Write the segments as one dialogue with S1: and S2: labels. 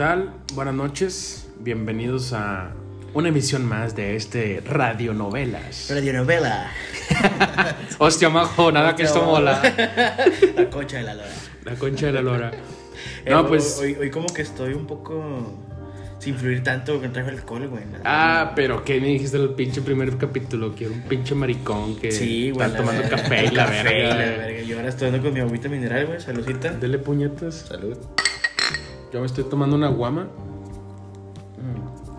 S1: ¿Qué tal? Buenas noches. Bienvenidos a una emisión más de este Radionovelas.
S2: Radionovela.
S1: Hostia, majo, nada que esto mola.
S2: La concha de la lora.
S1: La concha de la lora.
S2: Eh,
S1: No,
S2: hoy-
S1: pues.
S2: Hoy, hoy como que estoy un poco... Sin fluir tanto que traigo alcohol, güey.
S1: Ah, pero ¿qué me dijiste en el pinche primer capítulo? Que era un pinche maricón que
S2: Sí, güey.
S1: está tomando café y la
S2: Café
S1: verga.
S2: y la verga. Yo ahora estoy dando con mi agüita mineral, güey. Saludcita.
S1: Dele puñetas.
S2: Salud.
S1: Yo me estoy tomando una guama.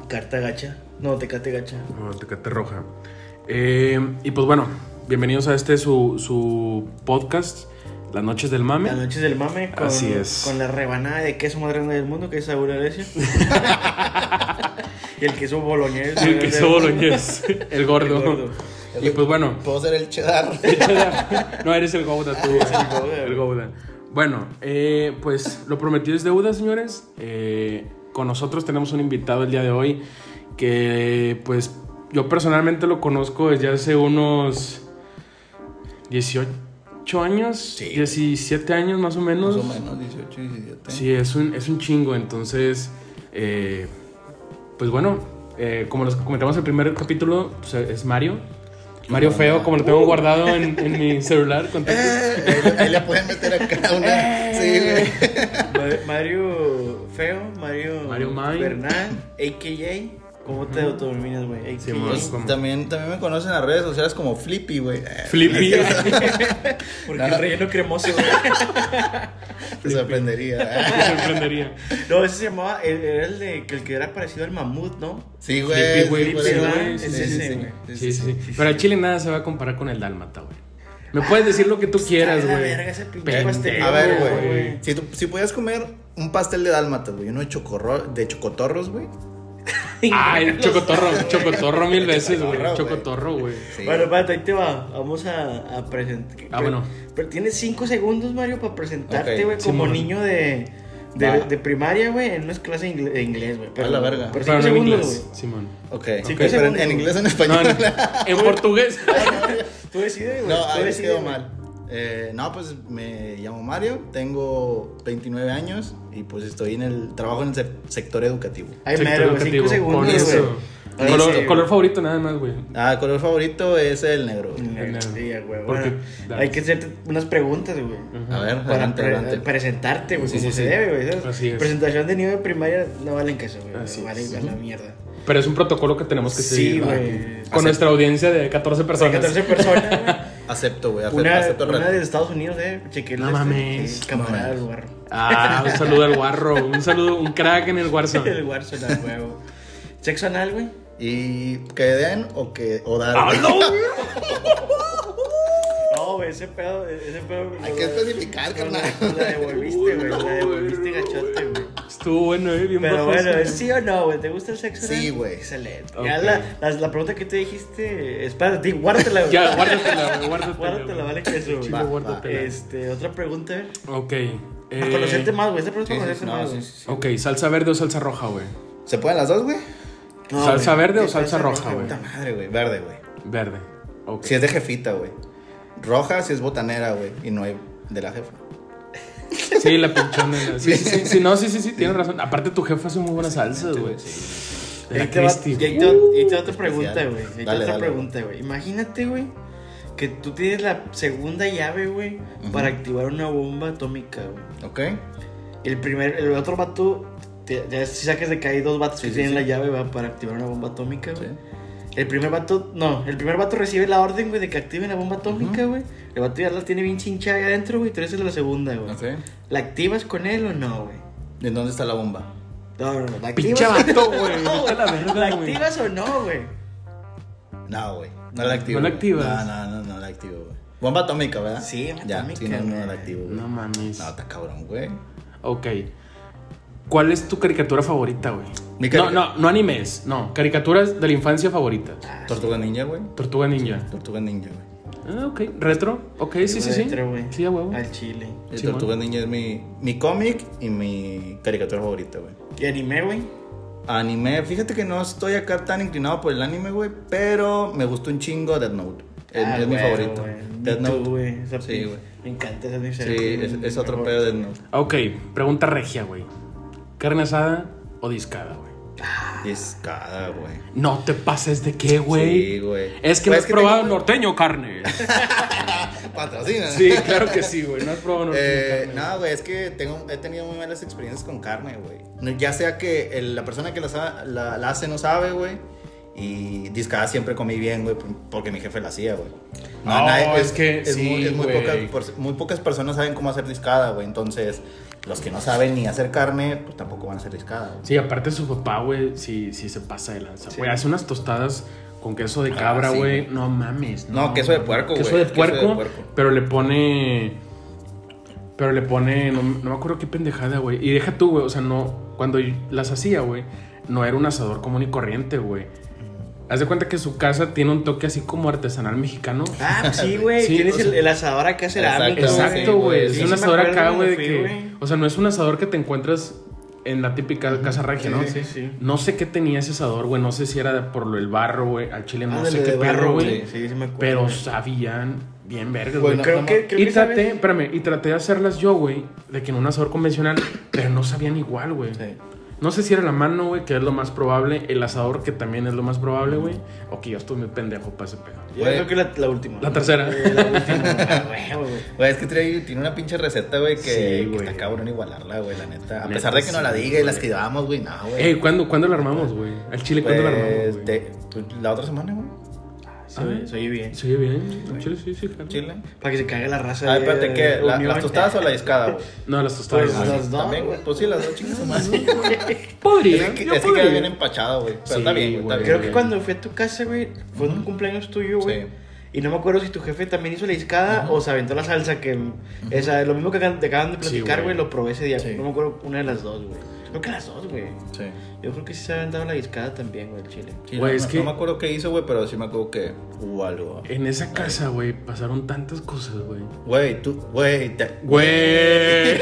S2: Carta gacha. No, tecate gacha.
S1: No, tecate roja. Eh, y pues bueno, bienvenidos a este su, su podcast, Las Noches del Mame.
S2: Las noches del mame con,
S1: Así es.
S2: con la rebanada de queso más grande del mundo, que es Saúl Alessio. y el queso boloñés.
S1: El queso boloñés, el gordo.
S2: El gordo.
S1: Y pues bueno,
S3: Puedo ser el cheddar.
S1: no eres el Gouda tú.
S2: Eres el Gouda.
S1: El Gouda. Bueno, eh, pues lo prometido es deuda, señores. Eh, con nosotros tenemos un invitado el día de hoy que pues yo personalmente lo conozco desde hace unos 18 años,
S3: Sí.
S1: 17 años más o menos.
S3: Más o menos, 18, 17.
S1: Sí, es un, es un chingo. Entonces, eh, pues bueno, eh, como les comentamos en el primer capítulo, pues, es Mario. Mario Feo, como lo tengo guardado en, en mi celular.
S3: Eh, ahí, le pueden meter acá una. Sí, güey.
S2: Ma- Mario Feo, Mario,
S1: Mario.
S2: Bernal, AKJ. ¿Cómo te autodenominas, güey?
S1: Sí,
S3: también, también me conocen en las redes sociales como Flippy, güey.
S1: Flippy.
S2: Porque el relleno cremoso, güey.
S3: Te sorprendería.
S1: Me sorprendería.
S2: No, ese se llamaba, el- era el, de, que el que era parecido al mamut, ¿no?
S3: Sí,
S1: Flippy,
S3: güey. sí, güey,
S1: güey,
S3: sí,
S2: es
S3: sí,
S2: ese,
S3: sí,
S2: güey.
S1: Sí, sí, sí. Pero a Chile nada se va a comparar con el Dálmata, güey. Me puedes decir lo que tú quieras, güey.
S3: A ver,
S2: güey.
S3: Si, tú- si pudieras comer un pastel de dálmatas, güey, uno de, chocorro, de chocotorros, güey.
S1: Ay, chocotorro, chocotorro mil veces, güey.
S3: Chocotorro, güey. Sí.
S2: Bueno, espérate, ahí te va. Vamos a, a presentar.
S1: Ah, bueno.
S2: Pero tienes cinco segundos, Mario, para presentarte, güey, como niño de, de, primaria, güey, en una clase de ingle- de inglés, güey. Pero-
S3: A la verga.
S2: Pero segundos, güey.
S1: Simón.
S3: Ok,
S2: Sí,
S3: ok,
S2: ¿qué
S3: pero en, inglés o en
S1: No,
S3: español.
S1: en, en portugués.
S2: Tú decides, güey.
S3: No,
S2: tú
S3: ahí quedó mal. Eh, no, pues me llamo Mario, tengo 29 años y pues estoy en el trabajo en el se- sector educativo.
S2: Ay, mero, güey, cinco
S1: educativo,
S2: segundos,
S1: con
S2: güey.
S1: Color,
S2: sí,
S1: color
S2: güey.
S1: favorito nada más, güey.
S3: Ah, color favorito es el negro.
S2: Negro, Sí, güey. Bueno, hay que hacerte unas preguntas, güey.
S3: A ver,
S2: Para
S3: adelante,
S2: pre-
S3: adelante.
S2: presentarte, güey,
S1: Sí,
S2: como
S1: sí,
S2: se
S1: sí.
S2: debe, güey.
S1: Así es.
S2: Presentación de niño de primaria no valen queso, güey.
S1: Así
S2: vale
S1: es.
S2: a la mierda.
S1: Pero es un protocolo que tenemos que
S2: Sí,
S1: seguir.
S2: güey.
S1: ¿verdad?
S3: Acepto.
S1: Con nuestra audiencia de 14
S2: Son
S1: personas.
S2: 14 personas, güey.
S3: Acepto, güey, acepto,
S2: Una,
S3: acepto el
S2: una
S3: reto.
S2: de Estados Unidos, eh. Chequé
S1: No
S2: el-
S1: mames.
S2: camarada del guarro.
S1: Ah, un saludo al guarro. Un saludo, un crack en el
S2: el
S1: Warzone.
S2: Warzone al huevo. Sexo anal, güey.
S3: Y que den o que o dar.
S1: ¡Ah, no!
S2: No, güey, ese pedo, ese pedo.
S3: Hay que especificar, carnal.
S2: La devolviste, güey. La devolviste gachote, güey.
S1: Estuvo bueno, eh. Bien
S2: Pero bueno, ¿es sí o no, güey? ¿Te gusta el sexo?
S3: Sí, güey.
S2: Excelente. Ya la, pregunta que te dijiste es para ti. Guárdatela, güey.
S1: Ya, guárdatela, güey, guárdatela.
S2: Guárdatela, vale que eso, güey. Este, otra pregunta.
S1: Ok. Eh,
S2: conocerte más, güey. Esta pregunta
S3: sí,
S2: conocerte
S3: no,
S2: más,
S3: sí,
S2: güey.
S3: sí, sí.
S1: Ok, salsa verde o salsa roja, güey.
S3: ¿Se pueden las dos, güey?
S2: No,
S1: ¿Salsa verde o
S2: Es
S1: salsa roja, güey?
S3: Puta madre, güey. Verde, güey.
S1: Verde. Ok.
S3: Si es de jefita, güey. Roja si es botanera, güey. Y no hay de la jefa.
S1: Sí, la pinchona. Sí, sí, sí, sí, no, sí, sí, sí, tienes razón. Aparte, tu jefa hace muy buenas salsas, güey.
S2: Y ahí te va- otra pregunta, güey. Ahí te va otra
S3: dale,
S2: pregunta, güey. Imagínate, güey, que tú tienes la segunda llave, güey, para activar una bomba atómica, güey.
S3: ¿Ok?
S2: El primer, el otro vato, te- ya si sacas de que hay dos vatos
S3: Sí,
S2: que
S3: sí,
S2: tienen
S3: sí.
S2: la llave, va, para activar una bomba atómica, güey. El primer vato, no, el primer vato recibe la orden, güey, de que activen la bomba atómica, güey. El vato ya la tiene bien chinchada ahí adentro, güey, tú eres la segunda, güey.
S3: Ok.
S2: ¿La activas con él o no, güey?
S3: ¿Y en dónde está la bomba?
S2: No, no, no, ¿la
S1: Pinche
S2: activas?
S1: vato, güey.
S2: No,
S1: Vete a la
S2: ¿La
S1: verga, güey.
S2: activas o no, güey?
S3: No, güey. No la activo.
S1: ¿No la activas?
S3: No, no, no, no la activo, güey. Bomba atómica, ¿verdad?
S2: Sí, bomba
S3: ya,
S2: atómica,
S3: Sí, no, no la activo, güey.
S1: No mames.
S3: No, está cabrón, güey.
S1: Ok. ¿Cuál es tu caricatura favorita, güey? No, no, no animes. No, caricaturas de la infancia favorita.
S3: Tortuga ninja, güey.
S1: Tortuga Ninja.
S3: Tortuga ninja, güey.
S1: Ah, ok. ¿Retro? Ok, sí, sí, sí.
S2: Retro, güey.
S1: Sí, a huevo.
S2: Al chile.
S1: Simón.
S3: Tortuga ninja es mi, mi cómic y mi caricatura favorita, güey.
S2: ¿Y anime, güey?
S3: Anime, fíjate que no estoy acá tan inclinado por el anime, güey, pero me gustó un chingo Death Note. Es,
S2: Ah,
S3: es mi favorito.
S2: güey.
S3: Death Note.
S2: güey.
S3: Sí, güey.
S2: Me encanta esa
S3: Sí, es, otro pedo Death Note.
S1: Ok, pregunta regia, güey. ¿Carne asada o discada, güey?
S3: Discada, güey.
S1: No te pases de qué, güey.
S3: Sí, güey.
S1: Es que no has probado
S3: tengo-
S1: norteño carne.
S3: Patrocina.
S1: Sí, claro que sí, güey. No has probado norteño
S3: Eh,
S1: carne.
S3: no, güey, es que tengo, he tenido muy malas experiencias con carne, güey. Ya sea que el- la persona que la, sa- la- la hace no sabe, güey. Y discada siempre comí bien, güey, porque mi jefe la hacía, güey.
S1: No, es que sí,
S3: muy, es muy pocas, por- muy pocas personas saben cómo hacer discada, güey. Entonces, los que no saben ni hacer carne, pues tampoco van a hacer discada, güey.
S1: Sí, aparte su papá, güey, sí, sí se pasa de lanza.
S2: Sí.
S1: Güey, hace unas tostadas con queso de
S3: Ah,
S1: cabra,
S3: sí,
S1: güey. no mames.
S3: No, queso de puerco,
S1: Queso
S3: güey,
S1: de
S3: queso
S1: puerco,
S3: de puerco.
S1: pero le pone... Pero le pone... No, no me acuerdo qué pendejada, güey. Y deja tú, güey, o sea, no... Cuando las hacía, güey, no era un asador común y corriente, güey. Haz de cuenta que su casa tiene un toque así como artesanal mexicano.
S2: Ah, pues sí, güey.
S1: Sí,
S2: Tienes
S1: o sea-
S2: el, el asador acá cerámico.
S1: Exacto,
S3: güey. Sí,
S1: es
S3: sí
S1: un asador acá, güey, que... O sea, no es un asador que te encuentras en la típica casa regia, ¿no?
S2: Sí, sí, sí.
S1: No sé qué tenía ese asador, güey. No sé si era por lo el barro, güey. Al chile no
S2: Ándale,
S1: sé qué perro,
S2: güey. Sí, sí me acuerdo.
S1: Pero sabían bien vergas,
S3: Güey,
S2: creo
S3: no
S2: que, creo
S1: y
S2: que
S1: traté,
S2: sabes-
S1: espérame, y traté de hacerlas yo, güey, de que en un asador convencional, pero no sabían igual, güey.
S2: Sí.
S1: No sé si era la mano, güey, que es lo más probable, el asador, que también es lo más probable, güey, o que yo estoy muy pendejo para ese pedo.
S2: Yo creo que la, la última.
S1: La tercera.
S2: Eh, La última. Ah, güey,
S3: es que trae- tiene una pinche receta, güey, que,
S1: Sí,
S3: que está cabrón igualarla, güey, la neta. A
S1: Neta,
S3: pesar de que no la diga y la
S1: güey.
S3: escribamos, güey, no, güey.
S1: Ey, ¿cuándo, ¿cuándo la armamos, güey? Al chile, ¿cuándo la armamos,
S3: Pues, de- pues, la otra semana, güey.
S2: Se oye- se oye bien.
S1: Sí, bien. Al chile, sí, sí, claro.
S3: Chile.
S2: Para que se caiga la raza.
S3: Ah,
S2: de-
S3: espérate, ¿qué? ¿La-. ¿Las tostadas o la discada, güey?
S1: No, las tostadas.
S2: Pues, las dos,
S3: También, güey. Pues sí, las dos su madre.
S1: Podría.
S3: Es que,
S1: yo
S3: es que queda
S1: podría.
S3: bien empachado, güey. Pero
S1: Sí,
S3: está bien, güey. Bien.
S2: Creo
S1: güey.
S2: que cuando fui a tu casa, güey, fue un cumpleaños tuyo, güey.
S3: Sí.
S2: Y no me acuerdo si tu jefe también hizo la discada o se aventó la salsa, que esa, lo mismo que acaban- te acaban de
S1: Sí,
S2: platicar,
S1: güey.
S2: güey, lo probé ese día.
S3: Sí.
S2: No me acuerdo una de las dos, güey. Creo que las dos, güey.
S3: Sí.
S2: Yo creo que sí se ha aventado la discada también, güey, el chile.
S3: Sí,
S1: Güey,
S3: no,
S1: es
S3: no-
S1: que-
S3: no me acuerdo qué hizo, güey, pero sí me acuerdo que hubo algo.
S1: En esa casa, güey, pasaron tantas cosas, güey.
S3: Güey, tú, güey, te,
S1: Güey.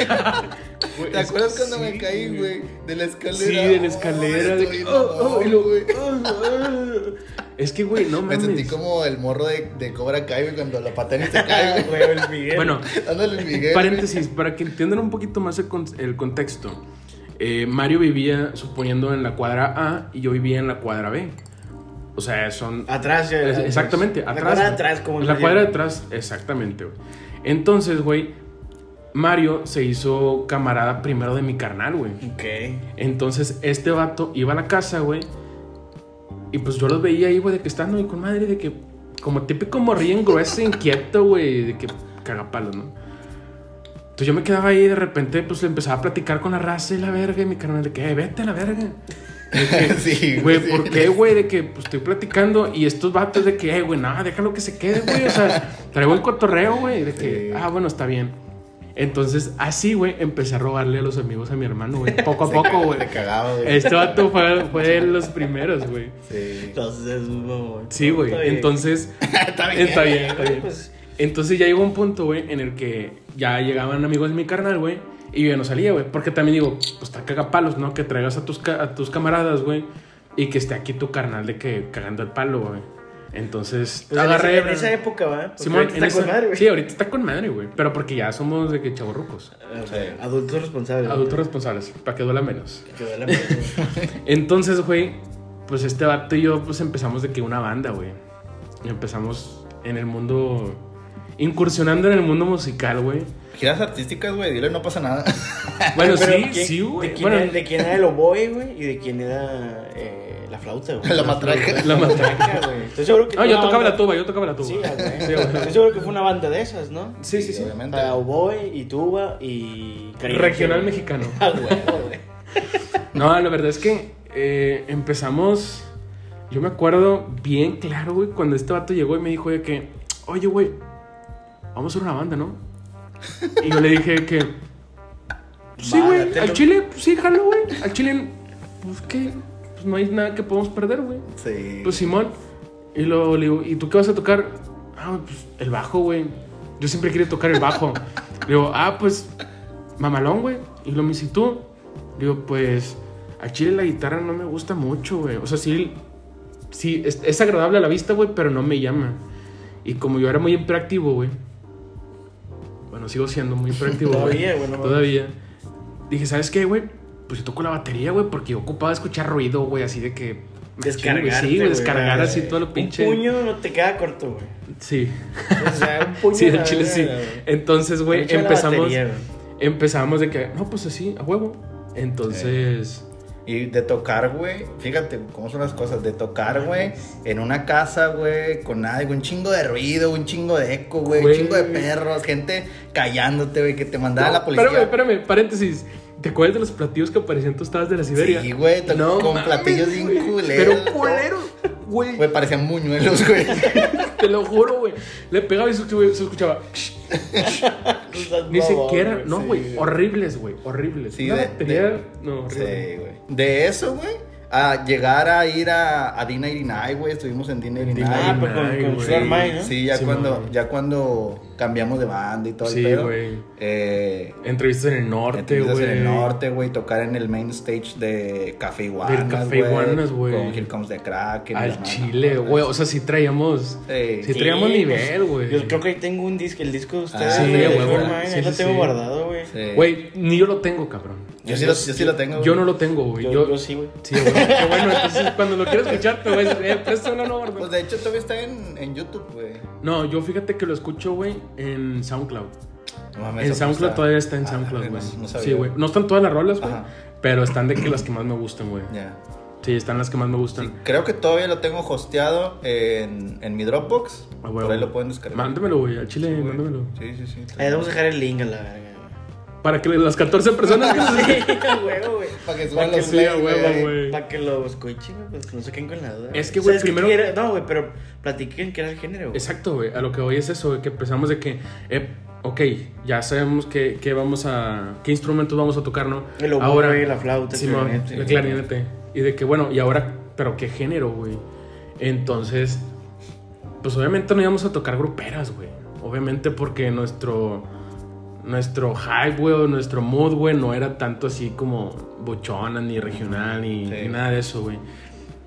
S3: ¿te acuerdas cuando me caí, güey? De la escalera.
S1: Sí, de la escalera.
S3: Oh,
S1: de. Es que, güey, no
S3: Me
S1: mames.
S3: sentí como el morro de, de Cobra Kai, güey, cuando la patean y se cae, güey.
S2: Güey, el Miguel.
S1: Bueno,
S3: Ándale, Miguel.
S1: paréntesis, para que entiendan un poquito más el, con- el contexto. Eh, Mario vivía, suponiendo, en la cuadra A y yo vivía en la cuadra B. O sea, son
S2: Atrás, ya.
S1: Es- Exactamente,
S2: La
S1: atrás.
S2: cuadra de atrás, como
S1: En la cuadra de atrás, exactamente, güey. Entonces, güey, Mario se hizo camarada primero de mi carnal, güey.
S2: Ok.
S1: Entonces, este vato iba a la casa, güey. Y pues yo los veía ahí, güey, de que están ahí con madre, de que, como típico morrillo grueso, inquieto, güey, de que cagapalos, ¿no? Entonces yo me quedaba ahí y de repente, pues le empezaba a platicar con la raza y la verga, y mi carnal, de que, "Eh, vete a la verga. De que,
S3: Sí,
S1: Güey,
S3: sí.
S1: ¿por qué, güey? De que pues, estoy platicando y estos vatos de que, eh, güey, nada, déjalo que se quede, güey. O sea, traigo el cotorreo, güey. De que,
S3: Sí.
S1: ah, bueno, está bien. Entonces, así, güey, empecé a robarle a los amigos a mi hermano, güey. Poco a poco, güey.
S3: Se cagaba, güey.
S1: Este vato fue, fue de los primeros, güey.
S3: Sí.
S2: Entonces, mamón.
S1: Sí, güey. Entonces,
S3: Está bien.
S1: está bien, está bien.
S2: Pues,
S1: Entonces ya llegó un punto, güey, en el que ya llegaban amigos de mi carnal, güey, y yo ya no salía, güey. Porque también digo, pues está cagapalos, ¿no? Que traigas a tus, a tus camaradas, güey, y que esté aquí tu carnal de que cagando el palo, güey. Entonces,
S2: pues, en
S1: agarré.
S2: esa- En esa época, ¿va?
S1: Simón,
S2: ahorita
S1: en
S2: está con madre, güey.
S1: Sí, ahorita está con madre, güey. Pero porque ya somos de que chavorrucos.
S2: O sea, Adultos responsables.
S1: Adultos responsables, para que duela menos.
S2: Que duele menos, güey.
S1: Entonces, güey, pues este vato y yo, pues empezamos de que una banda, güey. Y empezamos en el mundo. Incursionando en el mundo musical, güey.
S3: Giras artísticas, güey, dile, no pasa nada.
S1: Bueno,
S2: Pero,
S1: sí,
S2: ¿quién-
S1: sí, güey.
S2: ¿De quién,
S1: Bueno,
S2: era, de quién era el oboe, güey? Y de quién era eh, la flauta, güey.
S3: La matraca.
S1: La matraca.
S2: güey. Estoy seguro que
S1: No, yo tocaba
S2: banda-
S1: la tuba, yo tocaba la tuba.
S2: Sí, güey.
S1: Sí, güey.
S2: Estoy seguro que fue una banda de esas, ¿no?
S1: Sí, sí, sí.
S3: Obviamente.
S2: Para oboe y tuba y...
S1: Regional
S2: güey.
S1: mexicano.
S2: Ah, huevo, güey.
S1: No, la verdad es que eh, empezamos. Yo me acuerdo bien claro, güey, cuando este vato llegó y me dijo de que, oye, güey, vamos a hacer una banda, ¿no? Y yo le dije que, sí, güey, al chile, pues sí, jalo, güey. Al chile, pues que, pues no hay nada que podamos perder, güey.
S3: Sí.
S1: Pues Simón. Y luego le digo, ¿y tú qué vas a tocar? Ah, pues el bajo, güey. Yo siempre quería tocar el bajo. Le digo, ah, pues mamalón, güey. Y lo me dice, ¿y tú? Le digo, pues a Chile la guitarra no me gusta mucho, güey. O sea, sí, sí es, es agradable a la vista, güey, pero no me llama. Y como yo era muy imperactivo, güey. Bueno, sigo siendo muy güey.
S2: Todavía, güey, no mames.
S1: Todavía. Dije, ¿sabes qué, güey? pues yo toco la batería, güey, porque yo ocupaba escuchar ruido, güey, así de que...
S2: Descargar.
S1: Sí, güey, descargar así todo lo pinche.
S2: Un puño no te queda corto, güey.
S1: Sí.
S2: O sea, un puño.
S1: Sí, del chile sí. Entonces, güey, empezamos...
S2: batería.
S1: Empezamos de que, no, pues así, a huevo. Entonces...
S3: Y de tocar, güey, fíjate cómo son las cosas, de tocar, güey, en una casa, güey, con nada, un chingo de ruido, un chingo de eco, güey, un chingo de perros, gente callándote, güey, que te mandaba la policía.
S1: Espérame, espérame, paréntesis. ¿Te acuerdas de los platillos que aparecían tostadas de la Siberia?
S3: Sí, güey, to- con
S1: mames,
S3: platillos bien culeros.
S1: Pero culeros, güey.
S3: Güey, parecían muñuelos, güey.
S1: Te lo juro, güey. Le pegaba y se escuchaba. se escuchaba. Ni siquiera. No, güey. horribles, güey. Horribles.
S3: Sí,
S1: Una
S3: de-
S1: batería,
S3: de-
S1: No,
S3: Sí,
S1: horrible.
S3: güey. De eso, güey, a llegar a ir a, a D99, güey, estuvimos en D99.
S2: Ah, pues con, con. Sugar Mine, ¿no?
S3: Sí, ya
S1: Sí,
S3: cuando, ya cuando cambiamos de banda y todo
S1: Sí,
S3: el pedo.
S1: güey.
S3: Eh,
S1: Entrevistas en el norte,
S3: entrevistas
S1: güey.
S3: en el norte, güey, tocar en el main stage de Café Iguanas,
S1: Del Café Iguanas, güey.
S3: Con Here Comes the Crack.
S1: Al Chile, güey. O sea, sí traíamos.
S3: Sí.
S1: Sí traíamos
S2: Sí,
S1: nivel,
S2: pues,
S1: güey.
S2: Yo creo que ahí tengo un disco, el disco de ustedes.
S3: Ah, sí, güey,
S1: sí,
S2: ahí lo
S1: sí,
S2: tengo
S1: sí.
S2: guardado, güey.
S1: Ni yo lo tengo, cabrón.
S3: Yo sí lo, yo sí lo tengo,
S1: Yo no lo tengo, güey.
S2: Yo,
S1: Yo,
S2: yo sí, güey.
S1: Sí, güey. Qué bueno, entonces cuando lo quieras escuchar, te voy a decir, eh, préstame no,
S3: Pues
S1: güey.
S3: de hecho todavía está en, en YouTube, güey.
S1: No, yo fíjate que lo escucho, güey, en SoundCloud.
S3: No mames,
S1: En SoundCloud
S3: está-
S1: todavía está en
S3: Ah,
S1: SoundCloud, güey.
S3: no
S1: sí, güey. No están todas las rolas, güey. Pero están de que las que más me gustan, güey.
S3: Ya.
S1: Sí, están las que más me gustan.
S3: Creo que todavía lo tengo hosteado en, en mi Dropbox.
S1: Ah,
S3: Por ahí lo pueden descargar.
S1: Mándamelo, güey. Al chile,
S3: Sí,
S1: mándamelo.
S3: Sí, sí, sí.
S2: Ahí vamos a dejar el link a la verga.
S1: Para que las 14 personas que
S2: Sí, a huevo, güey.
S3: Para que
S2: Pa'
S3: suban
S2: que
S3: los
S1: sí,
S3: güey.
S1: güey.
S2: Para que lo escuchen, güey, pues que no se queden con la duda.
S1: Es que,
S2: O sea,
S1: güey, primero-
S2: qué era- No, güey, pero platiquen qué era el género. güey.
S1: Exacto, güey. A lo que voy es eso, güey. Que empezamos de que, eh, ok, ya sabemos que, que vamos a. ¿Qué instrumentos vamos a tocar, no?
S2: El oboe,
S1: ahora,
S2: güey, la flauta, el clarinete.
S1: el clarinete. Y de que, bueno, y ahora, pero qué género, güey. Entonces, pues obviamente no íbamos a tocar gruperas, güey. Obviamente porque nuestro. Nuestro hype, güey, o nuestro mood, güey, no era tanto así como bochona, ni regional, ni,
S3: Sí.
S1: ni nada de eso, güey.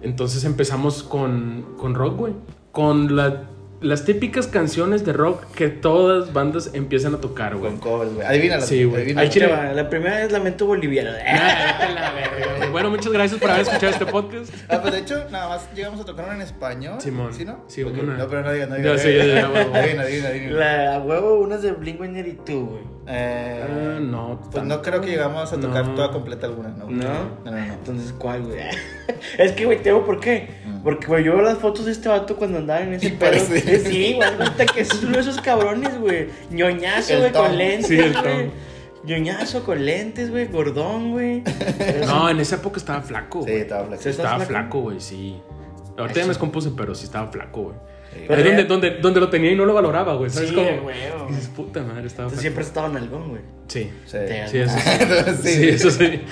S1: Entonces empezamos con, con rock, güey. Con la- las típicas canciones de rock que todas bandas empiezan a tocar, güey.
S3: Con covers, güey. Adivínala.
S1: Sí, güey.
S2: Ahí
S1: chile-
S2: va, La primera es Lamento Boliviano.
S1: Ah, la güey. Bueno, muchas gracias por haber escuchado este podcast.
S3: Ah, pues de hecho, nada más llegamos a tocar una en español.
S1: Simón.
S3: ¿Sí, no?
S1: Sí,
S3: Ok.
S1: una.
S3: No, pero no digas, no digas.
S1: sí, ya, ya.
S3: Adivina, adivina, adivina.
S2: La, huevo, unas de Blink 182, güey.
S3: Eh,
S1: Ah, no.
S3: Pues no creo que llegamos a tocar
S1: No.
S3: toda completa alguna, ¿no?
S2: ¿No?
S3: No, no, no.
S2: Entonces, ¿cuál, güey? es que, güey, te digo por qué. Porque, güey, yo veo las fotos de este vato cuando andaba en ese pedo. Sí, güey, cuenta que es uno de esos cabrones, güey. ñoñazo, güey, con lentes.
S1: Sí, el
S2: ñoñazo con lentes, güey, gordón, güey.
S1: No, en esa época estaba flaco,
S3: Sí, estaba flaco.
S2: Sí,
S1: Estaba
S2: ¿Estás
S1: flaco, güey, sí. Ahorita ya me descompuse, pero sí estaba flaco, güey.
S3: Sí.
S2: Pero
S1: donde, donde lo tenía y no lo valoraba, güey. ¿Sabes
S2: Sí,
S1: cómo?
S2: güey.
S1: Dices, puta madre, estaba
S2: Entonces
S1: flaco.
S2: siempre estaba en algón, güey.
S1: Sí.
S3: Sí.
S1: Eso sí.
S3: Sí.
S1: Eso sí.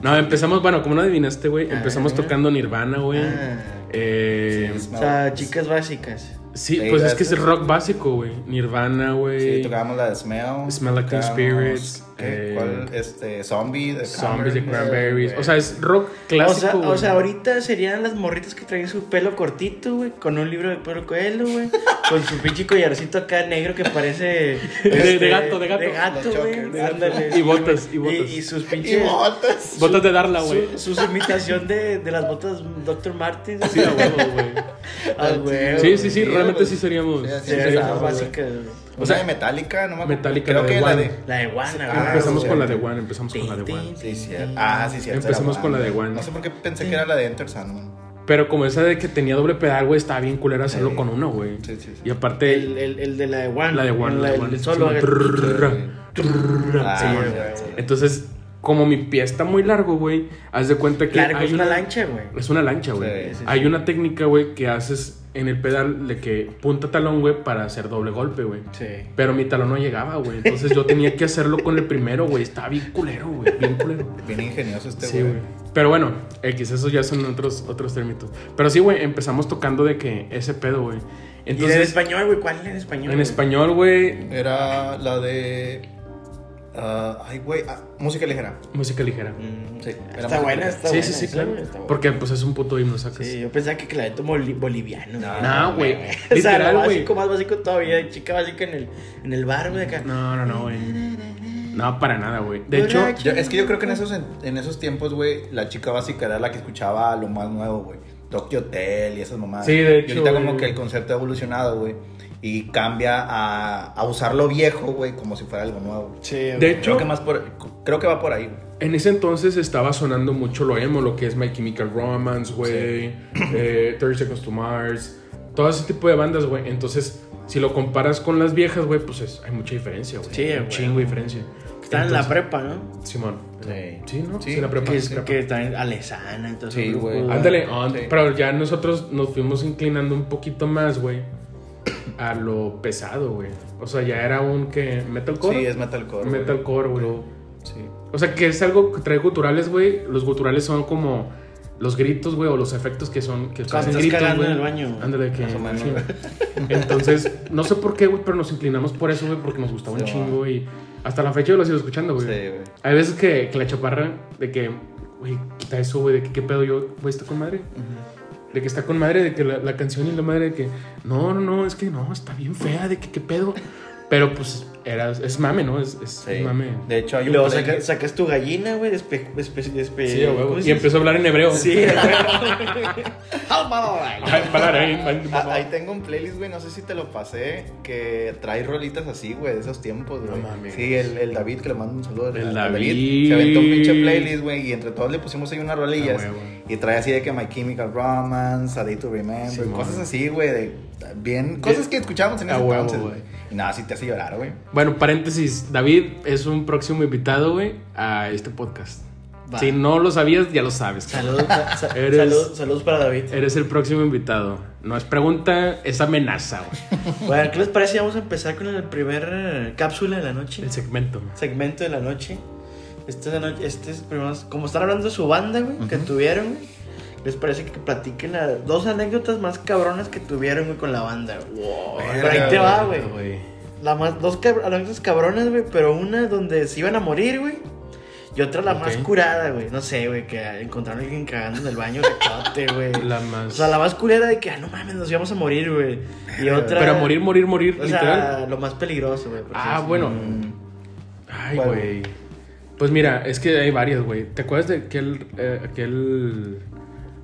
S1: No, empezamos, bueno, como no adivinaste, güey,
S2: Ah,
S1: empezamos
S2: mira.
S1: tocando Nirvana, güey.
S2: Ah.
S1: Eh,
S3: Sí,
S2: O sea, chicas básicas.
S1: sí,
S3: Sí,
S1: pues es que es rock básico, güey. Nirvana, güey.
S3: Sí, tocábamos la de Smell.
S1: Smell Like Teen Spirits,
S3: ¿qué?
S1: eh,
S3: ¿Cuál? Este, Zombie de
S1: Zombies de
S3: Cranberries.
S1: Cranberries. O sea, es rock
S2: O
S1: clásico.
S2: sea, o sea, ahorita serían las morritas que traen su pelo cortito, güey, con un libro de pelo coelho, güey, con su pinche collarcito acá negro que parece... este,
S1: de gato, de gato.
S2: De gato, güey. Ándale.
S1: Y botas, y botas.
S2: Y, sus
S3: Y
S2: pinches...
S3: botas.
S1: Botas de darla, güey.
S2: Su, su imitación de, de las botas Dr. Martens.
S1: Sí, a huevo, güey.
S2: Güey.
S1: Sí, sí, sí,
S3: Sí,
S1: realmente
S3: pues,
S1: sí seríamos.
S3: sí, así
S2: Sí,
S1: sí
S3: es,
S2: esas
S1: seríamos,
S3: güey.
S2: básicas, güey.
S3: O sea, de Metallica, no me acuerdo.
S1: Metallica,
S3: Creo
S1: la de
S3: que la
S1: One.
S3: de.
S2: La de Juana,
S3: Ah,
S1: empezamos
S3: sí,
S1: con la de One, empezamos con la de One.
S3: Sí, cierto. Ah, sí, cierto.
S1: Empezamos con la de. One.
S3: No sé por qué pensé que era la de Enter Sandman.
S1: Pero como esa de que tenía doble pedal, güey, estaba bien culera hacerlo
S3: Sí.
S1: con uno, güey.
S3: Sí, sí, sí.
S1: Y aparte,
S2: El, el, el de la de One.
S1: la de One, la de One.
S2: El solo.
S1: sí,
S3: Sí. Ah,
S1: sí. Entonces, como mi pie está muy largo, güey, haz de cuenta que
S2: Claro,
S1: hay
S2: es una lancha, güey.
S1: Es una lancha, güey.
S3: Sí, sí,
S1: Hay una técnica, güey, que haces en el pedal de que punta talón, güey, para hacer doble golpe, güey.
S2: Sí.
S1: Pero mi talón no llegaba, güey. Entonces yo tenía que hacerlo con el primero, güey. Estaba bien culero, güey. Bien culero.
S3: Bien ingenioso este
S1: Sí,
S3: güey.
S1: güey. Pero bueno, X, esos ya son otros, otros términos. Pero sí, güey, empezamos tocando de que ese pedo, güey.
S2: y en español, güey. ¿Cuál en español?
S1: en
S2: güey?
S1: español, güey,
S3: Era la de. Ah, ay, güey. ah, música ligera.
S1: música ligera.
S2: Mm,
S3: Sí,
S2: Está buena, está
S1: sí,
S2: buena.
S1: sí, sí,
S2: esa,
S1: claro.
S2: güey, está buena.
S1: Porque pues es un puto himno, sacas.
S2: Sí, yo pensaba que claveto boli- boliviano.
S3: No,
S1: No, güey.
S2: O sea,
S1: Literal,
S2: lo
S1: güey.
S2: básico, más básico todavía. Chica básica en el, en el bar, güey, acá.
S1: No, no, no, güey. No, para nada, güey. De hecho.
S3: Yo- es que yo creo que en esos, en, en esos tiempos, güey, la chica básica era la que escuchaba lo más nuevo, güey. Tokyo Hotel y esas mamadas.
S1: Sí, de
S3: Y
S1: hecho,
S3: ahorita
S1: güey.
S3: como que el concepto ha evolucionado, güey. Y cambia a, a usar lo viejo, güey, como si fuera algo nuevo.
S2: Sí,
S1: de
S2: güey.
S1: hecho,
S3: Creo que más por, creo que va por ahí, güey.
S1: en ese entonces estaba sonando mucho lo emo, lo que es My Chemical Romance, güey, eh, 30 Seconds to Mars, todo ese tipo de bandas, güey. Entonces, si lo comparas con las viejas, güey, pues es- hay mucha diferencia, güey.
S2: Sí, güey.
S1: chingo de diferencia.
S2: Están en la prepa, ¿no?
S1: Simón.
S3: Sí.
S1: Sí, ¿no?
S3: Sí,
S1: Sí, la prepa.
S2: Que, es,
S1: prepa.
S2: que están Alesana, entonces.
S3: Sí, güey.
S1: Ándale,
S3: Sí.
S1: pero ya nosotros nos fuimos inclinando un poquito más, güey, a lo pesado, güey. O sea, ya era un que metalcore.
S3: Sí, es metalcore.
S1: metalcore, güey.
S3: Sí.
S1: O sea, que es algo que trae guturales, güey. Los guturales son como los gritos, güey, o los efectos que son que
S2: Cuando estás
S1: gritos,
S2: cagando
S1: güey.
S2: en el baño.
S1: Ándale, que
S3: Más o menos,
S1: sí. Entonces, no sé por qué, güey, pero nos inclinamos por eso, güey, porque nos gustaba un chingo y hasta la fecha yo lo sigo escuchando, güey.
S3: Sí, güey.
S1: Hay veces que, que la chaparra, de que, güey, quita eso, güey, de que qué pedo yo, güey, está con madre. De que está con madre, de que la, la canción y la madre de que, no, no, no, es que no, está bien fea, de que qué pedo. Pero pues, era, es mame, ¿no? Es, es,
S3: Sí.
S1: mame.
S3: De hecho, hay un
S2: luego
S3: playlist-
S2: saca- sacas tu gallina, güey, despe, despe, despe-
S1: Sí.
S2: ¿cómo
S1: Y empezó a hablar en hebreo.
S2: Sí,
S3: Ah, Ahí tengo un playlist, güey, no sé si te lo pasé, que trae rolitas así, güey, de esos tiempos, güey.
S1: No mames.
S3: Sí, el, el David, que le mando un saludo.
S1: El
S3: al
S1: David.
S3: Se aventó un pinche playlist, güey, y entre todos le pusimos ahí unas rolillas.
S1: Ah, huevo.
S3: y trae así de que My Chemical Romance, A Day to Remember, cosas así, güey, de bien, cosas que escuchábamos en
S1: A
S3: ese
S1: huevo,
S3: entonces,
S1: güey.
S3: Y nada, sí te hace llorar, güey.
S1: Bueno, paréntesis, David es un próximo invitado, güey, a este podcast.
S2: Va.
S1: Si no lo sabías, ya lo sabes.
S2: Saludos, sa- sa-
S1: Eres-
S2: saludos, saludos para David.
S1: Eres el próximo invitado. No es pregunta, es amenaza, güey.
S2: Bueno, ¿qué les parece? Vamos a empezar con el primer eh, cápsula de la noche.
S1: El segmento.
S2: segmento de la noche. Este, noche, este es primero, como están hablando de su banda, güey, que tuvieron, güey. ¿Les parece que platiquen la- dos anécdotas más cabronas que tuvieron, güey, con la banda? güey? Pero ahí te va, güey. La más, dos cab- anécdotas cabronas, güey, pero una donde se iban a morir, güey. Y otra la más curada, güey. No sé, güey, que encontraron a alguien cagando en el baño, rechote, güey.
S1: La más.
S2: O sea, la más culera de que, ah, no mames, nos íbamos a morir, güey. Y otra.
S1: Pero morir, morir, morir,
S2: O
S1: literal.
S2: sea, lo más peligroso, güey.
S1: Ah,
S2: es-
S1: bueno.
S3: Mm,
S1: Ay,
S3: ¿Cuál,
S1: güey. Pues mira, es que hay varias, güey. ¿Te acuerdas de aquel, eh, aquel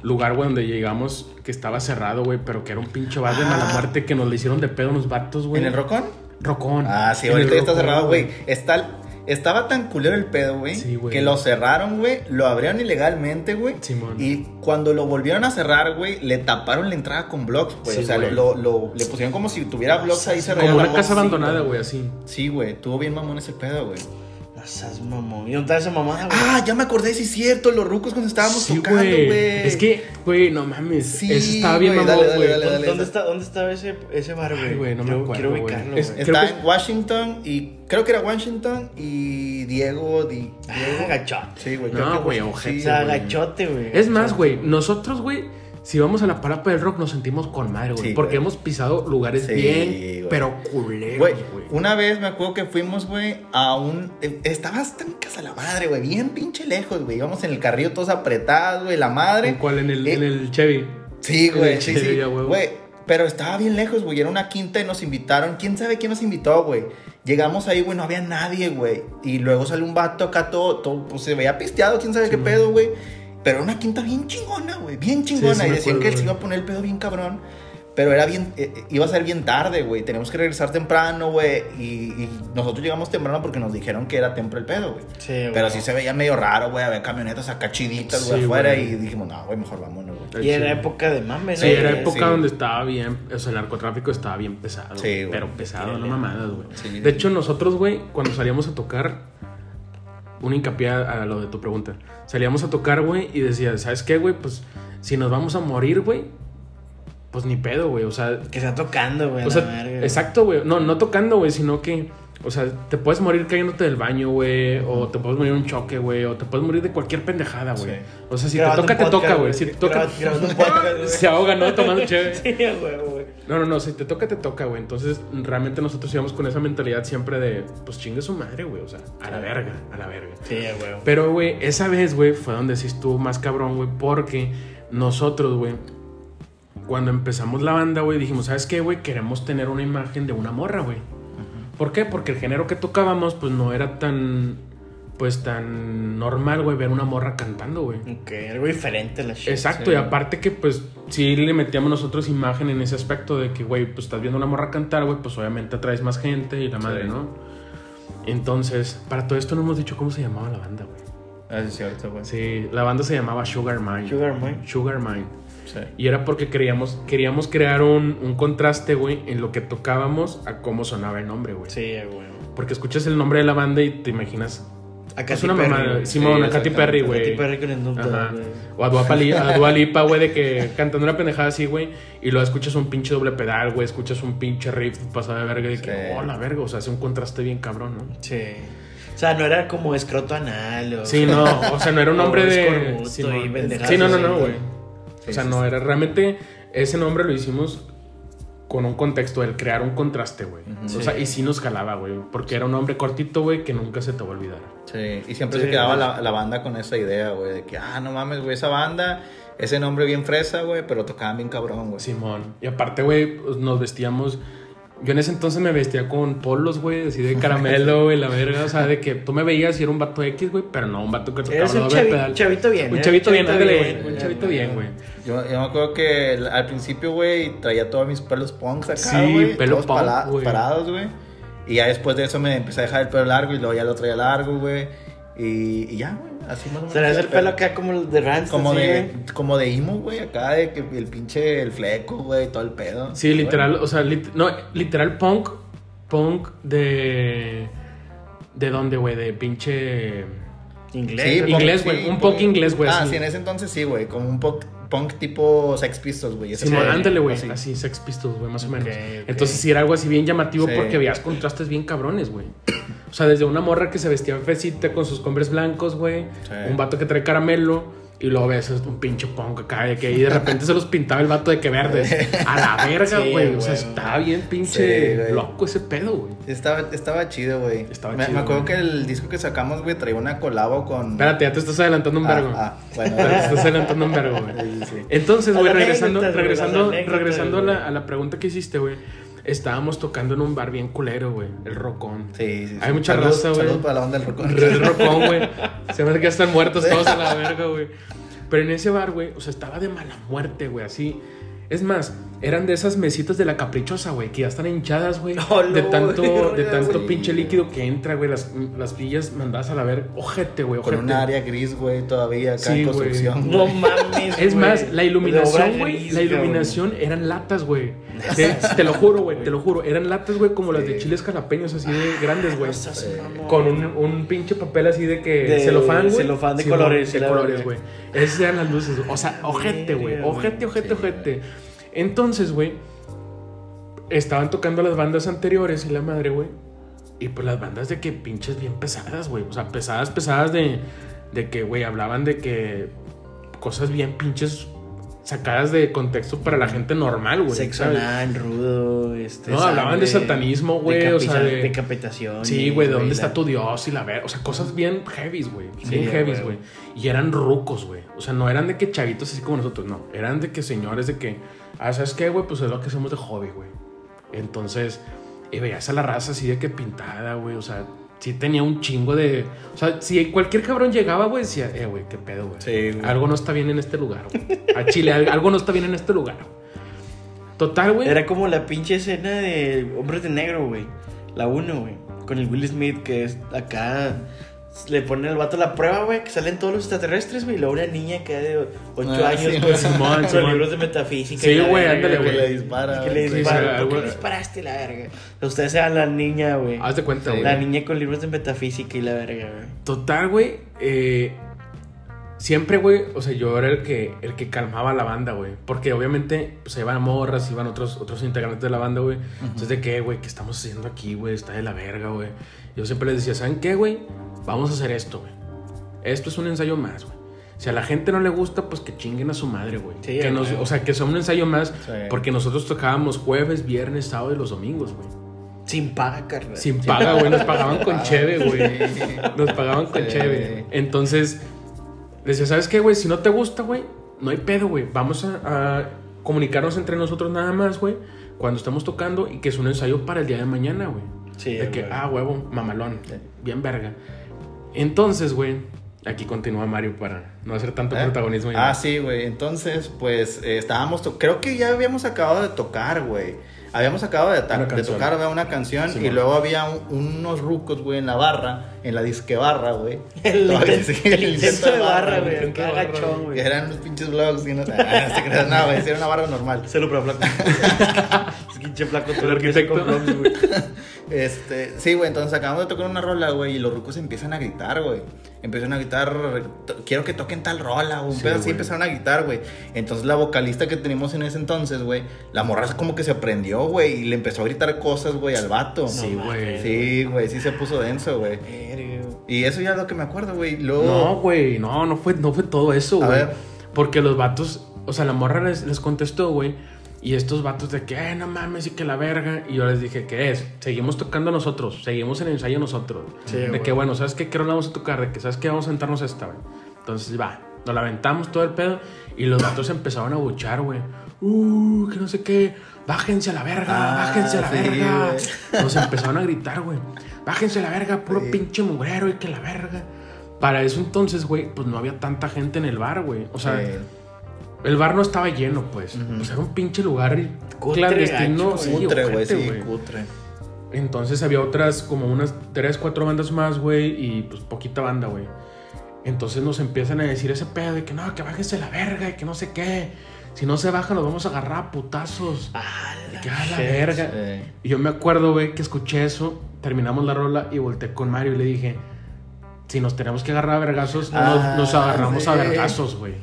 S1: lugar, güey, donde llegamos que estaba cerrado, güey, pero que era un pinche bar de
S3: Ah.
S1: mala muerte que nos le hicieron de pedo unos vatos, güey?
S3: ¿En el Rocón?
S1: Rocón.
S3: Ah, sí, ahorita ya está cerrado, güey. Está, estaba tan culero el pedo, güey,
S1: Sí, güey.
S3: que lo cerraron, güey, lo abrieron ilegalmente, güey.
S1: Simón.
S3: Y cuando lo volvieron a cerrar, güey, le taparon la entrada con blocks, güey.
S1: Sí,
S3: o sea, lo, lo- le pusieron como si tuviera blocks ahí cerrados.
S1: Como una casa abandonada, güey, así.
S3: Sí, güey, tuvo bien mamón ese pedo, güey.
S2: No seas mamón. ¿Y dónde está esa mamada, güey?
S3: Ah, ya me acordé, sí es cierto, los rucos cuando estábamos
S1: Sí,
S3: tocando, güey.
S1: Es que, güey, no mames.
S3: Sí,
S1: Eso estaba bien
S3: güey,
S1: mamón,
S3: dale, dale,
S1: güey.
S3: dale,
S2: ¿Dónde,
S3: dale.
S2: dónde está, ¿Dónde estaba ese, ese bar, güey?
S1: Ay, güey, no me
S2: Quiero-
S1: acuerdo,
S2: Quiero ubicarlo,
S1: Es-
S3: Está
S1: que-
S3: en Washington y creo que era Washington y Diego, Di,
S2: Ah,
S3: Diego.
S2: gachote.
S3: Sí, güey.
S1: No, güey,
S3: sí,
S1: ojete,
S2: O sea, gachote, güey.
S1: Es más, güey, nosotros, güey, si vamos a la parapa del rock nos sentimos con madre, güey.
S3: Sí,
S1: porque
S3: güey.
S1: hemos pisado lugares
S3: Sí,
S1: bien,
S3: güey.
S1: pero culeros,
S3: Güey,
S1: güey.
S3: una vez me acuerdo que fuimos, güey, a un... eh, Estaba hasta en casa la madre, güey, bien pinche lejos, güey. Íbamos en el carrillo todos apretados, güey, la madre.
S1: ¿En cuál? En el,
S3: Eh,
S1: en el Chevy.
S3: Sí, güey,
S1: el
S3: sí,
S1: Chevy,
S3: sí. Güey, pero estaba bien lejos, güey. Era una quinta y nos invitaron. ¿Quién sabe quién nos invitó, güey? Llegamos ahí, güey, no había nadie, güey. Y luego salió un vato acá todo, todo pues se veía pisteado, quién sabe
S1: Sí,
S3: qué
S1: man.
S3: pedo, güey. Pero era una quinta bien chingona, güey, bien chingona.
S1: Sí, sí
S3: y decían
S1: acuerdo,
S3: que él se iba a poner el pedo bien cabrón. Pero era bien, eh, eh, iba a ser bien tarde, güey. Teníamos que regresar temprano, güey. Y, y nosotros llegamos temprano porque nos dijeron que era temprano el pedo, güey.
S2: Sí, güey.
S3: Pero sí se veía medio raro, güey. Había camionetas acá chiditas, güey,
S1: Sí,
S3: afuera.
S1: güey.
S3: Y dijimos, no, güey, mejor vámonos, güey.
S2: Y era época de mame, ¿no?
S1: Sí, era época
S3: sí.
S1: donde estaba bien, o sea, el narcotráfico estaba bien pesado.
S3: Sí, güey.
S1: Pero pesado, no mamadas, güey.
S3: Sí,
S1: de
S3: sí.
S1: hecho, nosotros, güey, cuando salíamos a tocar, un hincapié a a lo de tu pregunta. Salíamos a tocar, güey, y decía, ¿sabes qué, güey? Pues si nos vamos a morir, güey, pues ni pedo, güey. O sea,
S2: Que está tocando, güey.
S1: o sea,
S2: verga,
S1: exacto, güey. No, no tocando, güey, sino que, o sea, te puedes morir cayéndote del baño, güey, o te puedes morir en un choque, güey, o te puedes morir de cualquier pendejada, güey.
S3: Sí.
S1: O sea, si
S2: Grabando
S1: te toca, te toca, güey. Si te toca,
S2: Grabando- grabando un podcast, güey.
S1: se ahoga, ¿no? Tomando chévere.
S2: Sí, güey.
S1: No, no, no, si te toca, te toca, güey. Entonces, realmente nosotros íbamos con esa mentalidad siempre de, pues chingue su madre, güey. O sea, a la verga, a la verga.
S2: Sí, güey.
S1: Pero, güey, esa vez, güey, fue donde sí estuvo más cabrón, güey, porque nosotros, güey, cuando empezamos la banda, güey, dijimos, ¿sabes qué, güey? Queremos tener una imagen de una morra, güey. ¿Por qué? Porque el género que tocábamos, pues no era tan. Pues tan normal, güey, ver una morra cantando, güey.
S2: Ok, algo diferente la shit.
S1: Exacto, y aparte que pues sí le metíamos nosotros imagen en ese aspecto de que, güey, pues estás viendo una morra cantar, güey, pues obviamente atraes más gente y la madre,
S3: Sí.
S1: ¿no? Entonces, para todo esto no hemos dicho cómo se llamaba la banda, güey.
S3: Ah, sí, es cierto, güey.
S1: Sí, la banda se llamaba Sugar Mine.
S2: Sugar Mine.
S1: Sugar Mine.
S3: Sí.
S1: Y era porque queríamos, queríamos crear un, un contraste, güey, en lo que tocábamos a cómo sonaba el nombre, güey.
S2: Sí, güey.
S1: Porque escuchas el nombre de la banda y te imaginas.
S2: A
S1: Es
S2: Katy
S1: una
S2: Perry,
S1: mamada. Simón, a Katy. Perry,
S2: Katy
S1: güey.
S2: Perry con Snoop Dogg,
S1: Ajá.
S2: güey.
S1: O a Dua, Lipa, güey, de que cantando una pendejada así, güey, y luego escuchas un pinche doble pedal, güey, escuchas un pinche riff pasado de verga, de que,
S3: Sí.
S1: oh, la verga, o sea, hace un contraste bien cabrón, ¿no?
S2: Sí. O sea, no era como escroto anal o...
S1: Sí, no, o sea, no era un
S2: O
S1: nombre de...
S2: y
S1: Sí, no, no, no,
S2: güey.
S3: Sí,
S1: O sea,
S3: sí,
S1: no
S3: sí.
S1: era realmente ese nombre lo hicimos con un contexto del crear un contraste, güey. O sea, y sí nos jalaba, güey, porque era un nombre cortito, güey, que nunca se te va a olvidar.
S3: Sí, y siempre
S2: Sí,
S3: se quedaba la, la banda con esa idea, güey, de que, ah, no mames, güey, esa banda, ese nombre bien fresa, güey, pero tocaban bien cabrón, güey.
S1: Simón. Y aparte, güey, pues, nos vestíamos. Yo en ese entonces me vestía con polos, güey, así de caramelo, güey, la verga. O sea, de que tú me veías y era un vato X, güey, pero no un vato que tocaba
S2: un chavi-
S1: pedal.
S2: chavito bien,
S1: Un
S2: eres
S1: chavito bien,
S2: chavito
S1: ándale,
S2: bien,
S1: güey. Un
S2: güey.
S1: chavito bien, güey.
S3: Yo, yo me acuerdo que al principio, güey, traía todos mis pelos punks acá,
S1: Sí,
S3: güey.
S1: pelo
S3: todos
S1: punk,
S3: pala-
S1: güey.
S3: parados, güey. Y ya después de eso me empecé a dejar el pelo largo y luego ya lo traía largo, güey. Y, y ya, güey, así más o menos.
S2: Serás el pelo acá como el de Rance.
S3: Como
S2: así,
S3: de,
S2: güey.
S3: como de emo, güey, acá de que el pinche, el fleco, güey, todo el pedo.
S1: Sí, literal, o sea, lit- no, literal punk, punk de... ¿De dónde, güey? De pinche...
S2: Inglés.
S3: Sí,
S1: Inglés, güey,
S3: sí,
S1: un punk inglés, güey,
S3: Ah,
S1: así.
S3: sí, en ese entonces sí, güey, como un punk, punk tipo Sex Pistols, güey.
S1: Sí, ándale, güey.
S3: Así.
S1: Así, Sex Pistols, güey, más o menos. Entonces sí era algo así bien llamativo
S3: Sí.
S1: porque veías contrastes bien cabrones, güey. O sea, desde una morra que se vestía fecita con sus combres blancos, güey.
S3: Sí.
S1: Un vato que trae caramelo. Y luego ves un pinche punk acá de que y de repente se los pintaba el vato de que verdes. A la verga,
S2: Sí,
S1: güey. o sea, está bien pinche
S3: Sí,
S1: loco ese pedo, güey.
S3: Estaba, estaba chido, güey.
S1: Estaba
S3: me,
S1: chido,
S3: me acuerdo que el disco que sacamos, güey, traía una colabo con.
S1: Espérate, ya te estás adelantando un
S3: Ah,
S1: vergo.
S3: ah, bueno.
S1: te estás adelantando un vergo, güey.
S3: Sí, sí.
S1: Entonces, güey, regresando, regresando, regresando a, la, a la pregunta que hiciste, güey. Estábamos tocando en un bar bien culero, güey. El Rocón.
S3: Sí, sí, sí.
S1: Hay mucha
S3: Saludos-
S1: raza, güey.
S3: Saludos para la onda del rock.
S1: El Rocón, güey. Se me hace que ya están muertos todos a la verga, güey. Pero en ese bar, güey, o sea, estaba de mala muerte, güey, así. Es más, eran de esas mesitas de la caprichosa, güey, que ya están hinchadas, güey.
S2: Oh,
S1: de tanto, de tanto pinche líquido que entra, güey. Las, las villas mandadas a la verga. Ojete, güey,
S3: Con un área gris, güey, todavía acá
S1: Sí,
S3: en construcción.
S2: No
S3: güey.
S2: mames.
S1: Es más, la iluminación, güey, la
S2: cabrón.
S1: iluminación eran latas, güey. Te lo juro, güey, te lo juro. Eran latas, güey, como las de chiles jalapeños, así de grandes, güey.
S2: Mamón.
S1: Con un, un pinche papel así de que
S2: De
S1: celofán, güey.
S2: celofán de
S1: Sí,
S2: colores,
S1: De colores, güey. Esas eran las luces. O sea, ojete, güey. Ojete, ojete,
S3: Sí,
S1: ojete. Entonces, güey, estaban tocando las bandas anteriores y la madre, güey. Y pues las bandas de que pinches bien pesadas, güey. O sea, pesadas, pesadas de, de que, güey, hablaban de que cosas bien pinches sacadas de contexto para la gente normal, güey.
S2: Sexo anal, rudo, este.
S1: No, hablaban de satanismo, güey, o sea, de-
S2: Decapitación.
S1: Sí, güey, ¿de dónde
S2: la-
S1: está tu Dios? Y la ver, o sea, cosas bien heavies, güey.
S2: Sí,
S1: Bien heavies,
S2: güey.
S1: güey. Y eran rucos, güey. O sea, no eran de que chavitos así como nosotros, no. Eran de que señores de que, ah, ¿sabes qué, güey? Pues es lo que hacemos de hobby, güey. Entonces, y veías a la raza así de que pintada, güey. O sea, sí tenía un chingo de. O sea, si cualquier cabrón llegaba, güey, decía, eh, güey, qué pedo, güey.
S3: Sí.
S1: Algo no está bien en este lugar, güey. A Chile, al- algo no está bien en este lugar. Total, güey.
S2: Era como la pinche escena de Hombres de Negro, güey. La 1, güey. Con el Will Smith, que es acá. Le ponen al vato la prueba, güey, que salen todos los extraterrestres, güey. Y luego una niña que de 8
S3: Ah,
S2: años,
S3: sí,
S2: güey,
S1: Simón,
S2: con libros de metafísica.
S1: Sí, güey, ándale,
S3: Que
S1: güey.
S3: le dispara.
S2: Que le dispara.
S1: sí,
S2: ¿Por qué le disparaste la verga? Ustedes sean la niña, güey.
S1: Haz de cuenta, güey.
S2: La niña con libros de metafísica y la verga, güey.
S1: Total, güey. eh, siempre, güey, o sea, yo era el que, el que calmaba a la banda, güey. Porque obviamente, pues iban morras, iban otros, otros integrantes de la banda, güey. Entonces, ¿de qué, güey? ¿Qué estamos haciendo aquí, güey? Está de la verga, güey. Yo siempre les decía, ¿saben qué, güey? Vamos a hacer esto, güey. Esto es un ensayo más, güey. Si a la gente no le gusta, pues que chinguen a su madre, güey.
S2: Sí,
S1: que nos- o sea, que sea un ensayo más.
S3: Sí.
S1: Porque nosotros tocábamos jueves, viernes, sábado y los domingos, güey.
S2: Sin paga, carnal.
S1: Sin paga, güey. Nos pagaban con cheve, güey. Nos pagaban con
S3: Sí.
S1: cheve. Entonces, decía, ¿sabes qué, güey? Si no te gusta, güey, no hay pedo, güey. Vamos a, a comunicarnos entre nosotros nada más, güey. Cuando estamos tocando y que es un ensayo para el día de mañana, güey.
S2: Sí,
S1: de que, ah, huevo, mamalón,
S3: Sí.
S1: bien verga. Entonces, güey, aquí continúa Mario para no hacer tanto
S3: ¿Eh?
S1: protagonismo.
S3: Ah, sí, güey. Entonces, pues eh, estábamos. Creo que ya habíamos acabado de tocar, güey. Habíamos acabado de, ta- tocar una canción
S1: Sí,
S3: y
S1: man.
S3: luego había un- unos rucos, güey, en la barra, en la disque barra, güey.
S2: El,
S3: Todavía
S2: el intento de barra, güey. Qué agachón,
S1: güey.
S3: eran unos pinches vlogs. Y no, ah, no, se crean, no, güey, sí, era una barra normal.
S2: Celo para flaco. es pinche flaco todo
S1: El
S2: lo que hace
S1: arquitecto.
S2: con güey.
S3: Este, sí, güey, entonces acabamos de tocar una rola, güey, y los rucos empiezan a gritar, güey. Empiezan a gritar, quiero que toquen tal rola, güey. Un
S1: Sí,
S3: pedo así empezaron a gritar, güey. Entonces la vocalista que teníamos en ese entonces, güey, la morra como que se prendió, güey, y le empezó a gritar cosas, güey, al vato.
S1: Sí, güey.
S3: Sí, güey, sí se puso denso, güey. Y eso ya es lo que me acuerdo, güey. Luego.
S1: No, güey, no, no fue, no fue todo eso,
S3: A
S1: güey.
S3: ver.
S1: Porque los vatos, o sea, la morra les, les contestó, güey. Y estos vatos de que, eh, no mames, y que la verga. Y yo les dije, ¿qué es? Seguimos tocando nosotros, seguimos en el ensayo nosotros.
S2: Sí,
S1: de
S2: güey.
S1: que, bueno, ¿sabes qué? ¿Qué rola vamos a tocar? De que, ¿sabes qué? Vamos a sentarnos esta, güey. Entonces, va, nos la aventamos todo el pedo. Y los vatos empezaron a buchar, güey. Uh, que no sé qué. Bájense a la verga,
S3: Ah,
S1: bájense a la
S3: sí,
S1: verga.
S3: güey.
S1: Nos empezaron a gritar, güey. Bájense a la verga, puro
S3: Sí.
S1: pinche mugrero y que la verga. Para eso entonces, güey, pues no había tanta gente en el bar, güey. O sea,
S3: Sí.
S1: El bar no estaba lleno, pues. O sea, era un pinche lugar
S2: Cutre,
S1: clandestino.
S2: gacho,
S1: sí,
S3: cutre, güey, sí, cutre.
S1: Entonces había otras, como unas tres, cuatro bandas más, güey, y pues poquita banda, güey. Entonces nos empiezan a decir ese pedo de que no, que bájense la verga y que no sé qué. Si no se bajan, nos vamos a agarrar a putazos.
S2: Ah,
S1: De que a la
S2: shit.
S1: verga. Y yo me acuerdo, güey, que escuché eso, terminamos la rola y volteé con Mario y le dije, si nos tenemos que agarrar a vergazos, no nos,
S3: Ah,
S1: nos agarramos a vergazos, güey.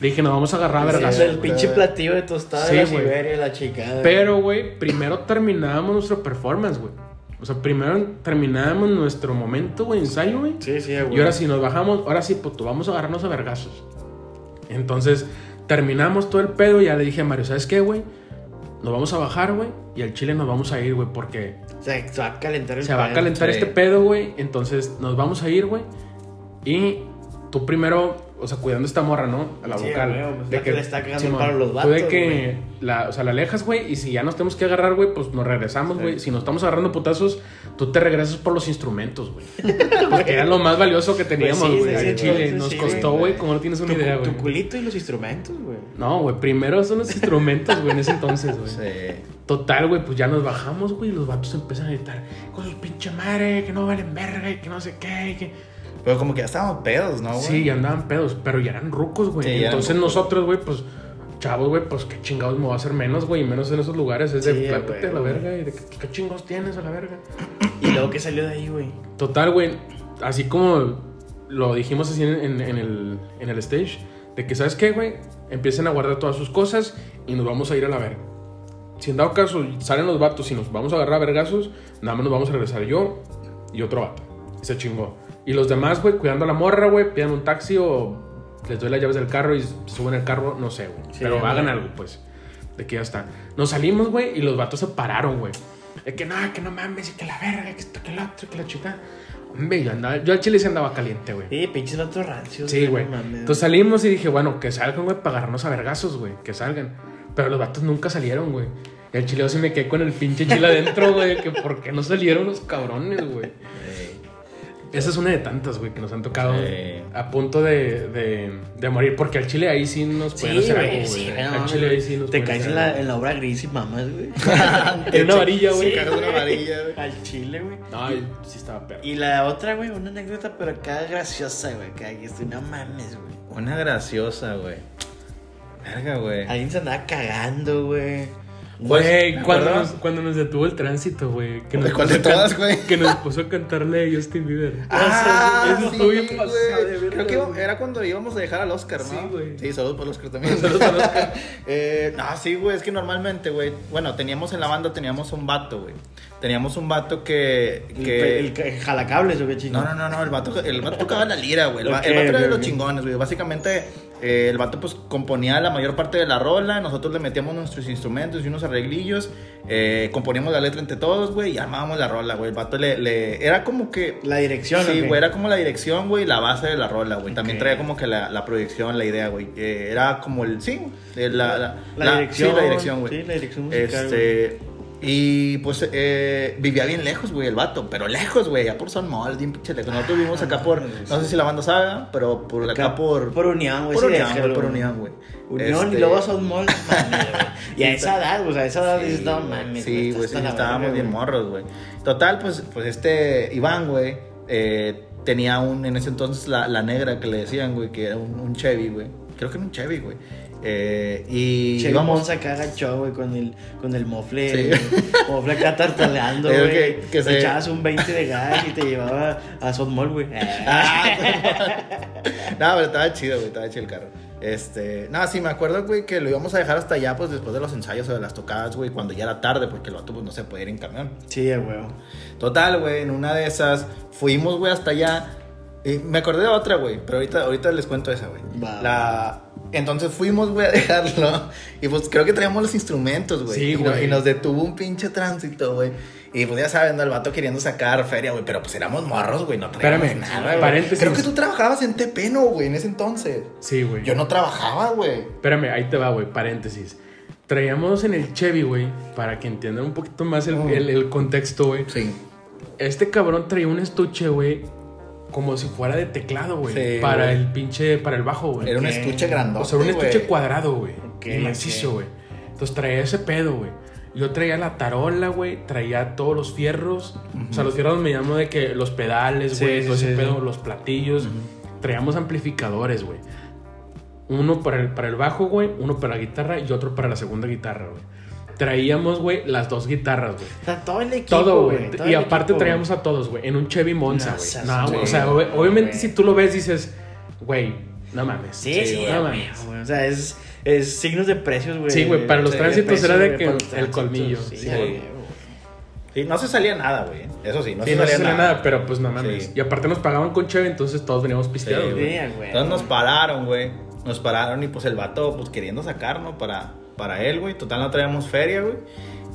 S1: Le dije, nos vamos a agarrar a
S2: Sí,
S1: vergazos.
S2: El pinche platillo de tostada
S1: Sí,
S2: de la. Siberia, la chingada.
S1: Pero, güey, primero terminábamos nuestro performance, güey. O sea, primero terminábamos nuestro momento, güey, ensayo, güey.
S2: Sí, sí, güey.
S1: Y ahora sí nos bajamos, ahora sí, puto, vamos a agarrarnos a vergazos. Entonces, terminamos todo el pedo y ya le dije a Mario, ¿sabes qué, güey? Nos vamos a bajar, güey, y al chile nos vamos a ir, güey, porque
S2: Se, se va a calentar el
S1: se va a
S2: pedo.
S1: calentar
S3: sí.
S1: este pedo, güey. Entonces, nos vamos a ir, güey. Y tú primero, o sea, cuidando esta morra, ¿no? A la
S2: Sí,
S1: vocal.
S2: güey, pues, la que le está cagando para los
S1: tú
S2: vatos,
S1: de que,
S2: güey.
S1: la, o sea, la alejas, güey, y si ya nos tenemos que agarrar, güey, pues nos regresamos, güey. Si nos estamos agarrando putazos, tú te regresas por los instrumentos, güey. Porque era lo más valioso que teníamos,
S2: Pues
S1: güey.
S2: sí,
S1: Chile. Nos costó,
S3: güey.
S1: como no tienes una
S2: Tu,
S1: idea,
S2: tu
S1: güey.
S2: culito y los instrumentos, güey.
S1: No, güey, primero son los instrumentos, güey, en ese entonces, güey.
S3: Sí.
S1: Total, güey, pues ya nos bajamos, güey, y los vatos empiezan a gritar, con su pinche madre, que no valen verga, y que no sé qué, y que...
S3: Pero como que ya estábamos pedos, ¿no, güey?
S1: Sí, ya andaban pedos, pero ya eran rucos, güey.
S3: Sí,
S1: Entonces
S3: rucos.
S1: nosotros, güey, pues, chavos, güey, pues qué chingados me va a hacer menos, güey, y menos en esos lugares. Es de
S2: Sí,
S1: plántate
S2: güey,
S1: a la
S2: güey.
S1: verga y de qué chingados tienes a la verga.
S2: Y luego que salió de ahí, güey.
S1: Total, güey, así como lo dijimos así en, en- en el, en el stage, de que, ¿sabes qué, güey? Empiecen a guardar todas sus cosas y nos vamos a ir a la verga. Si en dado caso salen los vatos y nos vamos a agarrar a vergazos, nada más nos vamos a regresar yo y otro vato. Y se chingó. Y los demás, güey, cuidando a la morra, güey, pidan un taxi o les doy las llaves del carro y suben el carro, no sé, güey.
S2: Sí,
S1: Pero
S2: güey.
S1: hagan algo, pues. De que ya está. Nos salimos, güey, y los vatos se pararon, güey. De que no, que no mames, y que la verga, que esto, que lo otro, que la chica. Hombre, yo, andaba, yo al chile sí andaba caliente, güey.
S2: Sí, pinches vatos rancios.
S1: Sí, güey.
S2: no.
S1: Entonces salimos y dije, bueno, que salgan, güey, para agarrarnos a vergazos, güey. Que salgan. Pero los vatos nunca salieron, güey. Y al chileo sí me quedé con el pinche chile adentro, güey. Que por qué no salieron los cabrones, güey. Esa es una de tantas, güey, que nos han tocado
S3: Sí.
S1: a punto de, de, de morir. Porque al chile ahí sí nos
S2: Sí,
S1: pueden hacer algo,
S2: güey, sí, no
S1: al
S2: mames,
S1: chile ahí sí nos
S2: Te caes en la,
S1: algo.
S2: en la obra gris y mamas, güey.
S1: En una varilla, güey.
S2: Sí,
S3: Cagas una varilla, güey.
S2: Al chile, güey.
S1: Ay, sí estaba perro.
S2: Y la otra, güey, una anécdota, pero acá graciosa, güey. Ahí estoy, no mames, güey.
S3: Una graciosa, güey. Verga, güey.
S2: Alguien se andaba cagando, güey.
S1: Güey,
S3: ¿me
S1: cuando nos, cuando nos detuvo el tránsito, güey. que nos
S3: ¿Cuál
S1: puso
S3: de
S1: a
S3: todas, güey?
S1: Que nos puso a cantarle Justin Bieber.
S3: Ah,
S1: eso
S3: sí, güey. Creo que iba-
S1: güey.
S3: era cuando íbamos a dejar al Oscar, ¿no?
S1: Sí, güey.
S3: Sí, saludos el Oscar también.
S1: Saludos al Oscar.
S3: eh, no, sí, güey, es que normalmente, güey. Bueno, teníamos en la banda, teníamos un vato, güey. Teníamos un vato que.
S2: El,
S3: que
S2: el, el jalacables, o qué chingón.
S3: no, no, no, no, el vato, el vato tocaba la lira, güey. El, va-
S2: Ok,
S3: el vato era de los chingones, güey. Básicamente, eh, el vato pues componía la mayor parte de la rola, nosotros le metíamos nuestros instrumentos y unos arreglillos, eh, componíamos la letra entre todos, güey, y armábamos la rola, güey. El vato le, le- Era como que...
S2: La dirección,
S3: Sí, güey, era como la dirección, güey, la base de la rola, güey. También traía como que la, la proyección, la idea, güey. Eh, era como el... Sí, eh, la, la,
S2: La dirección.
S3: Sí, la dirección, güey.
S2: Sí, la dirección musical,
S3: Este... Y pues eh, vivía bien lejos, güey, el vato. Pero lejos, güey, ya por Son Mall, bien pinche lejos. Nosotros vivimos acá por, no sé si la banda sabe, pero por acá, por.
S2: Por Unión, güey.
S3: Por
S2: sí,
S3: Unión, güey, por Unión, güey.
S2: Unión
S3: Este,
S2: y luego mames, güey. Y a esa edad, pues a esa edad dices, no mames.
S3: Sí, güey, sí, estábamos bien morros, güey. Total, pues, pues este Iván, güey, eh, tenía un, en ese entonces la, la negra que le decían, güey, que era un, un Chevy, güey. Creo que era un Chevy, güey. Eh, y
S2: Che,
S3: íbamos...
S2: Monza acá agachó, güey, con el, con el mofle.
S3: Sí.
S2: el Mofle acá tartaleando, güey.
S3: que- se-
S2: echabas un 20 de gas y te llevaba a Sotmol, güey.
S3: no, pero estaba chido, güey, estaba chido el carro. Este, no, sí, me acuerdo, güey, que lo íbamos a dejar hasta allá, pues, después de los ensayos o de las tocadas, güey, cuando ya era tarde, porque el vato, pues, no se podía ir en camión.
S2: Sí, güey.
S3: Total, güey, en una de esas fuimos, güey, hasta allá. Y me acordé de otra, güey, pero ahorita, ahorita les cuento esa, güey. La... Entonces fuimos, güey, a dejarlo. Y pues creo que traíamos los instrumentos, güey.
S1: Sí, güey.
S3: y nos detuvo un pinche tránsito, güey. Y pues ya saben, ¿no? el vato queriendo sacar feria, güey. Pero pues éramos morros, güey, no traíamos
S1: Espérame,
S3: nada, güey.
S1: paréntesis.
S3: Creo que tú trabajabas en TP, ¿no, güey? En ese entonces.
S1: Sí, güey.
S3: Yo no trabajaba, güey.
S1: Espérame, ahí te va, güey, paréntesis. Traíamos en el Chevy, güey, para que entiendan un poquito más el,
S3: Oh.
S1: el- el contexto, güey.
S3: Sí.
S1: Este cabrón traía un estuche, güey, como si fuera de teclado, güey.
S3: Sí,
S1: para
S3: güey.
S1: el pinche, para el bajo, güey.
S3: Era un estuche grandote,
S1: O sea, un estuche
S3: güey.
S1: cuadrado, güey. Y macizo, güey. Entonces traía ese pedo, güey. Yo traía la tarola, güey. Traía todos los fierros. O sea, los fierros me llamo de que los pedales, güey.
S2: sí,
S1: todo ese
S2: sí,
S1: pedo,
S2: sí.
S1: los platillos. Traíamos amplificadores, güey. Uno para el, para el bajo, güey. Uno para la guitarra y otro para la segunda guitarra, güey. Traíamos, güey, las dos guitarras, güey.
S2: O sea, todo el equipo,
S1: Todo, güey. Y aparte
S2: equipo,
S1: traíamos a todos, güey. En un Chevy Monza,
S2: No
S1: güey. No, güey. O sea, ob- obviamente si tú lo ves dices, güey, no mames.
S2: Sí, sí,
S1: no mames.
S2: O sea, es, es signos de precios, güey.
S1: Sí, güey, para los
S2: De
S1: tránsitos era de que el colmillo.
S2: Sí,
S1: Sí.
S3: Sí, no se salía nada, güey. Eso sí, no
S1: Sí,
S3: se
S1: no
S3: salía
S1: se
S3: nada.
S1: nada, pero pues no mames.
S3: Sí.
S1: Y aparte nos pagaban con Chevy, entonces todos veníamos pisteados, güey.
S2: Sí, güey.
S3: Entonces nos pararon, güey. Nos pararon y pues el vato, pues queriendo sacarnos para, para él, güey. Total, no traíamos feria, güey.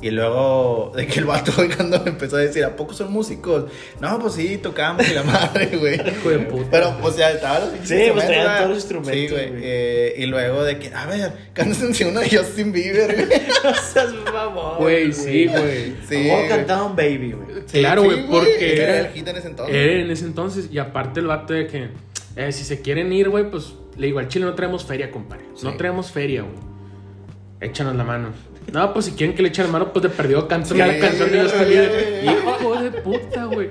S3: Y luego, de que el vato, güey, cuando empezó a decir, ¿a poco son músicos? No, pues sí, tocamos y la madre, güey.
S1: Hijo de puta.
S3: Pero, o sea, estaban los
S2: Sí, pues, traían todos los instrumentos,
S3: Sí, güey. Eh, y luego de que, a ver, cántense uno de Justin Bieber, güey.
S2: No seas mamón,
S1: Güey, sí, güey.
S3: Sí,
S2: ¿Cómo
S3: güey.
S2: cantaban Baby, güey?
S3: Sí,
S1: Claro,
S3: sí,
S1: güey, porque
S3: Era
S1: era-
S3: el hit en ese entonces.
S1: Era en ese entonces. Y aparte el vato de que, eh, si se quieren ir, güey, pues le digo, al chile no traemos feria, compadre. No
S3: Sí.
S1: traemos feria, güey. Échanos la mano. No, pues si quieren que le echen la mano, pues de perdido cantan
S3: Sí,
S1: la canción de Bieber.
S3: güey.
S1: Hijo de puta, güey.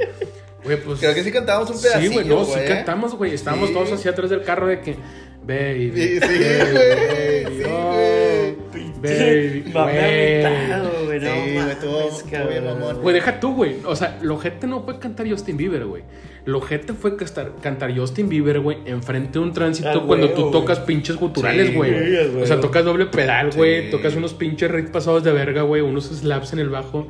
S1: Güey, pues.
S3: Creo que sí cantábamos un
S1: Sí,
S3: pedacillo,
S1: güey, no, sí
S3: güey, ¿eh?
S1: cantamos, güey. Estábamos
S3: Sí.
S1: todos así atrás del carro de que, baby.
S3: Sí, sí,
S1: baby,
S3: güey,
S1: baby,
S3: sí, güey.
S1: Baby,
S2: Mame
S1: güey.
S2: No
S3: Sí, güey,
S2: mames,
S3: estuvo- bien mamón.
S1: Güey, deja tú, güey. O sea, lo gente no fue cantar Justin Bieber, güey. Lo gente fue castar- cantar Justin Bieber, güey, enfrente de un tránsito
S2: Ah,
S1: cuando
S2: güey,
S1: tú
S2: güey.
S1: tocas pinches guturales,
S3: Sí,
S1: güey. o sea, tocas doble pedal, güey.
S3: Sí.
S1: Tocas unos pinches riffs pasados de verga, güey. Unos slaps en el bajo.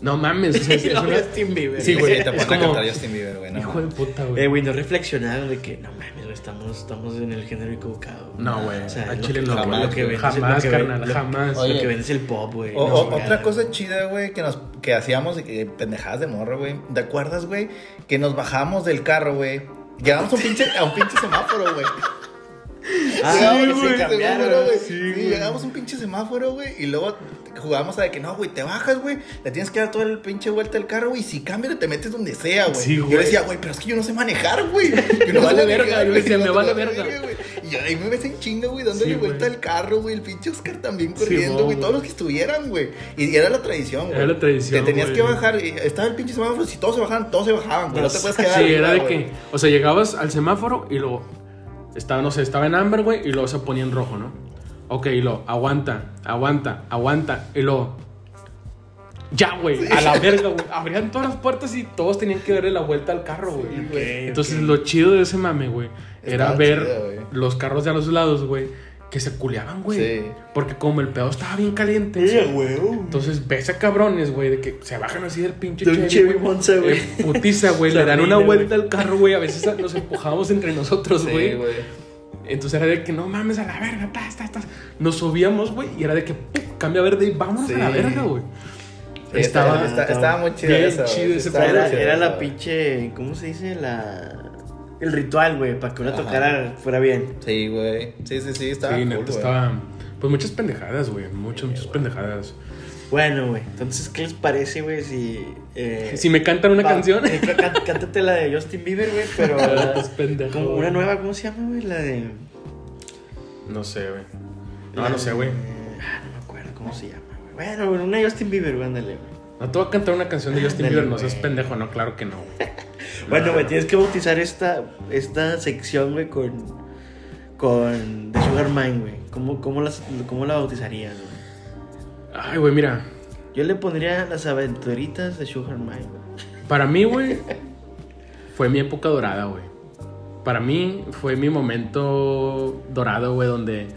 S1: No mames. o sea, es, es
S2: No,
S1: una-
S2: Justin Bieber.
S1: Sí, güey.
S3: Sí, te
S1: es
S3: ponen a
S1: como-
S3: cantar Justin Bieber, güey. no
S1: Hijo de puta,
S2: Eh,
S1: güey.
S2: güey, no reflexionaron de que, no mames, güey, estamos, estamos en el género equivocado.
S1: No, güey.
S2: O sea,
S1: a
S2: lo
S1: Chile
S2: que-
S1: no,
S3: jamás,
S1: güey.
S2: lo que ven es-
S1: Jamás,
S2: lo que ven-
S1: carnal,
S2: lo-
S1: jamás.
S2: Lo que ven es el pop, güey.
S3: Otra cosa chida, güey, que, nos, que hacíamos, que pendejadas de morro, güey. ¿Te acuerdas, güey? Que nos bajábamos del carro, güey. Llegamos a un pinche, a un pinche semáforo, güey.
S2: Ah, güey,
S1: Sí, güey.
S3: llegamos a un pinche semáforo, güey. Y luego jugábamos a de que no, güey, te bajas, güey. Le tienes que dar toda el pinche vuelta al carro, güey. Y si cambias, te metes donde sea, güey.
S1: Sí,
S3: Yo decía, güey, pero es que yo no sé manejar, güey. Yo
S1: Me
S3: no
S1: vale verga, yo decía, me vale verga.
S3: Y ahí me ves en chinga, güey, dándole
S1: Sí,
S3: vuelta al carro, güey. El pinche Oscar también corriendo, güey. todos los que estuvieran, güey. Y era la tradición, güey.
S1: Era la tradición,
S3: Te tenías que bajar. y Estaba el pinche semáforo. Si todos se bajaban, todos se bajaban, güey. No, te puedes quedar.
S1: Sí, era de que, o sea, llegabas al semáforo y luego estaba, no sé, estaba en amber, güey, y luego se ponía en rojo, ¿no? Ok, y luego, aguanta, aguanta, aguanta, y luego, ya, güey, a la verga, güey. Abrían todas las puertas y todos tenían que darle la vuelta al carro, güey. Entonces, lo chido de ese mame, güey, era ver
S3: chido, güey.
S1: los carros de a los lados, güey, que se culeaban, güey.
S3: Sí.
S1: Porque como el pedo estaba bien caliente,
S2: Sí, güey.
S1: entonces ves a cabrones, güey, de que se bajan así del pinche
S2: De un Chevy
S1: güey.
S2: Monza, güey.
S1: Putiza, güey. Le dan una vuelta
S2: güey.
S1: al carro, güey. A veces nos empujábamos entre nosotros,
S3: Sí,
S1: güey. Entonces era de que no mames a la verga, tas, tas, tas. Nos subíamos, güey, y era de que ¡pum! cambia a verde y vámonos
S3: Sí.
S1: a la verga, güey.
S3: Estaba, está- estaba muy chido
S1: bien
S3: eso.
S1: chido
S3: güey.
S1: ese
S3: Estaba.
S2: Era, era la pinche, ¿cómo se dice? La... El ritual, güey, para que una
S3: Ajá.
S2: tocara fuera bien.
S3: Sí, güey. Sí, sí, sí, estaba
S1: sí,
S3: cool,
S1: neta, estaba. Pues muchas pendejadas, güey. Muchas, muchas pendejadas.
S2: Bueno, güey. Entonces, ¿qué les parece, güey? Si. eh,
S1: Si me cantan una
S2: va-
S1: canción.
S2: eh, cá- cá- Cántate la de Justin Bieber, güey, pero. Como
S1: güey.
S2: una nueva, ¿cómo se llama, güey? La de.
S1: No sé, güey. No,
S2: la
S1: no sé, güey.
S2: Ah, no me acuerdo cómo se llama, güey. Bueno, güey, una de Justin Bieber, güey, ándale, güey.
S1: No te voy a cantar una canción de Justin Bieber, no seas pendejo, no, claro que no.
S2: Bueno,
S1: No.
S2: güey, tienes que bautizar esta, esta sección, güey, con. Con. The Sugar Mine, güey. ¿Cómo, cómo, las, ¿Cómo la bautizarías, güey?
S1: Ay, güey, mira.
S2: Yo le pondría las aventuritas de Sugar güey.
S1: Para mí, güey, fue mi época dorada, güey. Para mí fue mi momento dorado, güey, donde,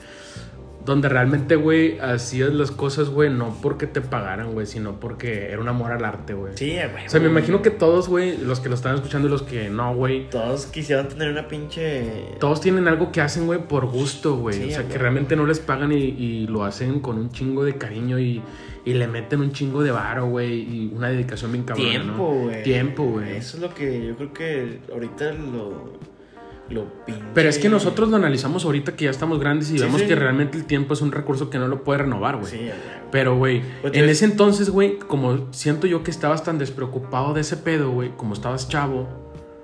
S1: donde realmente, güey, hacías las cosas, güey, no porque te pagaran, güey, sino porque era un amor al arte, güey.
S2: Sí, güey.
S1: O sea, me imagino que todos, güey, los que lo están escuchando y los que no, güey,
S2: Todos quisieran tener una pinche.
S1: todos tienen algo que hacen, güey, por gusto, güey.
S2: Sí,
S1: o sea, que realmente no les pagan y, y lo hacen con un chingo de cariño y, y le meten un chingo de varo, güey, y una dedicación bien cabrona,
S2: Tiempo,
S1: ¿no?
S2: güey.
S1: Tiempo, güey.
S2: Eso es lo que yo creo que ahorita lo. Lo pinche.
S1: Pero es que nosotros lo analizamos ahorita que ya estamos grandes y
S2: Sí,
S1: vemos
S2: sí.
S1: que realmente el tiempo es un recurso que no lo puede renovar, güey.
S2: Sí, güey.
S1: Pero, güey,
S2: Pues,
S1: en
S2: es-
S1: ese entonces, güey, como siento yo que estabas tan despreocupado de ese pedo, güey, como estabas chavo,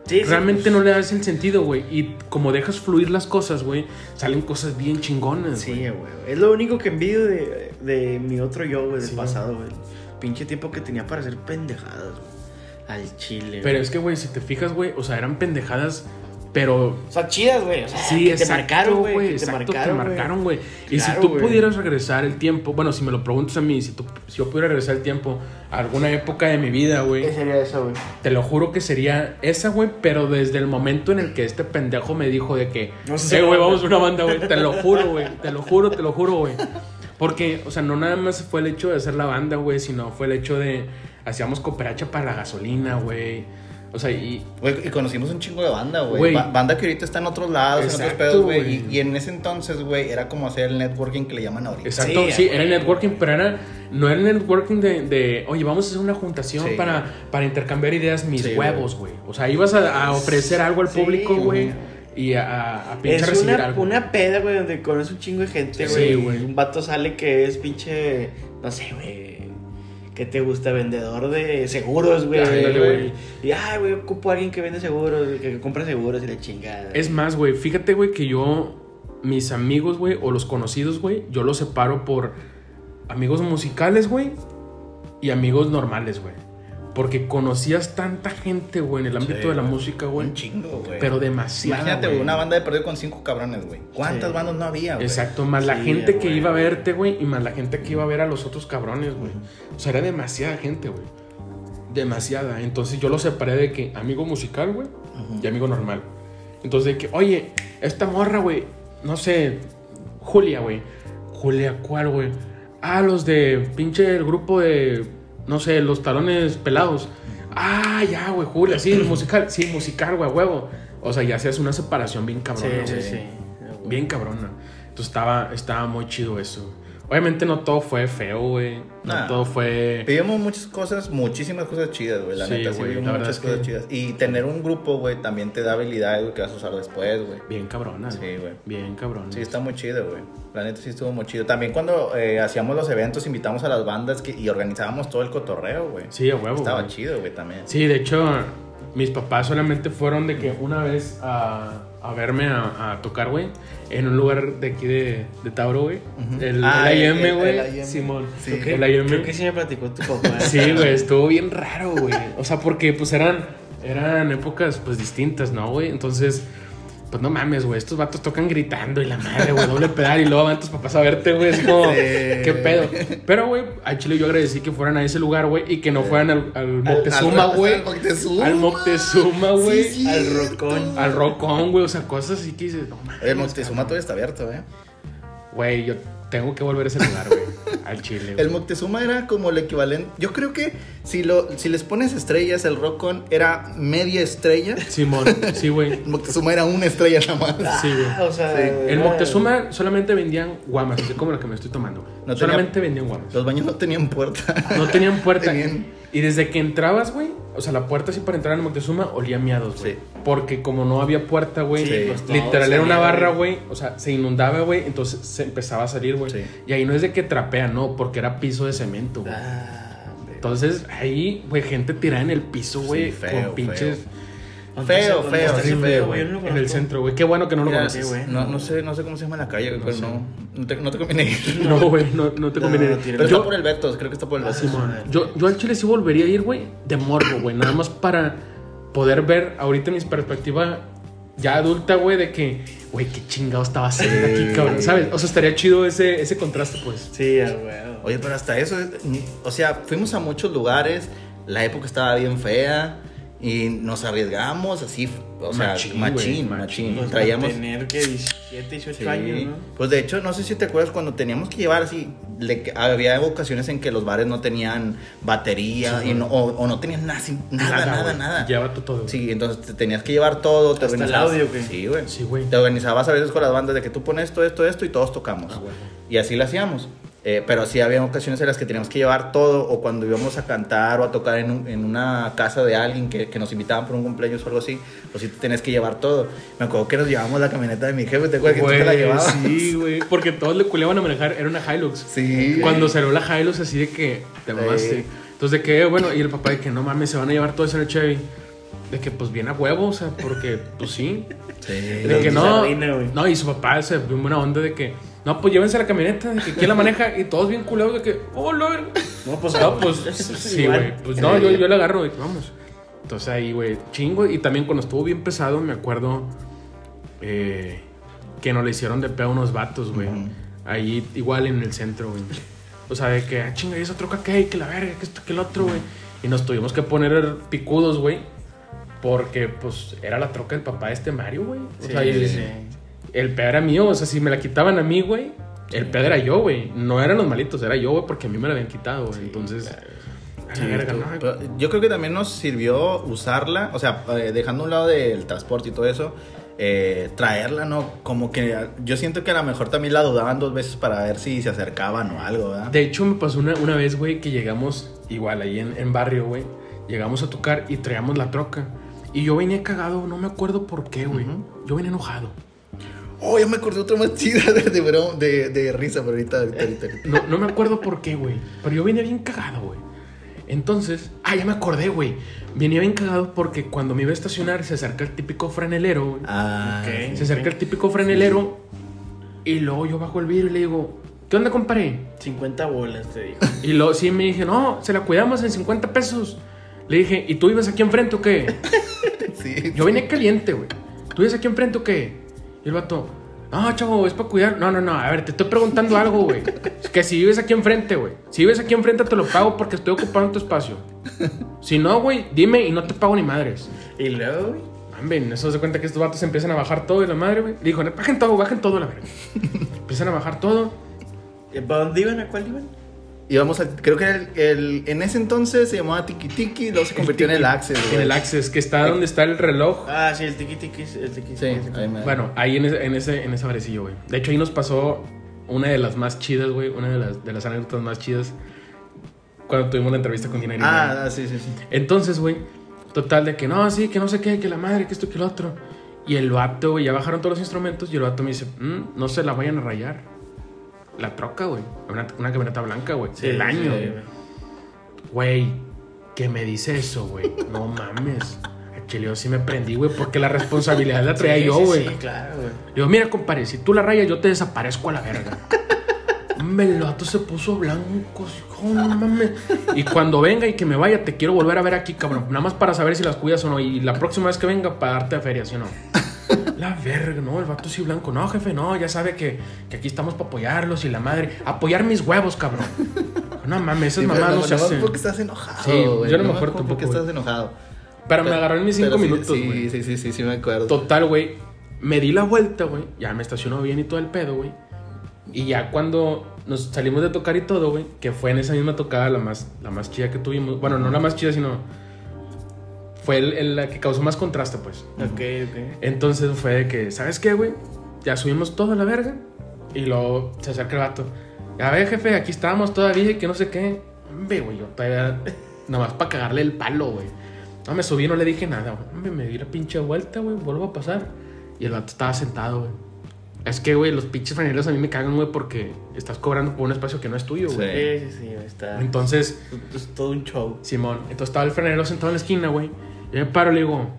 S2: Sí,
S1: realmente
S2: pues,
S1: no le das el sentido, güey. Y como dejas fluir las cosas, güey, salen cosas bien chingonas,
S2: Sí,
S1: güey.
S2: Es lo único que envidio de, de mi otro yo, güey, del pasado, güey. Pinche tiempo que tenía para hacer pendejadas, güey. Al chile,
S1: Pero es que, güey, si te fijas, güey, o sea, eran pendejadas, pero
S2: O sea, chidas, güey. O sea,
S1: Sí,
S2: que
S1: exacto,
S2: te marcaron, güey.
S1: Exacto,
S2: te marcaron,
S1: te
S2: güey.
S1: marcaron, güey. Y si tú pudieras regresar el tiempo, bueno, si me lo preguntas a mí, si, tú, si yo pudiera regresar el tiempo a alguna época de mi vida, güey,
S2: ¿Qué sería eso, güey?
S1: te lo juro que sería esa, güey, pero desde el momento en el que este pendejo me dijo de que,
S2: No sé,
S1: güey. vamos a una banda, güey, te lo juro, güey, te lo juro, te lo juro, güey. Porque, o sea, no nada más fue el hecho de hacer la banda, güey, sino fue el hecho de, hacíamos cooperacha para la gasolina, güey. O sea, y,
S3: Güey, y conocimos un chingo de banda, güey.
S1: Güey.
S3: Ba- banda que ahorita está en otros lados, en otros pedos, güey. Y, y en ese entonces, güey, era como hacer el networking que le llaman ahorita.
S1: Exacto,
S2: Sí,
S1: sí, era networking, pero era, no era networking de, de, oye, vamos a hacer una juntación
S3: Sí.
S1: para, para intercambiar ideas, mis
S3: Sí,
S1: huevos, güey. O sea, ibas a, a ofrecer algo al
S2: Sí,
S1: público, güey, y a, a pinche
S2: Es
S1: recibir
S2: una,
S1: algo.
S2: una peda, güey, donde conoces un chingo de gente,
S1: Sí,
S2: güey.
S1: güey.
S2: un vato sale que es pinche, no sé, güey. ¿Qué te gusta? Vendedor de seguros, güey. Y, ay, güey, ocupo a alguien que vende seguros, que compra seguros y la chingada.
S1: Es más, güey, fíjate, güey, que yo, mis amigos, güey, o los conocidos, güey, yo los separo por amigos musicales, güey, y amigos normales, güey. Porque conocías tanta gente, güey, en el ámbito
S3: Sí,
S1: de la
S3: güey.
S1: música, güey.
S3: Un chingo, güey.
S1: Pero demasiado.
S3: Imagínate, güey, una banda de perdido con cinco cabrones, güey. ¿Cuántas
S2: Sí.
S3: bandas no había, güey?
S1: Exacto, más la gente que iba a verte, güey, y más la gente que iba a ver a los otros cabrones, güey. O sea, era demasiada gente, güey. Demasiada. Entonces yo lo separé de que amigo musical, güey, y amigo normal. Entonces de que, oye, esta morra, güey, no sé, Julia, güey. Julia, ¿cuál, güey? Ah, los de pinche el grupo de, no sé, los talones pelados. Ah, ya, güey, Julia, sí, musical, sí, musical, güey, huevo. O sea, ya se hace una separación bien
S2: Sí,
S1: cabrona,
S2: sí,
S1: güey.
S2: sí.
S1: Bien cabrona. Entonces estaba, estaba muy chido eso. Obviamente no todo fue feo, güey. No todo fue...
S3: Vivimos muchas cosas, muchísimas cosas chidas, güey. La
S1: Sí,
S3: neta, sí, vivimos muchas
S1: es
S3: cosas chidas. Y tener un grupo, güey, también te da habilidades, güey, que vas a usar después, güey.
S1: Bien cabrona.
S3: Sí, güey.
S1: Bien cabrona.
S3: Sí, está muy chido, güey. La neta sí estuvo muy chido. También cuando eh, hacíamos los eventos, invitamos a las bandas que, y organizábamos todo el cotorreo, güey.
S1: Sí, a huevo.
S3: Estaba chido, güey, también.
S1: Sí, de hecho, mis papás solamente fueron de que una vez a, a verme a, a tocar, güey, en un lugar de aquí de, de Tauro, güey. El,
S3: Ah,
S1: el IM, güey. Simón.
S3: Sí.
S2: Creo que-
S1: El IM.
S2: Creo que sí me platicó tu papá.
S1: Sí, güey, estuvo bien raro, güey. O sea, porque pues eran, eran épocas pues distintas, ¿no, güey? Entonces, pues no mames, güey, estos vatos tocan gritando y la madre, güey, doble pedal y luego van tus papás a verte, güey, así como,
S3: Sí.
S1: qué pedo. Pero, güey, al chile yo agradecí que fueran a ese lugar, güey, y que no fueran al, al Moctezuma,
S3: Al-
S1: güey.
S3: al Moctezuma.
S1: Al Moctezuma, güey.
S3: Sí, sí.
S2: Al rocón.
S1: Al Rocón, güey, o sea, cosas así que dices, no mames.
S3: El Moctezuma todavía está abierto, ¿eh?
S1: Güey, yo tengo que volver a ese lugar, güey, al chile, güey.
S3: El Moctezuma era como el equivalente. Yo creo que si, lo, si les pones estrellas, el Rockon era media estrella.
S1: Simón, sí, güey.
S3: El Moctezuma era una estrella nada más.
S1: Sí, güey.
S2: Ah, o sea,
S3: Sí.
S1: El Moctezuma solamente vendían guamas, así como la que me estoy tomando.
S3: tenía-
S1: solamente vendían guamas.
S3: Los baños no tenían puerta.
S1: No tenían puerta.
S3: Tenían-
S1: Y desde que entrabas, güey, o sea, la puerta así para entrar en Moctezuma olía a miados, güey.
S3: Sí.
S1: Porque como no había puerta, güey,
S3: Sí,
S2: pues,
S1: literal era una barra,
S2: güey.
S1: O sea, se inundaba, güey, entonces se empezaba a salir, güey.
S3: Sí.
S1: Y ahí no es de que trapea, no, porque era piso de cemento, güey.
S2: Ah.
S1: Entonces, ahí, güey, gente tirada en el piso, güey, con pinches...
S3: Feo,
S2: ¿Dónde
S3: feo,
S2: está
S3: sí, feo, güey.
S2: No
S1: En el centro, güey. Qué bueno que no lo conoces.
S2: güey.
S3: no, no sé, no sé cómo se llama la calle, güey,
S1: No
S3: pero
S1: sé.
S3: no, no te, no te conviene ir.
S1: No, güey, no, no te conviene.
S2: no tiene-
S3: Pero
S1: yo,
S3: está por el Betos, creo que está por el
S2: Ah,
S3: Betos.
S2: Simón.
S1: yo, yo al chile sí volvería a ir, güey, de morbo, güey. Nada más para poder ver ahorita mi perspectiva ya adulta, güey, de que, güey, qué chingado estaba haciendo
S3: Sí.
S1: aquí, cabrón, ¿sabes? O sea, estaría chido ese, ese contraste, pues.
S2: Sí, güey.
S3: Oye, pero hasta eso, o sea, fuimos a muchos lugares, la época estaba bien fea y nos arriesgamos así, o sea,
S1: Machín,
S3: machín,
S1: güey,
S3: machín.
S2: Pues
S3: Traíamos...
S2: tener que 17, 18
S3: Sí.
S2: años, ¿no?
S3: Pues de hecho, no sé si te acuerdas cuando teníamos que llevar así, le- había ocasiones en que los bares no tenían batería
S1: Sí,
S3: y no, o, o no tenían nada, sin- nada, nada,
S1: güey.
S3: nada.
S1: Lleva tú todo.
S3: Sí, entonces te tenías que llevar todo, te
S2: Hasta el
S3: organizabas.
S2: audio, ¿qué?
S3: Sí, güey.
S1: Sí, güey.
S3: Te organizabas a veces con las bandas de que tú pones esto, esto, esto y todos tocamos.
S1: Ah, güey.
S3: Y así lo hacíamos. Eh, pero sí había ocasiones en las que teníamos que llevar todo o cuando íbamos a cantar o a tocar en, un- en una casa de alguien que, que nos invitaban por un cumpleaños o algo así, pues sí te tenías que llevar todo. Me acuerdo que nos llevamos la camioneta de mi jefe, ¿te acuerdas que tú te la
S1: Güey,
S3: llevabas?
S1: sí, güey. Porque todos le culeaban a manejar. Era una Hilux.
S3: Sí.
S1: Cuando salió la Hilux, así de que te mamaste.
S3: Sí.
S1: Entonces, de que, bueno, y el papá de que no mames, se van a llevar todo eso en el Chevy. De que, pues, viene a huevo, o sea, porque, pues sí.
S3: Sí.
S1: De que no.
S2: güey.
S1: No, y su papá se vio buena onda de que, no, pues llévense la camioneta, que quién la maneja. Y todos bien culeados de que, oh, lo
S2: No, pues,
S1: No, pues, sí, güey. Pues no, yo, yo la agarro, güey, vamos. Entonces ahí, güey, chingo. Y también cuando estuvo bien pesado, me acuerdo eh, que nos le hicieron de pedo unos vatos, güey. Ahí, igual en el centro, güey. O sea, de que, ah, chinga, y esa troca que hay, que la verga, que esto, que el otro, güey. Y nos tuvimos que poner picudos, güey. Porque, pues, era la troca del papá de este Mario, güey. O
S2: Sí,
S1: sea, y-
S2: sí.
S1: El pedo era mío. O sea, si me la quitaban a mí, güey, el pedo era yo, güey. No eran los malitos, era yo, güey, porque a mí me la habían quitado, güey. Entonces,
S3: yo creo que también nos sirvió usarla, o sea, eh, dejando a un lado del transporte y todo eso, eh, traerla, ¿no? Como que yo siento que a lo mejor también la dudaban dos veces para ver si se acercaban o algo, ¿verdad?
S1: De hecho, me pasó una, una vez, güey, que llegamos, igual ahí en, en barrio, güey. Llegamos a tocar y traíamos la troca. Y yo venía cagado, no me acuerdo por qué, güey. Yo venía enojado.
S3: Oh, ya me acordé otra más chida de, de, bro- de- de risa, pero ahorita, ahorita, ahorita.
S1: No, no me acuerdo por qué, güey. Pero yo venía bien cagado, güey. Entonces, ah, ya me acordé, güey. Venía bien cagado porque cuando me iba a estacionar se acerca el típico franelero, güey.
S3: Ah,
S2: Ok.
S1: Se acerca el típico franelero y luego yo bajo el vidrio y le digo, ¿qué onda, compadre?
S2: 50 bolas, te digo.
S1: Y luego sí me dije, no, se la cuidamos en 50 pesos. Le dije, ¿y tú vives aquí enfrente o qué?
S3: sí.
S1: Yo venía caliente, güey. ¿Tú vives aquí enfrente o qué? Y el vato, no, chavo, es para cuidar. No, no, no, a ver, te estoy preguntando algo, güey. Es que si vives aquí enfrente, güey. Si vives aquí enfrente te lo pago porque estoy ocupando tu espacio. Si no, güey, dime y no te pago ni madres.
S2: Y luego, güey.
S1: Hombre, eso se cuenta que estos vatos empiezan a bajar todo y la madre, güey. Dijo, bajen todo, bajen todo, la verga. empiezan a bajar todo.
S2: ¿y ¿Para dónde iban? ¿A cuál iban?
S3: Íbamos a, creo que el, el- en ese entonces se llamaba Tiki Tiki, luego se convirtió en el Access, güey.
S1: En el Access, que está donde está el reloj.
S2: Ah, sí, el tiki tiki. El tiki
S3: Sí, ahí me-
S1: Bueno, ahí en ese, en ese, en ese barecillo, güey. De hecho, ahí nos pasó una de las más chidas, güey. Una de las, de las anécdotas más chidas. Cuando tuvimos la entrevista con Dina Irina.
S3: Ah, ah, sí, sí, sí.
S1: Entonces, güey, total de que no, sí, que no sé qué, que la madre, que esto, que lo otro. Y el vato, güey, ya bajaron todos los instrumentos y el vato me dice, "Mm, no se la vayan a rayar. La troca, güey. Una, una camioneta blanca, güey.
S2: Sí,
S1: del
S2: sí,
S1: año.
S2: güey.
S1: Güey, que me dice eso, güey. No mames. Chile, yo sí me prendí, güey, porque la responsabilidad la traía
S2: Sí,
S1: yo,
S2: sí,
S1: güey.
S2: Sí, claro, güey.
S1: Digo, mira, compadre, si tú la rayas, yo te desaparezco a la verga. Vato se puso blanco, hijo, no mames. Y cuando venga y que me vaya, te quiero volver a ver aquí, cabrón. Nada más para saber si las cuidas o no. Y la próxima vez que venga, para darte a feria, ¿sí o no? La verga, no, el vato sí blanco. No, jefe, no, ya sabe que, que aquí estamos para apoyarlos y la madre. Apoyar mis huevos, cabrón. No mames, esas
S3: Sí,
S1: mamadas no
S3: no,
S1: se
S3: no,
S1: hacen.
S3: porque estás enojado.
S1: Sí,
S3: güey,
S1: yo no me acuerdo tampoco,
S3: estás enojado.
S1: Pero me agarró en mis cinco
S3: sí,
S1: minutos,
S3: Sí,
S1: güey.
S3: sí, sí, sí, sí, me acuerdo.
S1: Total, güey. Me di la vuelta, güey. Ya me estacionó bien y todo el pedo, güey. Y ya cuando nos salimos de tocar y todo, güey, que fue en esa misma tocada la más, la más chida que tuvimos. Bueno, no la más chida, sino. Fue el, el- la que causó más contraste, pues.
S2: Ok, ok.
S1: Entonces fue de que, ¿sabes qué, güey? Ya subimos todo a la verga. Y luego se acerca el vato. A ver, jefe, aquí estábamos todavía y que no sé qué. Hombre, güey, yo todavía. Nada más para cagarle el palo, güey. No, me subí, no le dije nada, güey. Hombre, me di la pinche vuelta, güey, vuelvo a pasar. Y el vato estaba sentado, güey. Es que, güey, los pinches freneros a mí me cagan, güey, porque estás cobrando por un espacio que no es tuyo, güey.
S2: Sí, sí, sí, está.
S1: Entonces,
S2: Es todo un show.
S1: Simón, entonces estaba el frenero sentado en la esquina, güey. Y me paro y le digo,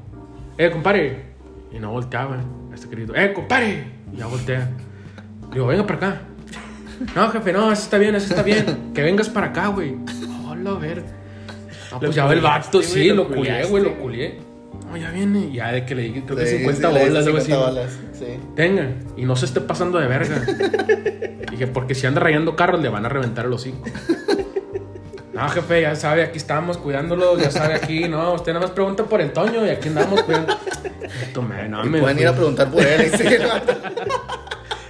S1: eh, compadre. Y no volteaba, este querido, eh, compadre. Y ya voltea. Le digo, venga para acá. No, jefe, no, eso está bien, eso está bien. Que vengas para acá, güey. Hola, ver. No, pues ya va el vato, sí,
S2: lo
S1: culié, güey, lo culié. No, ya viene. Ya de que le dije, creo que
S3: Sí,
S1: 50
S3: sí, le
S1: bolas, algo así.
S3: 50 bolas, sí.
S1: Tenga, y no se esté pasando de verga. Dije, porque si anda rayando carros, le van a reventar el hocico. No, jefe, ya sabe, aquí estamos cuidándolo, ya sabe aquí, no, usted nada más pregunta por el Toño y aquí andamos cuidando. Tomé, no, me
S3: Pueden
S1: fui.
S3: ir a preguntar por él. sí.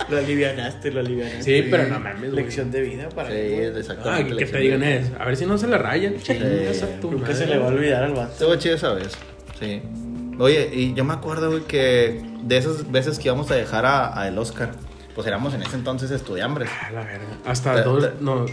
S2: Lo alivianaste, lo alivianaste.
S1: Sí, pero no mames.
S2: Lección de vida para
S3: Sí.
S1: Ah,
S3: exactamente.
S1: que, que te digan es, a ver si no se la rayan. Tu
S2: Nunca se le va a olvidar al vato.
S3: Estuvo chido esa vez. Sí. Oye, y yo me acuerdo, güey, que de esas veces que íbamos a dejar a, a el Oscar, pues éramos en ese entonces estudiambres.
S1: A la verga. Hasta dos, no,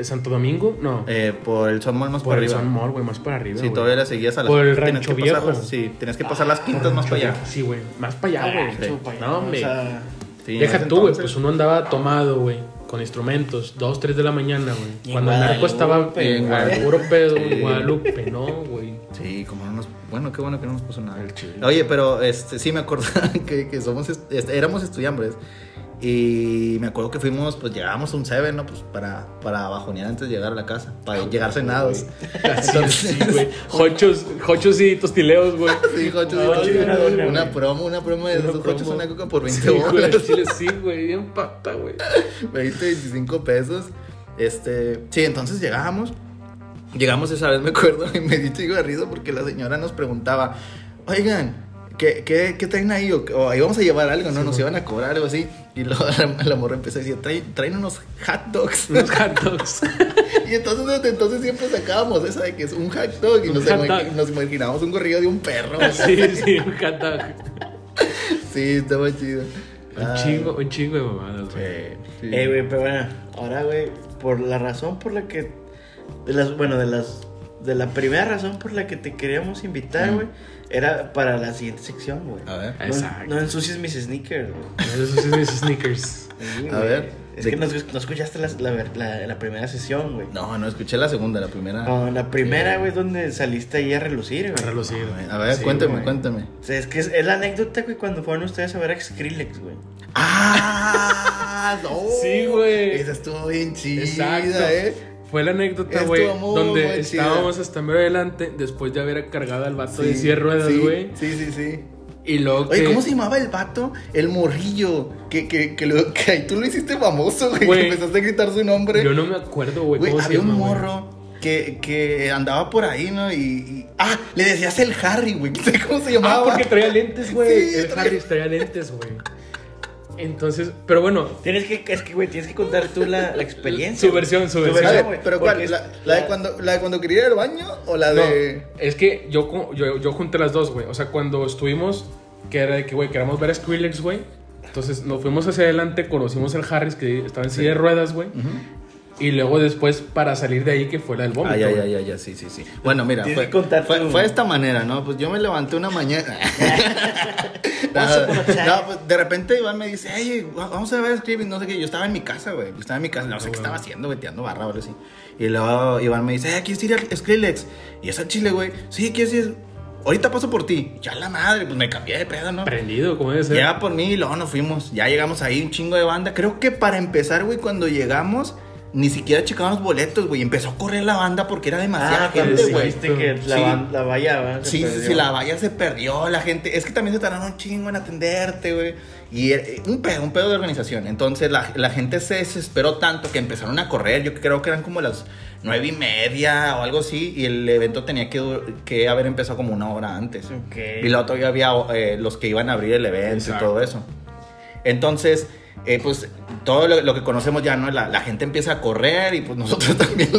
S1: ¿Santo Domingo? No,
S3: Eh, por el Son Mall más
S1: por
S3: para
S1: el
S3: arriba.
S1: San Mor, güey, más para arriba,
S3: Sí,
S1: güey.
S3: todavía le seguías a las
S1: Por el Rancho Viejo.
S3: sí, tienes que pasar las quintas más para allá.
S1: Sí, güey, más para allá, güey.
S2: Pa' allá,
S1: No, hombre.
S2: O sea,
S3: Sí, en
S1: Deja tú, güey, pues uno andaba tomado, güey, con instrumentos, 2, 3 de la mañana, güey. Cuando el narco estaba
S2: Guadalupe,
S1: en
S3: güey. Sí.
S1: en Guadalupe, no, güey.
S3: Sí, como no nos... Bueno, qué bueno que no nos puso nada.
S1: El.
S3: Oye, pero este, sí me acuerdo que, que somos, est- éramos estudiambres. Y me acuerdo que fuimos, pues llegábamos a un Seven, ¿no? Pues para, para bajonear antes de llegar a la casa. Para llegar cenados.
S1: Sí, güey. Jochos y tostileos, güey.
S3: Sí,
S1: Ay,
S3: sí,
S2: una dona,
S3: una
S2: güey.
S3: promo, una promo de esos
S1: promo.
S3: una coca por 20
S1: Sí, güey,
S3: bolas.
S1: al chile sí, güey, bien pata, güey.
S3: 20, 25 pesos. Este, sí, entonces llegábamos. Llegamos esa vez, me acuerdo, y me di chico de risa porque la señora nos preguntaba, oigan, ¿qué, qué, qué traen ahí? O, o íbamos a llevar algo, ¿no? Nos iban a cobrar algo así. Y luego la, la morra empezó a decir, traen, traen unos hot dogs.
S1: Unos hot dogs.
S3: y entonces desde entonces siempre sacábamos esa de que es un hot dog y
S1: Un
S3: nos,
S1: hot
S3: imagi-
S1: dog.
S3: nos imaginábamos un corrido de un perro.
S1: Sí, sí, un hot dog.
S3: sí, estaba chido.
S1: Un
S3: Ay,
S1: chingo, un chingo de mamadas, güey.
S3: sí.
S2: Eh, güey, pero bueno, ahora, güey, por la razón por la que. De las, bueno, de las. De la primera razón por la que te queríamos invitar,
S3: Mm.
S2: güey, era para la siguiente sección, güey.
S3: A ver.
S2: No,
S1: Exacto.
S2: no ensucies mis sneakers, güey.
S1: Esos son mis sneakers.
S2: Sí,
S3: A
S2: güey.
S3: ver,
S2: Es
S3: ¿de
S2: que no, no escuchaste la, la, la- la primera sesión, güey.
S3: No, no escuché la segunda, la primera.
S2: No, la primera, güey, donde saliste ahí a relucir, güey.
S1: A relucir.
S3: A ver,
S1: Sí,
S3: cuéntame,
S1: güey.
S3: cuéntame.
S2: O sea, es que es, es la anécdota, güey, cuando fueron ustedes a ver a Skrillex, güey.
S3: ¡Ah! no.
S1: Sí, güey.
S3: Esa estuvo bien chida,
S1: Exacto.
S3: ¿eh?
S1: Fue la anécdota, güey, donde
S3: muy chida.
S1: estábamos hasta medio adelante después de haber cargado al vato de
S3: Sí,
S1: 100 ruedas, güey.
S3: Sí, sí, sí.
S1: Y luego
S3: Oye,
S1: que-
S3: ¿cómo se llamaba el vato? El morrillo. Que, que, que, lo- que ahí tú lo hiciste famoso, güey. Que empezaste a gritar su nombre.
S1: Yo no me acuerdo, güey, se
S3: había un
S1: llama, güey.
S3: morro que, que andaba por ahí, ¿no? Y, y- Ah, le decías el Harry, güey. Cómo se llamaba.
S1: Ah, porque traía lentes, güey.
S3: Sí,
S1: el
S3: traía-
S1: Harris traía lentes, güey. Entonces, pero bueno,
S2: Tienes que, es que, güey, tienes que contar tú la, la experiencia.
S1: Su versión, su
S2: Tu
S1: versión.
S3: Pero ¿cuál? ¿La, la de cuando, ¿La de cuando quería ir al baño o la
S1: no,
S3: de.?
S1: es que yo, yo, yo junté las dos, güey. O sea, cuando estuvimos, que era de que, güey, queríamos ver a Skrillex, güey. Entonces nos fuimos hacia adelante, conocimos al Harris que estaba en silla de ruedas, güey. Y luego después, para salir de ahí, que fue la del vómito.
S3: Ay, ay,
S1: güey.
S3: ay, ay, ay, sí, sí, sí. Bueno, mira, fue,
S2: que contar
S3: fue, fue de esta manera, ¿no? Pues yo me levanté una mañana. No, pues de repente Iván me dice, hey, vamos a ver Scribbing, no sé qué. Yo estaba en mi casa, güey. Yo estaba en mi casa, no sé qué estaba haciendo, güey, tirando barra algo así. Y luego Iván me dice, hey, ¿quieres ir a Skrillex? Y es Chile, güey. Sí, ¿quieres ir? Ahorita paso por ti. Ya la madre, pues me cambié de pedo, ¿no?
S1: Prendido, como debe ser.
S3: Llega por mí y luego nos fuimos. Ya llegamos ahí, un chingo de banda. Creo que para empezar, güey, cuando llegamos, ni siquiera checaban los boletos, güey. Empezó a correr la banda porque era demasiada
S2: Ah,
S3: gente, güey.
S2: que la,
S3: Sí.
S2: van- la valla,
S3: Sí, sí, sí, la valla se perdió, la gente. Es que también se tardaron un chingo en atenderte, güey. Y eh, un pedo, un pedo de organización. Entonces la, la gente se desesperó tanto que empezaron a correr. Yo creo que eran como las nueve y media o algo así. Y el evento tenía que, que haber empezado como una hora antes.
S2: Ok.
S3: Y luego todavía había eh, los que iban a abrir el evento
S1: Exacto.
S3: y todo eso. Entonces, eh, pues todo lo, lo que conocemos ya, ¿no? La, la gente empieza a correr y pues nosotros también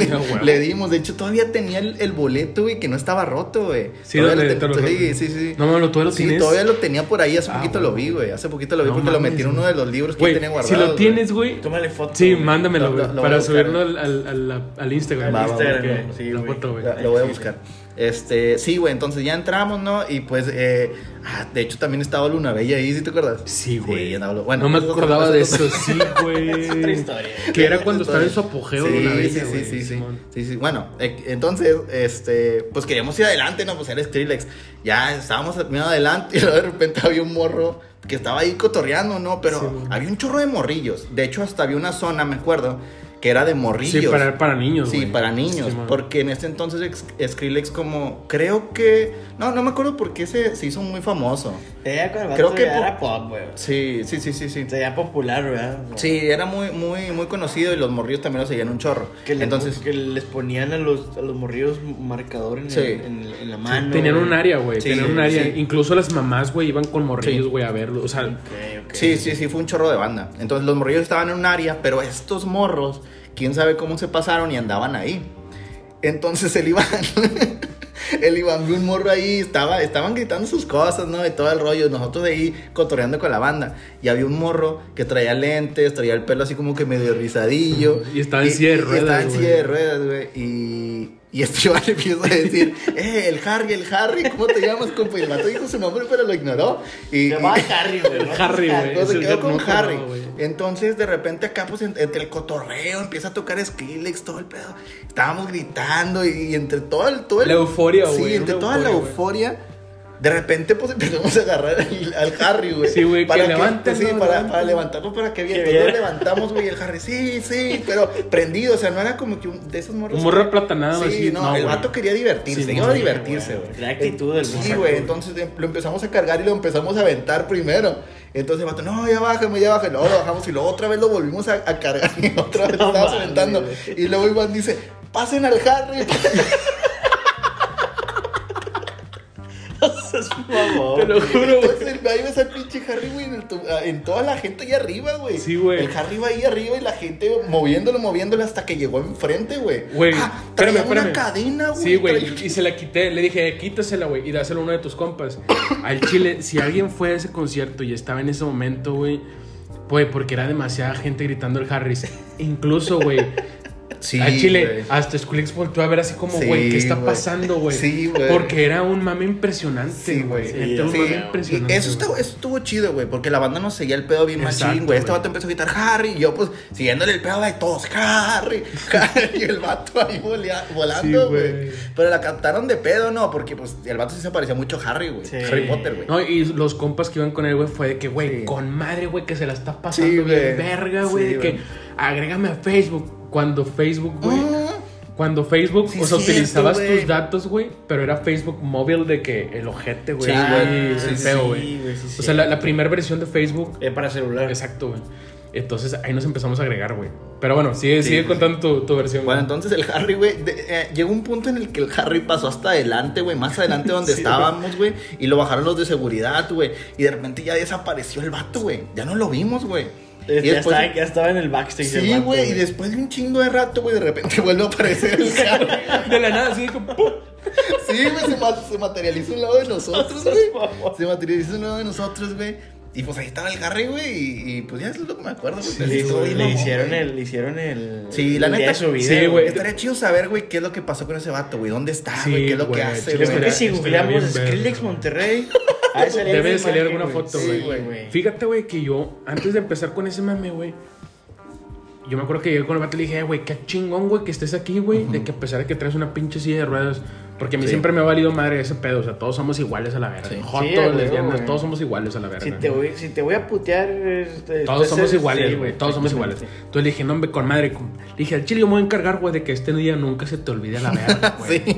S3: le, dimos. De hecho, todavía tenía el, el boleto, güey, que no estaba roto, güey.
S1: Sí,
S3: lo
S1: te lo-
S3: sí, sí, sí.
S1: No, no, tú lo
S3: Sí,
S1: tienes.
S3: todavía lo tenía por ahí. Hace
S1: Ah,
S3: poquito lo vi, güey. Hace poquito lo vi
S1: No
S3: porque lo metí en uno de los libros que tenía guardado.
S1: si lo tienes, güey.
S2: Tómale foto.
S1: Sí, mándamelo, güey. para subirlo al, al, al, al Instagram.
S3: Va, va, va.
S1: porque
S2: Instagram, sí,
S1: la
S2: güey.
S1: foto, güey.
S3: Lo, lo voy a buscar. Este, sí, güey, entonces ya entramos, ¿no? Y pues, eh, ah, de hecho también estaba Luna Bella ahí, ¿sí te acuerdas?
S1: Sí, güey.
S3: andaba- bueno,
S1: no me acordaba de
S3: eso-
S1: sí, güey.
S2: Es otra historia.
S1: Que era cuando estaba en su apogeo
S3: sí,
S1: de una
S3: sí,
S1: vez,
S3: sí, sí, sí, sí, sí. Bueno, eh, entonces, este, pues queríamos ir adelante, ¿no? Pues era Skrillex. Ya estábamos adelante y luego de repente había un morro que estaba ahí cotorreando, ¿no? Pero
S1: Sí,
S3: había un chorro de morrillos. De hecho, hasta había una zona, me acuerdo, que era de morrillos.
S1: Sí, para, para niños,
S3: Sí, para niños, porque en ese entonces ex- Skrillex como, creo que, no, no me acuerdo por qué se, se hizo muy famoso. Creo que
S2: era pop, güey.
S3: Sí, sí, sí, sí, sí.
S2: Ya popular, ¿verdad?
S3: Sí, era muy, muy, muy conocido y los morrillos también lo seguían un chorro.
S2: Que,
S3: Entonces,
S2: que les ponían a los, a los morrillos marcador en,
S3: Sí.
S2: el- en, la
S1: Sí,
S2: mano.
S1: tenían
S2: güey.
S1: un área, güey.
S3: Sí,
S1: tenían un área.
S3: sí.
S1: Incluso las mamás, güey, iban con morrillos,
S3: Sí.
S1: güey, a verlo. O sea.
S3: Sí, sí, sí, fue un chorro de banda. Entonces los morrillos estaban en un área, pero estos morros, quién sabe cómo se pasaron y andaban ahí. Entonces el Iván, el Iván vio un morro ahí, estaba, estaban gritando sus cosas, ¿no? Y todo el rollo, nosotros de ahí cotorreando con la banda. Y había un morro que traía lentes, traía el pelo así como que medio rizadillo.
S1: Y estaba en silla de
S3: y
S1: ruedas,
S3: Estaba en silla de ruedas, güey. Y, y este le empieza a decir, eh, el Harry, el Harry, ¿cómo te llamas, compa? Y el vato dijo su nombre, pero lo ignoró. Y,
S2: Se
S3: y-
S2: llamaba Harry, güey. ¿no?
S1: Harry, güey.
S3: no, se quedó con Harry. Entonces, de repente, acá, pues, en- entre el cotorreo, empieza a tocar Skrillex, todo el pedo. Estábamos gritando y, y entre todo el. Todo el-
S1: La euforia,
S3: Sí,
S1: güey,
S3: entre
S1: una
S3: toda la
S1: euforia,
S3: euforia. De repente, pues empezamos a agarrar al, al Harry, güey.
S1: Sí, güey, que
S3: Para
S1: levántalo,
S3: Sí, para,
S1: levántalo.
S3: para levantarlo para que viera. Entonces lo levantamos, güey, y el Harry, sí, sí, pero prendido. O sea, no era como que un, de esos morros.
S1: Un morro aplatanado,
S3: Sí,
S1: así,
S3: no,
S1: no,
S3: el
S1: güey.
S3: vato quería divertirse,
S1: Sí,
S3: iba a
S1: no,
S3: divertirse,
S2: güey. La actitud del
S3: Sí, güey, entonces em, lo empezamos a cargar y lo empezamos a aventar primero. Entonces el vato, no, ya bájame, ya bájame. Luego lo bajamos y luego otra vez lo volvimos a, a cargar y otra vez lo
S2: No
S3: estábamos aventando. Y luego Iván dice, pasen al Harry.
S2: Es mamón.
S1: Te lo juro, güey.
S3: Ahí ves al pinche Harry, güey, en, ah, en toda la gente ahí arriba, güey.
S1: Sí, güey.
S3: El Harry va ahí arriba y la gente moviéndolo, moviéndolo hasta que llegó enfrente, güey.
S1: Güey,
S3: Ah,
S1: espérame,
S3: una cadena, güey.
S1: Sí, güey,
S3: traía-
S1: y se la quité. Le dije, quítasela, güey, y dásela a uno de tus compas. Al chile, si alguien fue a ese concierto y estaba en ese momento, güey, pues porque era demasiada gente gritando el Harris. Incluso, güey,
S3: Sí,
S1: al chile,
S3: güey.
S1: hasta Skrillex volteó a ver así como,
S3: Sí,
S1: güey, ¿qué está pasando, güey?
S3: Sí, güey.
S1: Porque era un mame impresionante,
S3: Sí,
S1: güey. Neta, un
S2: Sí,
S1: mame
S2: sí.
S1: impresionante.
S3: Y eso, estuvo, eso estuvo chido, güey, porque la banda nos seguía el pedo bien machín, güey. Este vato empezó a gritar Harry, y yo, pues, siguiéndole el pedo de todos, Harry, Harry, y el vato ahí volea- volando,
S1: Sí,
S3: güey. Pero la captaron de pedo, ¿no? Porque, pues, el vato sí se parecía mucho a Harry, güey.
S2: Sí.
S3: Harry Potter, güey.
S1: No, y los compas que iban con él, güey, fue de que, güey,
S3: Sí.
S1: con madre, güey, que se la está pasando
S3: Sí,
S1: bien verga, güey.
S3: Sí,
S1: de que agrégame a Facebook. Cuando Facebook, güey.
S3: Mm.
S1: Cuando Facebook,
S3: Sí,
S1: o sea,
S3: cierto,
S1: utilizabas tus datos, güey, pero era Facebook móvil de que el ojete, güey.
S3: Sí,
S1: ah,
S3: güey, sí,
S2: sí,
S1: güey. o sea, la, la primera versión de Facebook.
S2: Eh, para celular.
S1: Exacto, güey. Entonces ahí nos empezamos a agregar, güey. Pero bueno, sigue,
S3: Sí,
S1: sigue
S3: sí,
S1: contando tu, tu versión.
S3: Bueno, entonces el Harry, güey, eh, llegó un punto en el que el Harry pasó hasta adelante, güey, más adelante donde
S1: Sí,
S3: estábamos, güey, y lo bajaron los de seguridad, güey, y de repente ya desapareció el vato, güey, ya no lo vimos, güey. Y
S2: ya,
S3: después-
S2: estaba, ya estaba en el backstage.
S3: Sí, güey, y después de un chingo de rato, güey, de repente vuelve a aparecer el Harry.
S1: De la nada, así como. ¡pum!
S3: Sí, güey, se, ma- se materializa un lado de nosotros, güey. Se materializa un lado de nosotros, güey. Y pues ahí estaba el Harry, güey, y, y pues ya eso es lo que me acuerdo, güey.
S2: Le,
S3: Estuvo
S2: le
S3: mamón,
S2: hicieron
S3: güey.
S2: el, le hicieron el.
S3: Sí, la neta.
S2: su vida,
S1: sí, güey.
S3: Estaría chido saber, güey, qué es lo que pasó con ese vato, güey. ¿Dónde está,
S1: Sí,
S3: güey? ¿Qué es lo que
S1: güey,
S3: hace,
S2: Yo creo
S3: güey?
S2: que si googleamos. Skrillex Monterrey.
S1: Debe de salir alguna foto,
S2: Sí,
S1: güey. Fíjate, güey, que yo, antes de empezar con ese mame, güey, yo me acuerdo que llegué con el vato y le dije, "Eh, güey, qué chingón, güey, que estés aquí, güey, de que a pesar de que traes una pinche silla de ruedas, porque a mí
S3: Sí.
S1: siempre me ha valido madre ese pedo, o sea, todos somos iguales a la verga.
S3: Sí.
S1: Jotos,
S2: Sí, güey,
S1: lesbianas,
S2: güey.
S1: todos somos iguales a la verga.
S2: Si te, voy, si te voy a putear. este,
S1: Todos somos iguales,
S2: sí,
S1: güey. Todos somos iguales. Entonces le dije, no, hombre, con madre. con- Le dije, al chile yo me voy a encargar, güey, de que este día nunca se te olvide la verga, güey.
S3: Sí.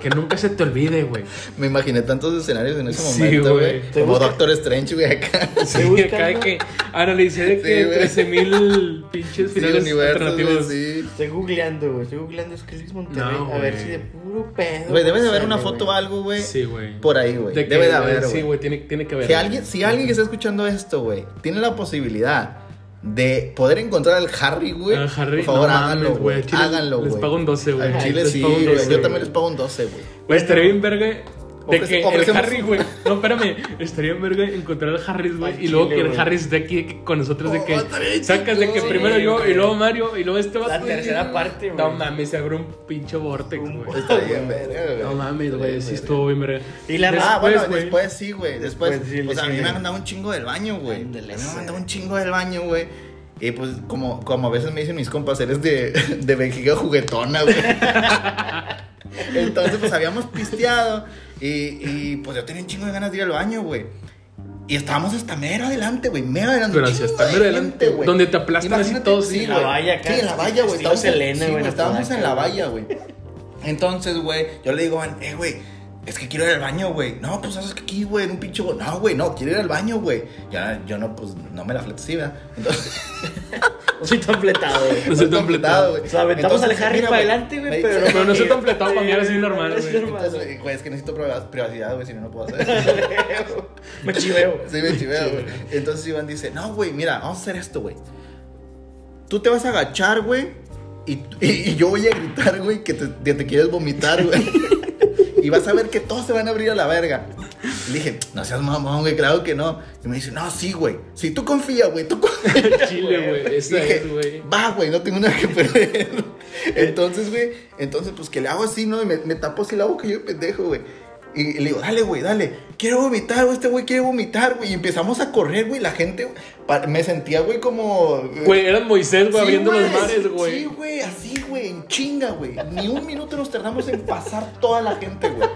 S1: Que nunca se te olvide, güey.
S3: Me imaginé tantos escenarios en ese
S1: Sí,
S3: momento,
S1: güey.
S3: Como
S2: busca-
S3: Doctor Strange, güey, acá.
S1: Sí, acá de que analicé de que
S3: güey.
S1: 13 mil pinches
S3: Sí,
S1: finales alternativos.
S2: Estoy googleando, güey. Estoy googleando Skrillex Monterrey.
S1: No,
S2: a ver si de puro pedo.
S3: Güey, debe de haber una foto o algo, güey.
S1: Sí, güey.
S3: Por ahí, güey.
S1: De que-
S3: Debe de haber,
S1: Sí,
S3: güey.
S1: tiene, tiene que haber.
S3: Si
S1: güey.
S3: alguien, si alguien que está escuchando esto, güey, tiene la posibilidad de poder encontrar al Harry, güey,
S1: Al Harry,
S3: por favor,
S1: no
S3: háganlo,
S1: güey.
S3: Háganlo, güey.
S1: les pago un 12, güey.
S3: Al chile
S1: Les
S3: sí, güey.
S1: 12,
S3: Yo también les pago un 12, güey.
S1: Güey, estaría bien verga. De que el Harry, güey. No, espérame. Estaría en verga encontrar al Harris, güey. Y luego que el. Harris esté aquí de que con nosotros, de
S3: Oh,
S1: que sacas de que primero yo y luego Mario y luego este.
S2: La tercera parte, güey.
S1: No mames, se abrió un pinche vortex, güey.
S3: Está bien, verga, güey.
S1: No mames, güey. Sí estuvo bien verga.
S2: Y la
S3: Ah, bueno, después sí, güey. Después,
S2: Después sí,
S3: o sea, a mí me han mandado un chingo del baño, güey. Me han mandado un chingo del baño, güey. Y pues, como, como a veces me dicen mis compas, eres de, de vejiga juguetona, güey. Entonces, pues habíamos pisteado. Y, y pues yo tenía un chingo de ganas de ir al baño, güey. Y estábamos hasta mero adelante, güey. Mero adelante.
S1: Pero
S3: chingo
S1: hasta mero adelante,
S3: güey.
S1: donde te aplastan así todos,
S3: Sí,
S1: sí,
S2: la
S3: güey.
S2: valla acá,
S3: Sí, en la valla, güey. Estábamos, en-
S2: Selena,
S3: sí,
S2: güey,
S3: estábamos en la valla, güey. Entonces, güey, yo le digo, eh, güey. Es que quiero ir al baño, güey. No, pues sabes que aquí, güey, en un pinche. No, güey, no, quiero ir al baño, güey. Ya, yo no, pues, no me la ¿verdad? Entonces.
S2: No soy tan fletado, güey.
S1: No soy tan fletado,
S3: güey.
S2: O sea, aventamos al Harry para adelante, güey, pero
S1: Pero no soy tan fletado para mí, ahora sí normal,
S2: Es
S1: güey.
S2: normal, güey.
S3: es que necesito priva- privacidad, güey, si no, no puedo hacer.
S2: Me chiveo.
S3: Sí, me chiveo, güey. Entonces Iván dice, no, güey, mira, vamos a hacer esto, güey. Tú te vas a agachar, güey, y, y- y yo voy a gritar, güey, que te, que te quieres vomitar, güey. y vas a ver que todos se van a abrir a la verga. Le dije, no seas mamón, güey, claro que no. Y me dice, no, sí, güey. Si tú confías, güey, tú confías.
S1: Chile, güey. Esa
S3: Dije,
S1: es, güey.
S3: va, güey, no tengo nada que perder. Entonces, güey, entonces, pues que le hago así, ¿no? Y me, me tapo así la boca yo pendejo, güey. Y, le digo, dale, güey, dale. Quiero vomitar, güey, este güey quiere vomitar, güey. Y empezamos a correr, güey. La gente, güey, me sentía, güey, como...
S1: Güey, eran Moisés, güey,
S3: Sí,
S1: abriendo los mares, güey.
S3: Sí, güey, así, güey, en chinga, güey. Ni un minuto nos tardamos en pasar toda la gente, güey.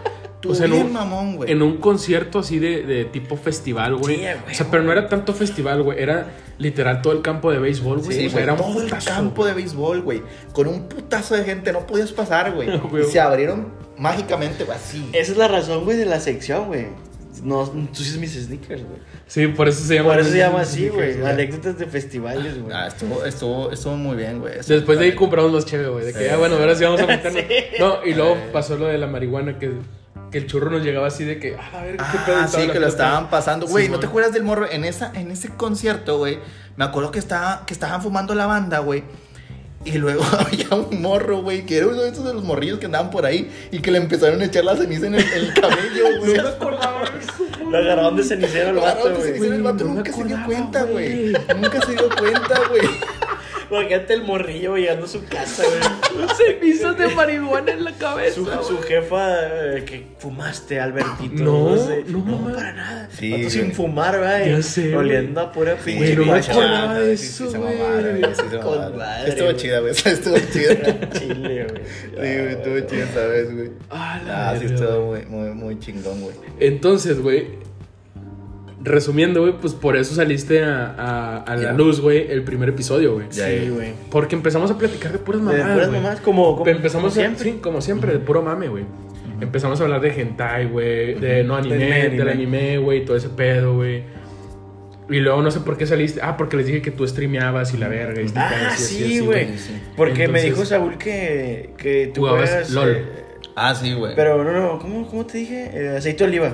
S3: Tú
S1: O sea, en un-
S3: mamón, güey.
S1: En un concierto así de, de tipo festival, güey.
S2: Sí, güey,
S1: o sea, pero no era tanto festival, güey. Era literal todo el campo de béisbol, güey.
S3: Sí,
S1: o sea,
S3: güey,
S1: era un
S3: todo el campo de béisbol, güey. Con un putazo de gente, no podías pasar, güey.
S1: Güey.
S3: y se abrieron mágicamente, güey, así.
S2: Esa es la razón, güey, de la sección, güey. No, tú sí mis sneakers, güey.
S1: Sí, por eso se llama.
S2: Por eso se llama así, güey. Anécdotas de festivales, güey.
S3: Ah, estuvo, estuvo, estuvo muy bien, güey.
S1: Después de ahí compramos más chévere, güey. De que,
S3: Sí,
S1: ah, bueno, ahora sí vamos a meternos. No, y luego pasó lo de la marihuana, que, que el churro nos llegaba así de que, ah, a ver, qué pedo.
S3: Ah,
S1: estaba
S3: sí, que lo estaban pasando. Güey,
S1: Sí,
S3: ¿no te acuerdas del morro? En, esa, en ese concierto, güey, me acuerdo que, estaba, que estaban fumando la banda, güey. Y luego había un morro, güey, que era uno de esos de los morrillos que andaban por ahí y que le empezaron a echar la ceniza en el, en el cabello, güey.
S2: Lo agarraron de cenicero el
S3: Lo agarraron
S2: vato,
S3: de
S2: güey.
S3: cenicero, el vato
S1: no me
S3: nunca se dio cuenta, güey. Nunca se dio cuenta, güey.
S2: Imagínate el morrillo llegando a su casa, güey.
S1: Cenizas de marihuana en la cabeza.
S2: Su, su jefa, eh, que fumaste, Albertito.
S1: No,
S2: sé.
S1: no,
S2: no, para nada.
S3: Sí,
S2: Vato
S3: güey.
S2: sin fumar, güey.
S1: Ya sé, güey.
S2: Oliendo a pura
S3: Sí,
S1: Güey, no me
S3: guachana,
S1: acordaba de
S3: sí, sí,
S1: eso,
S3: se
S1: güey.
S3: mamaron, güey, sí se
S2: Con
S3: mamaron.
S2: madre,
S3: Estuvo
S2: güey.
S3: chida, güey. Estuvo chida.
S2: Chile, güey.
S3: Sí, güey, estuvo chida esa vez, güey.
S1: Ah, la
S3: Ah, sí,
S1: verga,
S3: estuvo muy, muy, muy chingón, güey.
S1: Entonces, güey. Resumiendo, güey, pues por eso saliste a, a, a la luz, güey, el primer episodio, güey.
S2: Sí, güey.
S1: Porque empezamos a platicar de puras
S2: De
S1: mamadas.
S2: puras
S1: güey.
S2: mamás, como, como
S1: Empezamos
S2: como
S1: siempre, sí, como siempre, de puro mame, güey. Empezamos a hablar de hentai, güey, de no anime,
S2: Del anime.
S1: del anime, güey, todo ese pedo, güey. Y luego no sé por qué saliste. Ah, porque les dije que tú streameabas y la verga. Y este
S2: Ah, sí, güey. Porque me dijo Saúl que, que tú
S1: Jugabas
S2: juegas,
S1: LOL.
S2: eh,
S3: Ah, sí, güey.
S2: pero no, no, ¿cómo, cómo te dije? Eh, aceite de oliva.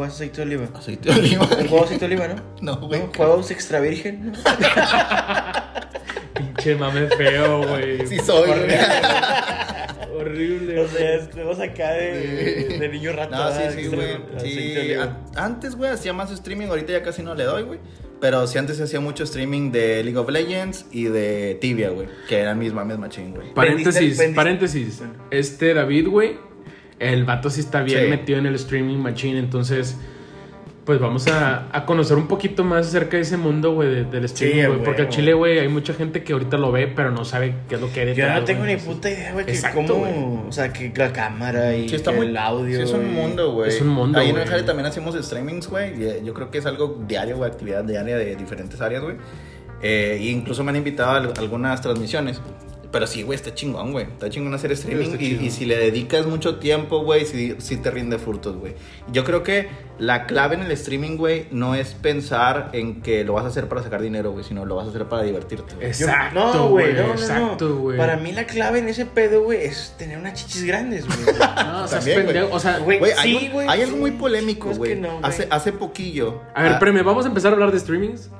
S2: Juegas aceite de oliva.
S3: Aceite de oliva.
S2: ¿Un juego aceite de oliva, no?
S3: No, güey.
S2: ¿No? ¿Juegos extra virgen?
S1: Pinche mame feo, güey.
S3: Sí soy, güey.
S1: Horrible.
S2: O sea, estamos acá de, de niño rato.
S3: No, sí, sí, güey. Sí, antes, güey, hacía más streaming. Ahorita ya casi no le doy, güey. Pero sí, antes hacía mucho streaming de League of Legends y de Tibia, güey. Que eran misma, misma ching, güey.
S1: Paréntesis, paréntesis. Este David, güey, el vato sí está bien
S3: Sí.
S1: metido en el streaming machine, entonces pues vamos a, a conocer un poquito más acerca de ese mundo, güey, de- del streaming,
S2: Sí,
S1: güey.
S2: güey,
S1: porque al
S2: güey.
S1: Chile, güey, hay mucha gente que ahorita lo ve, pero no sabe qué es lo que hay
S2: Yo
S1: detrás,
S2: no tengo
S1: güey.
S2: ni puta idea, güey, que
S1: Exacto,
S2: cómo,
S1: güey.
S2: o sea, que la cámara y
S3: Sí, está
S2: que
S3: muy.
S2: el audio.
S3: Sí, es un mundo, güey.
S1: Es un mundo,
S3: Ahí en
S1: güey.
S3: el Jale también hacemos streamings, güey. eh, Yo creo que es algo diario, güey. Actividad diaria de diferentes áreas, güey. Eh, y incluso me han invitado a al- algunas transmisiones. Pero sí, güey, está chingón, güey. Está chingón hacer streaming. Y, y si le dedicas mucho tiempo, güey, sí, sí te rinde frutos, güey. Yo creo que la clave en el streaming, güey, no es pensar en que lo vas a hacer para sacar dinero, güey, sino lo vas a hacer para divertirte.
S2: Yo-
S1: Exacto,
S2: no, güey, no, no,
S1: exacto,
S2: no.
S1: güey.
S2: Para mí la clave en ese pedo, güey, es tener unas chichis grandes, güey.
S1: No, o sea,
S3: También, güey.
S1: pendejo, o sea,
S2: Güey,
S3: Güey, hay,
S2: sí,
S3: hay
S2: sí.
S3: algo muy polémico,
S2: No es
S3: güey.
S2: no,
S3: hace, hace poquillo.
S1: a ver,
S3: ah,
S1: espérame, ¿vamos a empezar a hablar de streamings?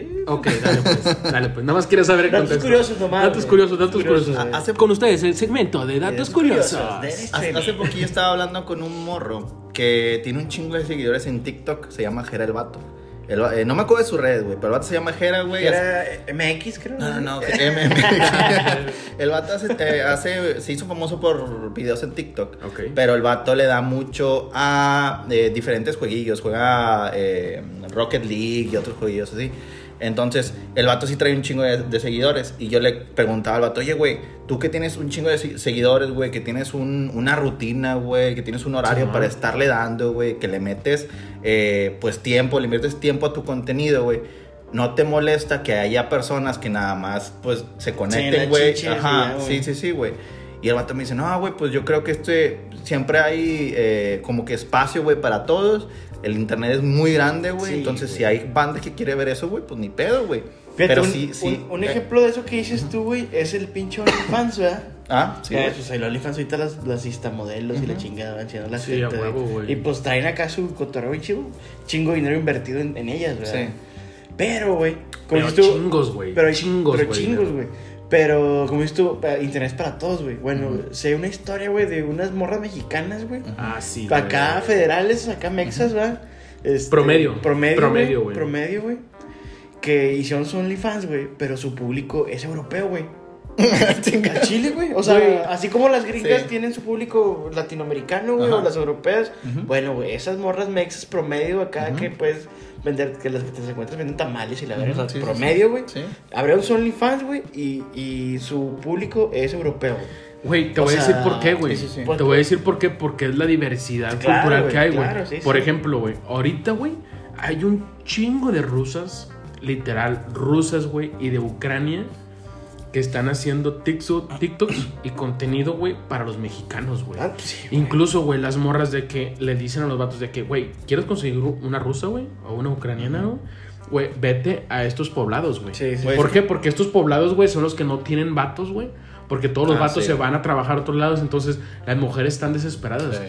S2: Sí.
S1: Ok, dale pues, dale pues. Nada más quiero saber el
S2: Datos
S1: contexto.
S2: curiosos nomás,
S1: Datos curiosos, datos
S2: Curiosos.
S1: Con ustedes, el segmento de datos curiosos.
S3: Hace, hace poquillo estaba hablando con un morro que tiene un chingo de seguidores en TikTok. Se llama Jera el Vato. El eh, no me acuerdo de sus redes, güey. Pero el vato se llama Jera, güey.
S2: Era MX, creo.
S3: No, no, no. MM. el vato hace, eh, hace- se hizo famoso por videos en TikTok.
S1: Ok.
S3: Pero el vato le da mucho a eh, diferentes jueguillos. Juega eh, Rocket League y otros jueguillos así. Entonces, el vato sí trae un chingo de, de seguidores. Y yo le preguntaba al vato, oye, güey, tú que tienes un chingo de se- seguidores, güey, que tienes un- una rutina, güey, que tienes un horario para estarle dando, güey, que le metes, eh, pues, tiempo, le inviertes tiempo a tu contenido, güey. ¿No te molesta que haya personas que nada más, pues, se conecten, güey?
S2: así,
S3: Ajá, sí, sí, sí, güey. Y el vato me dice, no, güey, pues yo creo que este, siempre hay eh, como que espacio, güey, para todos. El internet es muy grande, güey.
S2: Sí,
S3: entonces,
S2: güey.
S3: si hay banda que quiere ver eso, güey, pues ni pedo, güey.
S2: Fíjate,
S3: Pero
S2: un,
S3: sí, sí.
S2: un, un
S3: eh,
S2: ejemplo de eso que dices tú, güey, es el pinche OnlyFans, ¿verdad?
S3: Ah, sí.
S2: Eh, pues el OnlyFans ahorita las, las instamodelos y la chingada van siendo las
S1: Sí, a
S2: tetas,
S1: huevo, güey.
S2: Y pues traen acá su cotorreo y chivo, chingo de dinero invertido en, en ellas, ¿verdad?
S3: Sí.
S2: Pero, güey, como
S1: Pero
S2: tú-
S1: chingos, güey.
S2: Pero
S1: Chingos,
S2: pero chingos, güey. Pero, como dices tú, pa- internet es para todos, güey. Bueno, sé una historia, güey, de unas morras mexicanas, güey.
S1: Ah, sí.
S2: acá federales, acá mexas, ¿verdad? Este,
S1: Promedio.
S2: Promedio,
S1: Promedio,
S2: güey. Promedio, güey. Que hicieron su OnlyFans, güey. Pero su público es europeo, güey. A Chile, güey. O sea, así como las gringas
S3: Sí.
S2: tienen su público latinoamericano, güey, o las europeas. Bueno, güey, esas morras mexas promedio acá que puedes vender, que las que te encuentras vendiendo tamales y la o sea,
S3: sí, sí,
S2: promedio,
S3: sí.
S2: güey.
S3: Sí.
S2: Abrieron su OnlyFans, güey, y, y su público es europeo.
S1: Güey, te
S2: O
S1: voy a decir por qué, güey.
S3: sí, sí, sí.
S1: Te voy a decir por qué. Porque es la diversidad
S2: Claro,
S1: cultural que hay, güey.
S2: claro, sí,
S1: por
S2: sí.
S1: ejemplo, güey, ahorita, güey, hay un chingo de rusas, literal, rusas, güey, y de Ucrania, que están haciendo TikTok, TikToks y contenido, güey, para los mexicanos, güey.
S2: Ah, sí, güey.
S1: Incluso, güey, las morras de que le dicen a los vatos de que, güey, ¿quieres conseguir una rusa, güey? O una ucraniana, güey. Güey, vete a estos poblados, güey.
S2: Sí, sí.
S1: ¿Por qué? Porque estos poblados, güey, son los que no tienen vatos, güey. Porque todos los
S3: Ah,
S1: vatos se van a trabajar a otros lados, entonces las mujeres están desesperadas.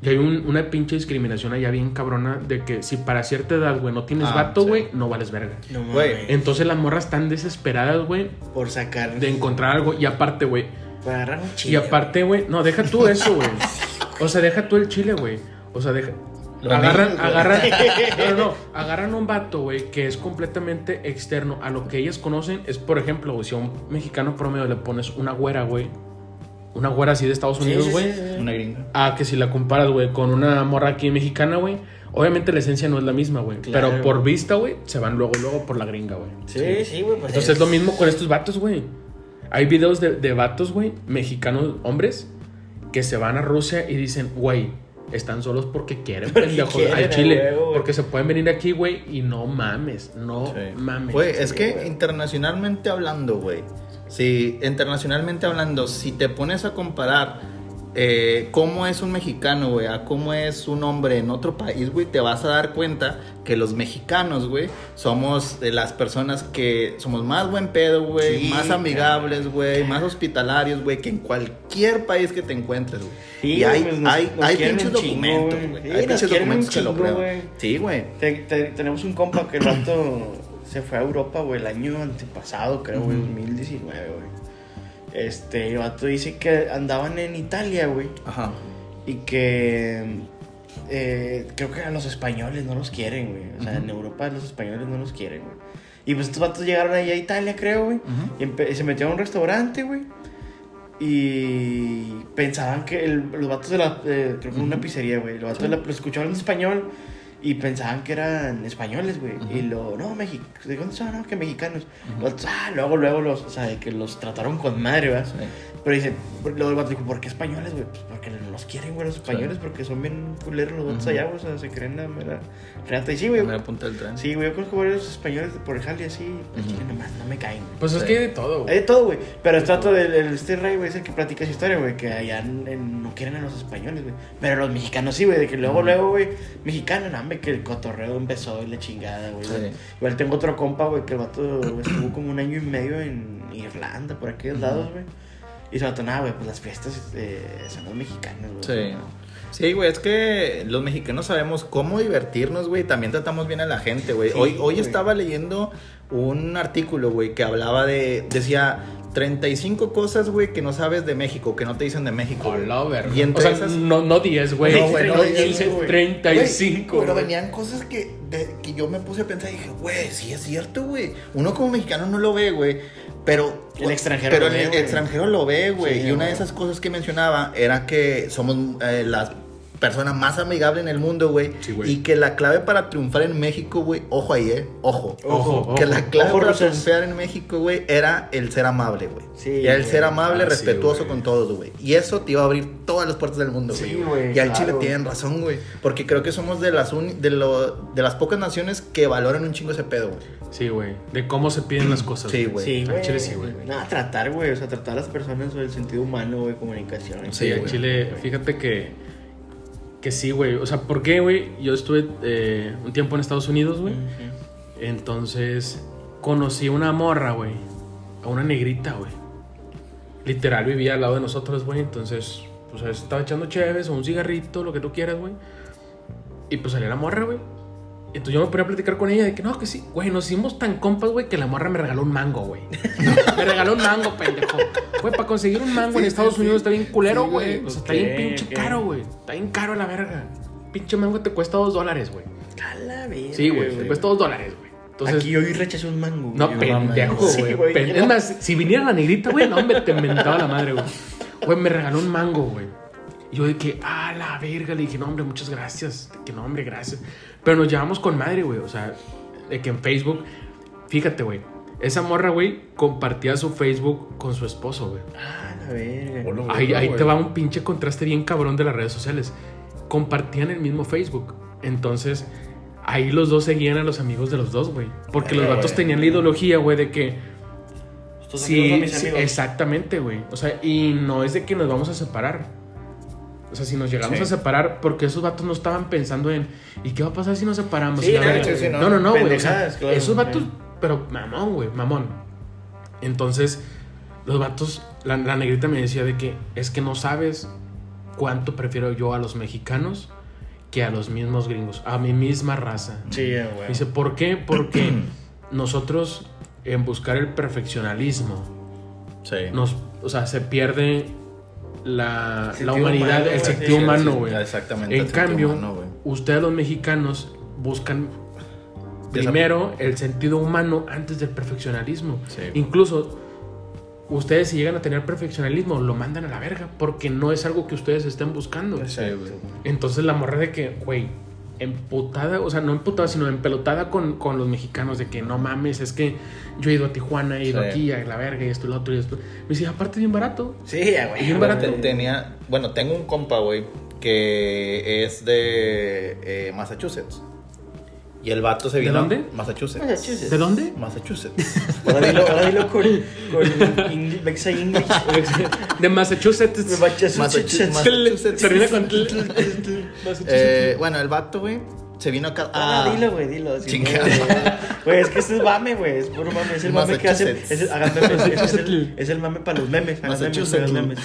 S1: Y hay un- una pinche discriminación allá bien cabrona de que si para cierta edad, güey, no tienes
S3: Ah,
S1: vato,
S3: sí.
S1: güey, no vales verga.
S2: No
S3: Güey,
S2: mames.
S1: Entonces las morras están desesperadas, güey,
S2: Por sacar.
S1: de encontrar algo. Y aparte, güey,
S2: Para agarrar un
S1: y
S2: chile.
S1: aparte, güey, no, deja tú eso, güey. O sea, deja tú el chile, güey. O sea, deja.
S3: Lo
S1: Agarran,
S3: mismo,
S1: agarran, no, no, no, agarran un vato, güey, que es completamente externo a lo que ellas conocen. Es, por ejemplo, si a un mexicano promedio le pones una güera, güey, una güera así de Estados Unidos,
S2: sí,
S1: güey,
S2: sí, sí.
S3: Una gringa.
S1: a que si la comparas, güey, con una morra aquí mexicana, güey, obviamente la esencia no es la misma, güey.
S2: Claro.
S1: Pero por vista, güey, se van luego, luego por la gringa, güey.
S2: Sí, sí, güey. Pues
S1: Entonces es lo mismo con estos vatos, güey. Hay videos de, de vatos, güey, mexicanos, hombres, que se van a Rusia y dicen, güey, están solos porque quieren,
S2: Porque
S1: pendejo,
S2: quieren,
S1: al
S2: a
S1: Chile. porque se pueden venir aquí, güey, y no mames, no
S3: Sí.
S1: mames.
S3: Güey, es que internacionalmente hablando, güey. Sí, internacionalmente hablando, si te pones a comparar eh, cómo es un mexicano, güey, a cómo es un hombre en otro país, güey, te vas a dar cuenta que los mexicanos, güey, somos de las personas que somos más buen pedo, güey,
S2: Sí,
S3: más amigables, güey, más hospitalarios, güey, que en cualquier país que te encuentres, güey.
S2: Sí,
S3: y hay,
S2: pues, nos-
S3: hay,
S2: nos
S3: hay pinches documentos,
S2: güey. Sí,
S3: hay pinches documentos que lo
S2: chingo,
S3: prueban. Sí, güey.
S2: Te- te- tenemos un compa que el rato se fue a Europa, güey, el año antepasado, creo, güey, 2019, güey. Este, el vato dice que andaban en Italia, güey,
S3: Ajá.
S2: y que eh, creo que a los españoles no los quieren, güey. O sea, en Europa los españoles no los quieren, güey. Y pues estos vatos llegaron ahí a Italia, creo, güey. Y se metieron a un restaurante, güey. Y pensaban que el- los vatos de la. eh, creo que en una pizzería, güey. Los vatos de la- lo escuchaban en español y pensaban que eran españoles, güey. Y lo. No, México. ¿De dónde son? No, que mexicanos. Los vatos, ah, luego, luego los. O sea, de que los trataron con madre, ¿verdad?
S3: Sí.
S2: Pero dice, luego el vato dijo, ¿por qué españoles, güey? Pues porque no los quieren, güey, los españoles, porque son bien culeros los vatos
S3: Ujú.
S2: allá, güey. O sea, se creen la mera reata. Y sí, güey.
S3: Me apunta el tren.
S2: Sí, güey, yo conozco varios españoles por el jale así. Pues nomás, no me caen.
S1: Pues es
S3: Sí.
S1: que hay de todo,
S2: Hay
S1: güey.
S2: de todo, güey. Pero el trato del el- este rey, güey, es el que platica esa historia, güey. Que allá en- en- no quieren a los españoles, güey. Pero los mexicanos sí, güey. De que luego, luego, güey, mexicano, no, que el cotorreo empezó y la chingada, güey.
S3: Sí.
S2: Igual tengo otro compa, güey, que el vato estuvo como un año y medio en Irlanda, por aquellos lados, güey. Y se vato, nada, güey, pues las fiestas eh, son los mexicanos, güey.
S3: Sí. Sí, güey, es que los mexicanos sabemos cómo divertirnos, güey. También tratamos bien a la gente, güey.
S2: Sí,
S3: hoy hoy estaba leyendo un artículo, güey, que hablaba de. Decía 35 cosas, güey, que no sabes de México, que no te dicen de México.
S1: verga.
S3: Y entre
S1: o sea,
S3: esas.
S1: no, no 10, güey.
S3: No, güey, no
S1: 15,
S3: 10, güey.
S1: 35.
S3: Güey, Pero venían cosas que, de- que yo me puse a pensar y dije, güey, sí es cierto, güey. Uno como mexicano no lo ve, güey. Pero.
S2: El extranjero
S3: Pero
S2: lo ve,
S3: el
S2: güey.
S3: extranjero lo ve, güey.
S2: Sí,
S3: y una de
S2: güey.
S3: esas cosas que mencionaba era que somos eh, las personas más amigables en el mundo, güey.
S1: Sí, güey.
S3: y que la clave para triunfar en México, güey, ojo ahí, eh. Ojo.
S1: Ojo,
S3: Que
S1: ojo.
S3: la clave
S2: Ojo,
S3: para
S2: rusas.
S3: triunfar en México, güey, era el ser amable, güey.
S2: Sí,
S3: Era el ser amable,
S1: Ah,
S3: respetuoso con todos, güey. Y eso te iba a abrir todas las puertas del mundo, güey.
S2: Sí, güey,
S3: Y al
S2: claro.
S3: Chile tienen razón, güey. Porque creo que somos de las, uni- de, lo- de las pocas naciones que valoran un chingo ese pedo, güey.
S1: Sí, güey. De cómo se piden las cosas.
S3: Sí, güey.
S2: Sí,
S1: Al
S2: güey.
S1: chile sí, güey.
S2: Nada, tratar, güey. O sea, tratar a las personas sobre el sentido humano, güey, comunicación.
S1: Sí, en. Chile, fíjate que. Que sí, güey. O sea, ¿por qué, güey? Yo estuve eh, un tiempo en Estados Unidos, güey. Entonces, conocí una morra, güey. A una negrita, güey. Literal vivía al lado de nosotros, güey. Entonces, pues estaba echando chéves o un cigarrito, lo que tú quieras, güey. Y pues salía la morra, güey. Entonces yo me ponía a platicar con ella de que no, que sí, güey, nos hicimos tan compas, güey, que la morra me regaló un mango, güey. me regaló un mango, pendejo. Güey, para conseguir un mango en Estados
S3: sí,
S1: Unidos
S3: sí.
S1: está bien culero, güey. o sea, está bien pinche caro, güey. Está bien caro la verga. Pinche mango te cuesta dos dólares, güey.
S2: A la verga,
S1: Sí, güey, te cuesta dos dólares, güey. Entonces,
S2: Aquí hoy rechacé un mango.
S1: no, pendejo, güey. es más, si viniera la negrita, güey, no, hombre, te inventaba la madre, güey. Güey, me regaló un mango, güey. Y yo de que, ah, la verga, le dije, no, hombre, muchas gracias. De que no, hombre, gracias. Pero nos llevamos con madre, güey. O sea, de que en Facebook, fíjate, güey. Esa morra, güey, compartía su Facebook con su esposo, güey.
S2: Ah, la verga.
S3: Hola,
S1: Ahí, te va un pinche contraste bien cabrón de las redes sociales. Compartían el mismo Facebook. Entonces, ahí los dos seguían a los amigos de los dos, güey. Porque los
S2: Verga,
S1: vatos tenían la ideología, güey, de que
S2: Estos
S1: Sí,
S2: amigos son mis
S1: sí,
S2: amigos.
S1: exactamente, güey. O sea, y no es de que nos vamos a separar. O sea, si nos llegamos
S3: Sí.
S1: a separar, porque esos vatos no estaban pensando en, ¿y qué va a pasar si nos separamos?
S2: Sí, no,
S3: sí, no.
S1: no, no, no, güey. O sea,
S2: Pendejadas, claro,
S1: esos vatos,
S2: sí.
S1: pero mamón, güey, mamón. Entonces, los vatos, la, la negrita me decía de que es que no sabes cuánto prefiero yo a los mexicanos que a los mismos gringos, a mi misma raza.
S2: Sí, güey.
S1: Dice, ¿por qué? Porque nosotros en buscar el perfeccionalismo,
S3: Sí.
S1: nos, o sea, se pierde la, la humanidad,
S2: humano,
S1: el sentido
S2: sí,
S1: humano,
S3: sí,
S1: güey.
S3: exactamente,
S1: En cambio,
S3: humano,
S1: ustedes los mexicanos buscan primero el sentido humano antes del perfeccionalismo.
S3: Sí.
S1: Incluso ustedes si llegan a tener perfeccionalismo lo mandan a la verga porque no es algo que ustedes estén buscando.
S3: Sí.
S1: Entonces la morra de que, güey, emputada, o sea, no emputada, sino empelotada con, con los mexicanos, de que no mames, es que yo he ido a Tijuana, he ido
S3: Sí.
S1: aquí, a la verga, y esto y lo otro y esto. Me dice, aparte bien barato.
S2: Sí, ya, güey.
S1: Bien barato.
S3: Te- tenía, bueno, tengo un compa, güey, que es de eh, Massachusetts. Y el vato se
S1: ¿De
S3: vino.
S1: dónde?
S3: Massachusetts.
S2: Massachusetts.
S1: ¿De dónde?
S3: Massachusetts.
S2: Ahora dilo, ahora dilo con, con Ing- Mexa English.
S1: De Massachusetts.
S2: Massachusetts.
S3: Massachusetts.
S1: Termina con...
S3: Eh, bueno, el vato, güey, se vino acá.
S2: Ah, dilo, güey, dilo. sí,
S3: Chingada.
S2: güey. Güey, es que este es mame, güey. Es puro mame. Es el mame que hace. Es el, hagan memes, es, el, es el mame para los memes. Memes,
S3: Massachusetts.
S2: hagan memes.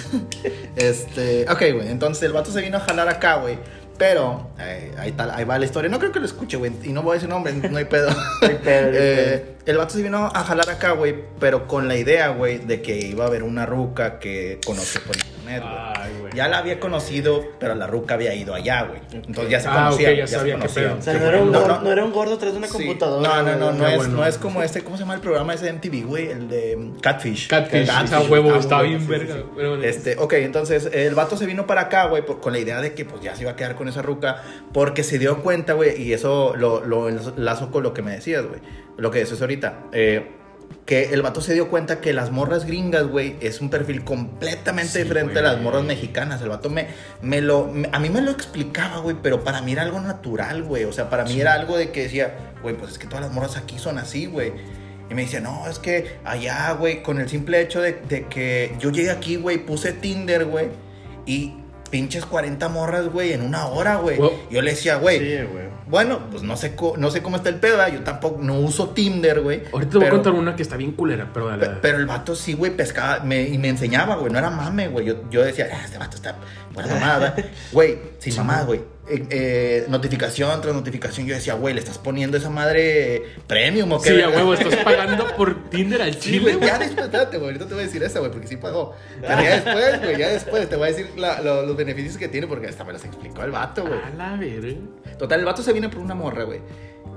S3: Este, ok, güey. Entonces el vato se vino a jalar acá, güey. Pero, eh, ahí, tal, ahí va la historia. No creo que lo escuche, güey. Y no voy a decir nombre, no hay pedo.
S2: No hay pedo,
S3: Eh, el vato se vino a jalar acá, güey. Pero con la idea, güey, de que iba a haber una ruca que conoce por internet, güey. Ya la había conocido, pero la ruca había ido allá, güey. Entonces ya se
S1: Ah,
S3: conocía.
S1: ya sabía.
S2: O sea, no era, un
S3: No,
S2: gordo,
S3: no.
S2: no era un gordo atrás de una
S3: Sí.
S2: computadora.
S3: No, no, no, no es,
S1: bueno.
S3: no es como este, ¿cómo se llama el programa ese de MTV, güey? El de um, Catfish.
S1: Catfish,
S3: Catfish.
S1: esa huevo,
S3: Ah,
S1: está bien verga.
S3: sí, sí.
S1: Pero bueno.
S3: Este, ok, entonces el vato se vino para acá, güey, con la idea de que pues ya se iba a quedar con esa ruca, porque se dio cuenta, güey, y eso lo, lo enlazo con lo que me decías, güey, lo que decías ahorita, eh, que el vato se dio cuenta que las morras gringas, güey, es un perfil completamente
S1: Sí,
S3: diferente a
S1: güey.
S3: las morras mexicanas. El vato me, me lo, me- a mí me lo explicaba, güey, pero para mí era algo natural, güey. O sea, para mí era algo de que decía, güey, pues es que todas las morras aquí son así, güey. Y me decía, no, es que allá, güey, con el simple hecho de, de que yo llegué aquí, güey, puse Tinder, güey, y pinches 40 morras, güey, en una hora, güey. Yo le decía, güey,
S2: Sí, güey.
S3: Bueno, pues no sé, co- no sé cómo está el pedo, ¿verdad? yo tampoco, no uso Tinder, güey.
S1: Ahorita te voy a contar una que está bien culera, pero.
S3: Pe-
S1: dale.
S3: Pero el vato sí, güey, pescaba me, y me enseñaba, güey. No era mame, güey. Yo, yo decía, ah, este vato está buena mamada. Güey, sin mamada, güey. Eh, eh, notificación tras notificación. Yo decía, güey, le estás poniendo esa madre premium o qué.
S1: Sí, a
S3: verga?"
S1: huevo, estás pagando por Tinder al
S3: Sí,
S1: chile,
S3: güey. ya después, espérate, güey, ahorita te voy a decir esa, güey, porque sí pagó. Pero ya después, güey, ya después te voy a decir la- lo- los beneficios que tiene, porque hasta me los explicó el vato, güey.
S1: A la verga.
S3: Total, el vato se viene por una morra, güey.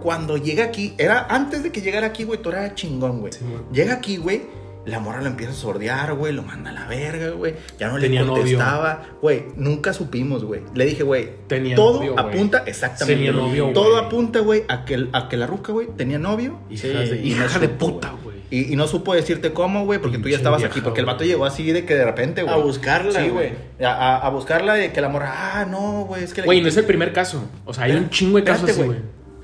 S3: Cuando llega aquí, era antes de que llegara aquí, güey, todo era chingón, güey.
S1: Sí, güey.
S3: llega aquí, güey, la morra lo empieza a sordear, güey, lo manda a la verga, güey. Ya no
S1: Tenía
S3: le
S1: novio.
S3: contestaba, güey. Nunca supimos, güey. Le dije, güey,
S1: Tenía
S3: todo
S1: novio,
S3: apunta, exactamente.
S1: Tenía novio,
S3: Todo
S1: güey.
S3: apunta, güey, a que, a que la ruca, güey, tenía novio.
S1: Hija
S2: Sí,
S1: de,
S3: no
S1: hija de
S3: supo,
S1: puta, güey.
S3: Y, y no supo decirte cómo, güey, porque tú ya estabas
S1: vieja,
S3: aquí. Porque el vato llegó así de que de repente, güey.
S2: A buscarla,
S3: Sí,
S2: güey.
S3: A, a- a buscarla de que la morra, ah, no, güey, es que...
S1: Güey, no es el primer caso. O sea, hay un chingo de casos así, güey.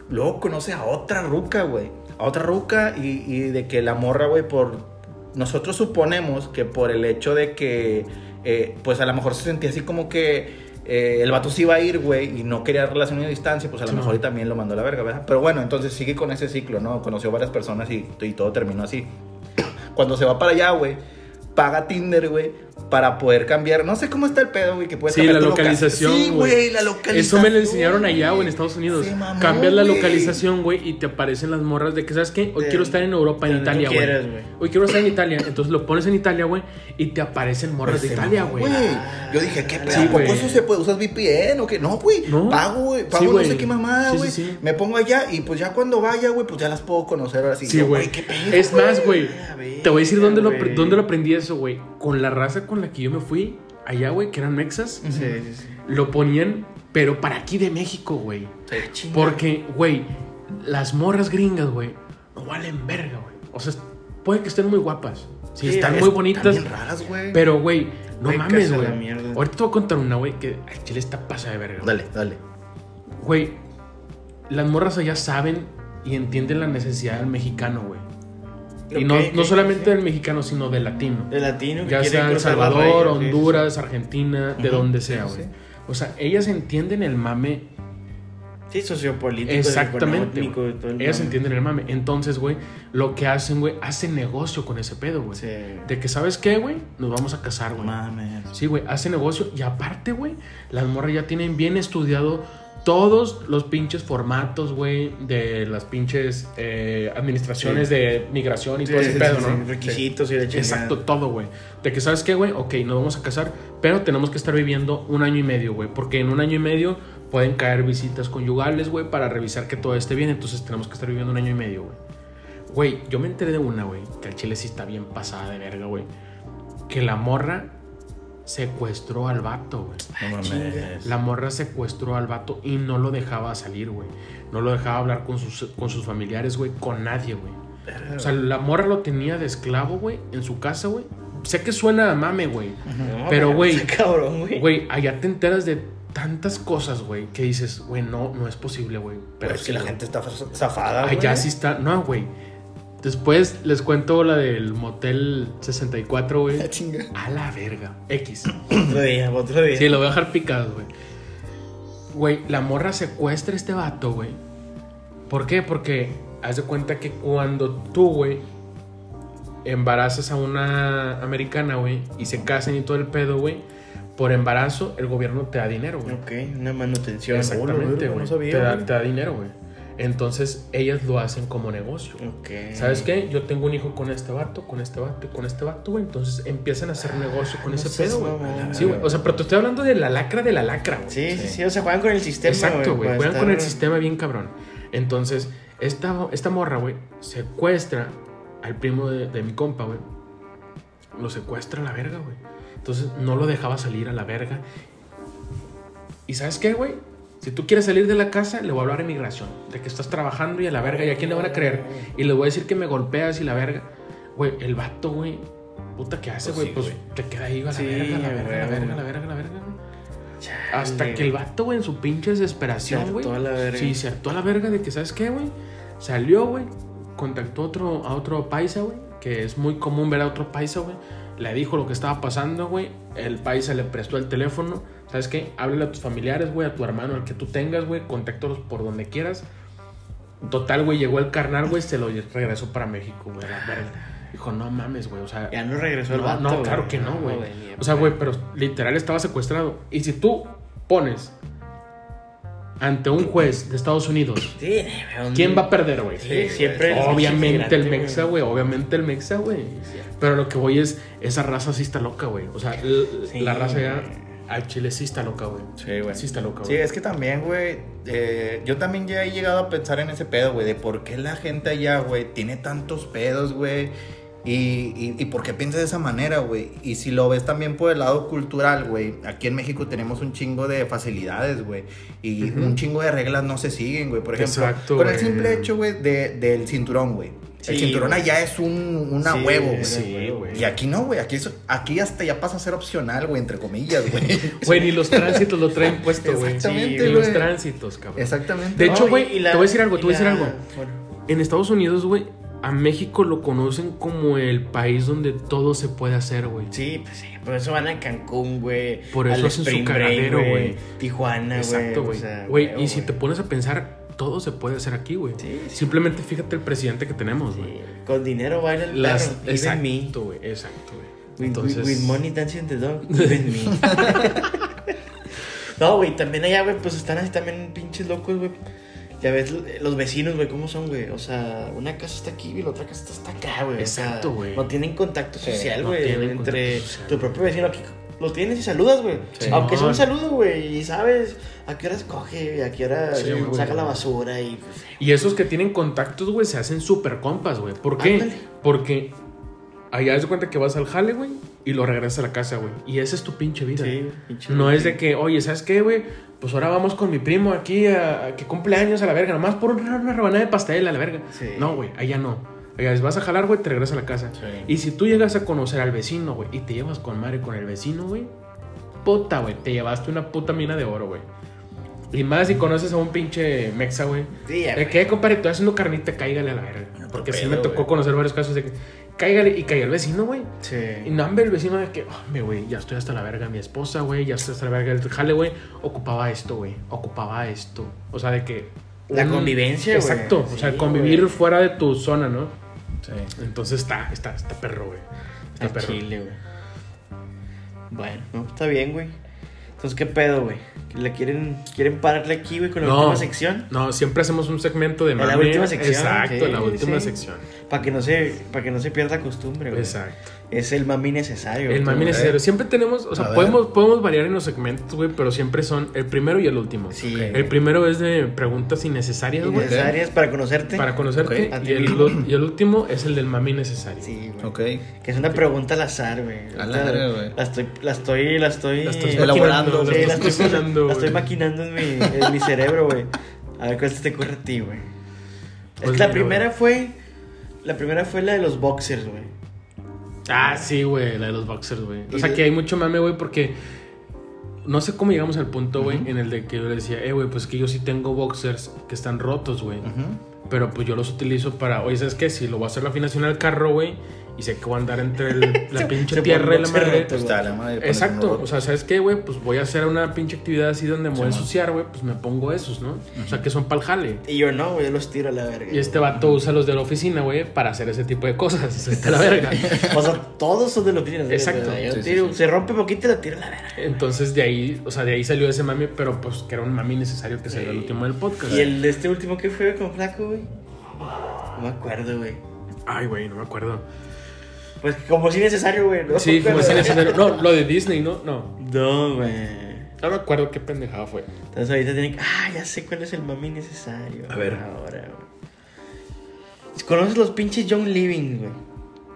S3: Luego conoce a otra ruca, güey. A otra ruca y, y de que la morra, güey, por... Nosotros suponemos que por el hecho de que, eh, pues a lo mejor se sentía así como que eh, el vato sí iba a ir, güey, y no quería relación a distancia, pues a lo
S1: Sí,
S3: mejor
S1: no.
S3: y también lo mandó a la verga, ¿verdad? Pero bueno, entonces sigue con ese ciclo, ¿no? Conoció varias personas y, y todo terminó así. Cuando se va para allá, güey, paga Tinder, güey, para poder cambiar. No sé cómo está el pedo, güey, que puedes
S1: Sí,
S3: cambiar
S1: la
S3: loca-
S1: localización,
S3: Sí,
S1: güey.
S3: la localización.
S1: Eso me lo enseñaron allá, güey, en Estados Unidos.
S3: Mamó,
S1: Cambias la localización, güey, y te aparecen las morras de que, ¿sabes qué? Hoy
S2: De-
S1: quiero estar en Europa, en Italia, güey. Hoy quiero estar en Italia. Entonces lo pones en Italia, güey, y te aparecen morras de
S3: Se
S1: Italia, güey.
S3: Yo dije, ¿qué pedo?
S1: Sí,
S3: ¿A poco
S1: güey.
S3: eso se puede? ¿Usas VPN o qué? No, güey.
S1: No.
S3: Pago, güey. Pago
S1: Sí,
S3: no sé qué mamada,
S1: Sí,
S3: güey.
S1: sí, sí.
S3: Me pongo allá y pues ya cuando vaya, güey, pues ya las puedo conocer ahora sí.
S1: Sí, güey. Es más, güey. Te voy a decir dónde lo,
S2: güey.
S1: dónde lo aprendí eso, güey. Con la raza con la que yo me fui allá, güey, que eran mexas,
S2: Sí, sí, sí.
S1: lo ponían, pero para aquí de México, güey.
S3: Sí.
S1: Porque, güey, las morras gringas, güey, no valen verga, güey. O sea, puede que estén muy guapas. Sí, están
S2: es-
S1: muy bonitas.
S3: Están bien raras, güey.
S1: Pero, güey, no mames, güey. Ahorita te voy a contar una, güey, que al chile está pasa de verga.
S3: Dale, dale.
S1: Güey, las morras allá saben y entienden la necesidad del mexicano, güey. Y no, no solamente del mexicano, sino del latino.
S2: De latino que
S1: Ya sea El Salvador, Honduras, Argentina, de donde sea, güey. O sea, ellas entienden el mame
S2: Sí, sociopolítico,
S1: Exactamente.
S2: el
S1: Ellas entienden el mame. Entonces, güey, lo que hacen, güey, hacen negocio con ese pedo, güey.
S2: Sí.
S1: De que, ¿sabes qué, güey? Nos vamos a casar, güey.
S3: Mames.
S1: Sí, güey, hace negocio. Y aparte, güey, las morras ya tienen bien estudiado todos los pinches formatos, güey, de las pinches eh, administraciones de migración y
S2: Sí,
S1: todo ese
S2: sí,
S1: pedo, ¿no?
S2: sí, Requisitos y la chingada.
S1: Exacto, todo, güey. De que, ¿sabes qué, güey? Ok, nos vamos a casar, pero tenemos que estar viviendo un año y medio, güey. Porque en un año y medio pueden caer visitas conyugales, güey, para revisar que todo esté bien. Entonces tenemos que estar viviendo un año y medio, güey. Güey, yo me enteré de una, güey, que al chile sí está bien pasada de verga, güey. Que la morra secuestró al vato, güey.
S3: No mames.
S1: La morra secuestró al vato y no lo dejaba salir, güey. No lo dejaba hablar con sus, con sus familiares, güey, con nadie, güey. O sea, la morra lo tenía de esclavo, güey, en su casa, güey. Sé que suena a mame, güey.
S2: No,
S1: Pero, güey,
S2: güey.
S1: Güey, allá te enteras de tantas cosas, güey, que dices, güey, no, no es posible, güey.
S3: Pero es que la gente está zafada, güey.
S1: Allá sí está. No, güey. Después les cuento la del motel 64, güey.
S3: La chinga.
S1: A la verga. X.
S2: Otro día, otro día.
S1: Sí, lo voy a dejar picado, güey. Güey, la morra secuestra a este vato, güey. ¿Por qué? Porque haz de cuenta que cuando tú, güey, embarazas a una americana, güey, y se casan y todo el pedo, güey, por embarazo el gobierno te da dinero, güey.
S2: Ok, una manutención.
S1: Exactamente,
S3: no
S1: güey.
S3: sabía,
S1: te, da,
S3: güey.
S1: te da dinero, güey. Entonces ellas lo hacen como negocio.
S2: Ok.
S1: ¿Sabes qué? Yo tengo un hijo con este vato, con este vato con este vato, güey. Entonces empiezan a hacer negocio con
S2: no
S1: ese pedo, güey. Sí, güey. O sea, pero te estoy hablando de la lacra de la lacra, güey.
S2: Sí, sí, sí. O sea, juegan con el sistema.
S1: Exacto, güey. Juegan con el sistema bien cabrón. Entonces, esta, esta morra, güey, secuestra al primo de, de mi compa, güey. Lo secuestra a la verga, güey. Entonces, no lo dejaba salir a la verga. ¿Y sabes qué, güey? Si tú quieres salir de la casa, le voy a hablar a inmigración. De que estás trabajando y a la verga. ¿Y a quién le van a creer? Y le voy a decir que me golpeas y la verga. Güey, el vato, güey. Puta, ¿qué hace,
S3: Pues
S1: güey?
S3: sí,
S1: pues te queda ahí a la
S2: Sí,
S1: verga, a la verga, a la verga, a la verga, la verga, güey.
S2: Chale.
S1: Hasta que el vato, güey, en su pinche desesperación,
S2: Se
S1: güey.
S2: la verga.
S1: Sí, se hartó a la verga de que, ¿sabes qué, güey? Salió, güey. Contactó a otro, a otro paisa, güey. Que es muy común ver a otro paisa, güey. Le dijo lo que estaba pasando, güey. El paisa le prestó el teléfono. ¿Sabes qué? Háblale a tus familiares, güey, a tu hermano, al que tú tengas, güey. Contáctalos por donde quieras. Total, güey, llegó el carnal, güey, se lo regresó para México, güey. Dijo, no mames, güey. O sea,
S2: Ya no regresó el
S1: no,
S2: vato.
S1: no,
S2: güey.
S1: claro que no, güey. O sea, güey, pero literal estaba secuestrado. Y si tú pones ante un juez de Estados Unidos,
S2: Sí,
S1: ¿quién va a perder, güey?
S2: Sí, siempre.
S1: Obviamente el Mexa, güey. Obviamente el Mexa, güey. Pero lo que voy es, esa raza sí está loca, güey. O sea,
S2: Sí.
S1: la raza ya al chile sí está loca, güey.
S3: Sí, güey.
S1: Sí está loca,
S3: Sí,
S1: güey.
S3: es que también, güey, eh, yo también ya he llegado a pensar en ese pedo, güey, de por qué la gente allá, güey, tiene tantos pedos, güey. Y, y, y por qué piensa de esa manera, güey. Y si lo ves también por el lado cultural, güey. Aquí en México tenemos un chingo de facilidades, güey. Y un chingo de reglas no se siguen, güey. Por ejemplo,
S1: Exacto,
S3: con el
S1: güey.
S3: simple hecho, güey, de, del cinturón, güey. El
S2: Sí,
S3: cinturón
S2: güey.
S3: allá es un, una
S2: Sí,
S3: huevo, güey.
S1: Sí, güey.
S3: Y aquí no, güey. Aquí, es- aquí hasta ya pasa a ser opcional, güey, entre comillas, güey.
S1: Güey, ni los tránsitos lo traen puesto, güey.
S3: Exactamente,
S1: Ni los tránsitos, cabrón.
S3: Exactamente.
S1: De hecho, güey,
S2: y- y la-
S1: te voy a decir algo, te voy a decir
S2: la-
S1: algo.
S2: bueno,
S1: En Estados Unidos, güey, a México lo conocen como el país donde todo se puede hacer, güey.
S2: Sí, pues sí, por eso van a Cancún, güey.
S1: Por eso hacen su cagadero, güey.
S2: Tijuana, güey.
S1: Exacto, güey.
S2: o sea,
S1: Güey, y si te pones a pensar, todo se puede hacer aquí, güey.
S2: Sí, sí.
S1: Simplemente fíjate el presidente que tenemos, güey.
S2: Sí, Con dinero baila el
S1: Las,
S2: perro. Even me.
S1: exacto, güey. Exacto, güey.
S2: With,
S1: Entonces,
S2: with- with money dancing the dog. Even me. no, güey, también allá, güey, pues están así también pinches locos, güey. Ya ves los vecinos, güey, cómo son, güey. O sea, una casa está aquí y la otra casa está acá, güey. O sea,
S1: Exacto, güey.
S2: No tienen contacto social,
S1: no
S2: güey. entre
S1: social.
S2: tu propio vecino aquí. Lo tienes y saludas, güey.
S3: Sí.
S2: Aunque sea un saludo, güey. Y sabes a qué hora se coge, y a qué hora
S1: Sí,
S2: saca la basura y pues,
S1: Y esos que tienen contactos, güey, se hacen súper compas, güey. ¿Por qué?
S2: Ándale.
S1: Porque allá das cuenta que vas al jale, güey, y lo regresas a la casa, güey. Y esa es tu pinche vida.
S2: Sí, pinche
S1: No
S2: vida.
S1: es de que, oye, ¿sabes qué, güey? Pues ahora vamos con mi primo aquí a, a que cumple años a la verga, nomás por una, una rebanada de pastel a la verga.
S2: Sí.
S1: No, güey, allá no. Allá vas a jalar, güey, te regresas a la casa.
S3: Sí.
S1: Y si tú llegas a conocer al vecino, güey, y te llevas con madre con el vecino, güey, puta, güey, te llevaste una puta mina de oro, güey. Y más si conoces a un pinche mexa, güey.
S2: Sí, ya,
S1: ¿De qué, compadre? Estoy haciendo carnita, cáigale a la verga. Porque sí me tocó conocer varios casos de que cáigale y caiga el vecino, güey.
S2: Sí.
S1: Y no, hombre, el vecino de que, hombre, güey, ya estoy hasta la verga. Mi esposa, güey, ya estoy hasta la verga. El jale, güey, ocupaba esto, güey. Ocupaba esto. O sea, de que.
S2: La
S1: un-
S2: convivencia, güey.
S1: Exacto. o sea, convivir fuera de tu zona, ¿no?
S3: Sí.
S1: Entonces está, está, está perro, güey. Está
S2: Al
S1: perro.
S2: chile, güey. Bueno, no, está bien, güey. Entonces, ¿qué pedo, güey? ¿Le quieren, quieren pararle aquí, güey, con la
S1: No.
S2: última sección?
S1: No, siempre hacemos un segmento de
S2: En la
S1: mame.
S2: última sección,
S1: Exacto,
S2: sí,
S1: la última
S2: sí.
S1: sección.
S2: Para que, no se, para que no se pierda costumbre, güey.
S1: Exacto.
S2: Es el mami necesario.
S1: El mami necesario. Siempre tenemos, o
S3: A
S1: sea,
S3: ver.
S1: podemos, podemos variar en los segmentos, güey, pero siempre son el primero y el último.
S2: Sí.
S1: El primero es de preguntas innecesarias, güey.
S2: Necesarias para conocerte.
S1: Para conocerte. Y, el, y el último es el del mami necesario.
S2: Sí, güey.
S3: Ok.
S2: Que es una pregunta al azar, güey.
S3: A la
S2: Ahorita
S3: verga, güey.
S2: La estoy, la estoy, la estoy...
S1: La estás
S3: Elaborando,
S2: Sí,
S1: la
S2: estoy, la estoy maquinando en mi, en mi cerebro, güey. A ver cuál se te ocurre a ti, güey. Es
S1: Pues
S2: que la
S1: mira,
S2: primera fue... La primera fue la de los boxers, güey.
S1: Ah, sí, güey, la de los boxers, güey. O sea,
S2: de-
S1: que hay mucho mame, güey, porque no sé cómo llegamos al punto, güey, en el de que yo le decía, eh, güey, pues que yo sí tengo boxers que están rotos, güey. Pero pues yo los utilizo para, oye, ¿sabes qué? Si lo voy a hacer la afinación al carro, güey, y sé que voy a andar entre el- la pinche
S2: se
S1: tierra y la madre.
S3: Pues está la madre.
S1: Exacto, o sea, ¿sabes qué, güey? Pues voy a hacer una pinche actividad así donde me voy a ensuciar, güey, pues me pongo esos, ¿no? O sea, que son pa'l jale.
S2: Y yo no, güey, yo los tiro a la verga.
S1: Y este vato usa los de la oficina, güey, para hacer ese tipo de cosas. Está la verga.
S2: O sea, todos son de los tiros.
S1: Exacto.
S2: Yo
S3: Sí, sí,
S2: tiro,
S3: sí.
S2: Se rompe poquito y lo tiro a la verga.
S1: Entonces de ahí, o sea, de ahí salió ese mami, pero pues que era un mami necesario que salió
S2: Sí.
S1: el último del podcast.
S2: ¿Y el de este último que fue con Flaco, güey? No me acuerdo, güey.
S1: Ay, güey, no me acuerdo.
S2: Pues como si necesario, güey. ¿no?
S1: Sí, como si necesario. No, lo de Disney, ¿no? No.
S2: No, güey.
S1: No me acuerdo qué pendejada fue.
S2: Entonces ahorita tienen que. Ah, ya sé cuál es el mami necesario.
S3: A ver.
S2: Ahora, güey. ¿Conoces los pinches John Living, güey?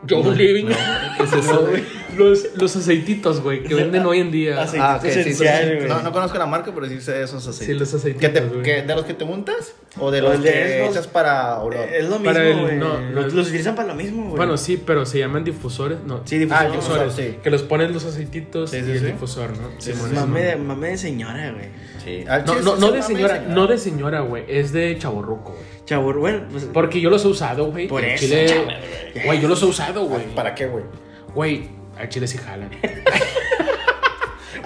S1: Joe
S2: No,
S1: Living.
S2: no,
S1: ¿Qué es eso, güey? Los, los aceititos, güey, que venden hoy en día.
S2: Aceite.
S3: Ah, ok, sí, sí, sí.
S2: esencial, güey.
S3: No, no conozco la marca, pero sí sé esos aceites.
S1: Sí, los
S3: ¿Que
S1: aceititos,
S3: te- que- ¿De los que te untas? ¿O de
S2: Los
S3: los
S2: de
S3: que
S2: esos-
S3: echas para olor?
S2: Es lo mismo,
S1: Para el-
S2: güey.
S1: no,
S2: los, los utilizan para lo mismo, güey.
S1: Bueno, sí, pero se llaman difusores, ¿no?
S2: Sí, difusores.
S3: Ah, difusor, sí.
S1: Que los ponen los aceititos
S3: Sí,
S1: y
S3: sí,
S1: el
S3: sí.
S1: difusor, ¿no?
S3: Sí,
S1: Simón,
S3: sí, sí.
S2: Mame de, mame de señora, güey.
S3: Sí. Ah,
S1: No, no, de señora, no de señora, güey. Es de chaborruco, güey.
S2: Chabur, bueno, pues.
S1: Porque yo los he usado, güey.
S2: Por eso,
S1: Chile,
S2: güey,
S1: yo los he usado, güey.
S3: ¿Para qué, güey?
S1: Güey, al chile sí jalan.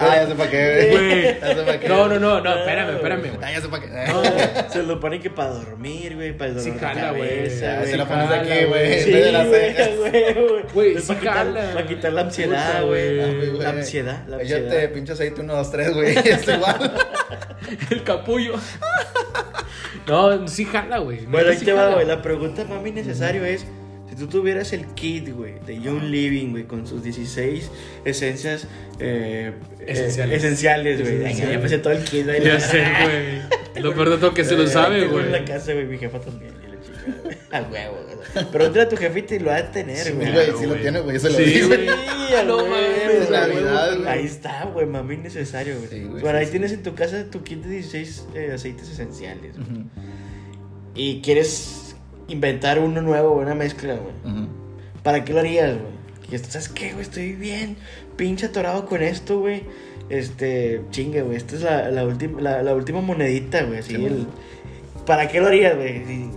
S3: Ah, ya sé para qué,
S1: Güey.
S3: Ya sé para qué.
S1: No, no, no, no, espérame, espérame, güey.
S3: Ah, ya sé para qué.
S2: Se lo ponen que para dormir, güey, para el dolor
S1: Sí, jala, güey.
S3: Ah, se lo pones aquí, güey.
S2: Sí, güey,
S3: cejas.
S2: güey,
S1: sí
S2: para quitar,
S1: jala.
S2: para quitar la ansiedad,
S1: güey.
S3: Ah, güey.
S2: La ansiedad, la ansiedad.
S3: pinche aceite 1, 2, 3, güey. Es igual.
S1: El capullo. No, sí jala, güey.
S2: Bueno, ahí te va, güey. La pregunta para mí necesario es: si tú tuvieras el kit, güey, de Young Living, güey, con sus 16 esencias eh,
S1: Esenciales.
S2: eh, esenciales, güey.
S1: Esenciales.
S2: Ya pensé todo el kit, güey.
S1: Ya sé, güey. Lo peor de todo que se lo
S2: Eh,
S1: sabe, güey.
S2: en la casa, güey, mi jefa también. güey. A huevo, güey. Pero entra tu jefita y lo ha de tener,
S1: Sí,
S2: güey.
S3: Güey,
S1: Claro,
S3: sí lo
S1: güey.
S3: tiene, güey. Se lo
S1: Sí,
S3: dice.
S1: güey.
S2: a
S1: No
S2: huevo,
S1: mames,
S2: güey.
S3: Navidad, güey.
S2: Ahí está, güey, mami, necesario, güey.
S3: Sí, güey,
S2: Bueno,
S3: sí,
S2: ahí
S3: sí.
S2: tienes en tu casa tu kit de 16 eh, aceites esenciales. güey.
S3: Ujú,
S2: Y quieres inventar uno nuevo, una mezcla, güey. ¿Para qué lo harías, güey? Y esto, ¿sabes qué, güey? Estoy bien pinche atorado con esto, güey. Este, chingue, güey. Esta es la, la, última, la, la última monedita, güey.
S3: Sí.
S2: ¿Para qué lo harías, güey? Sí.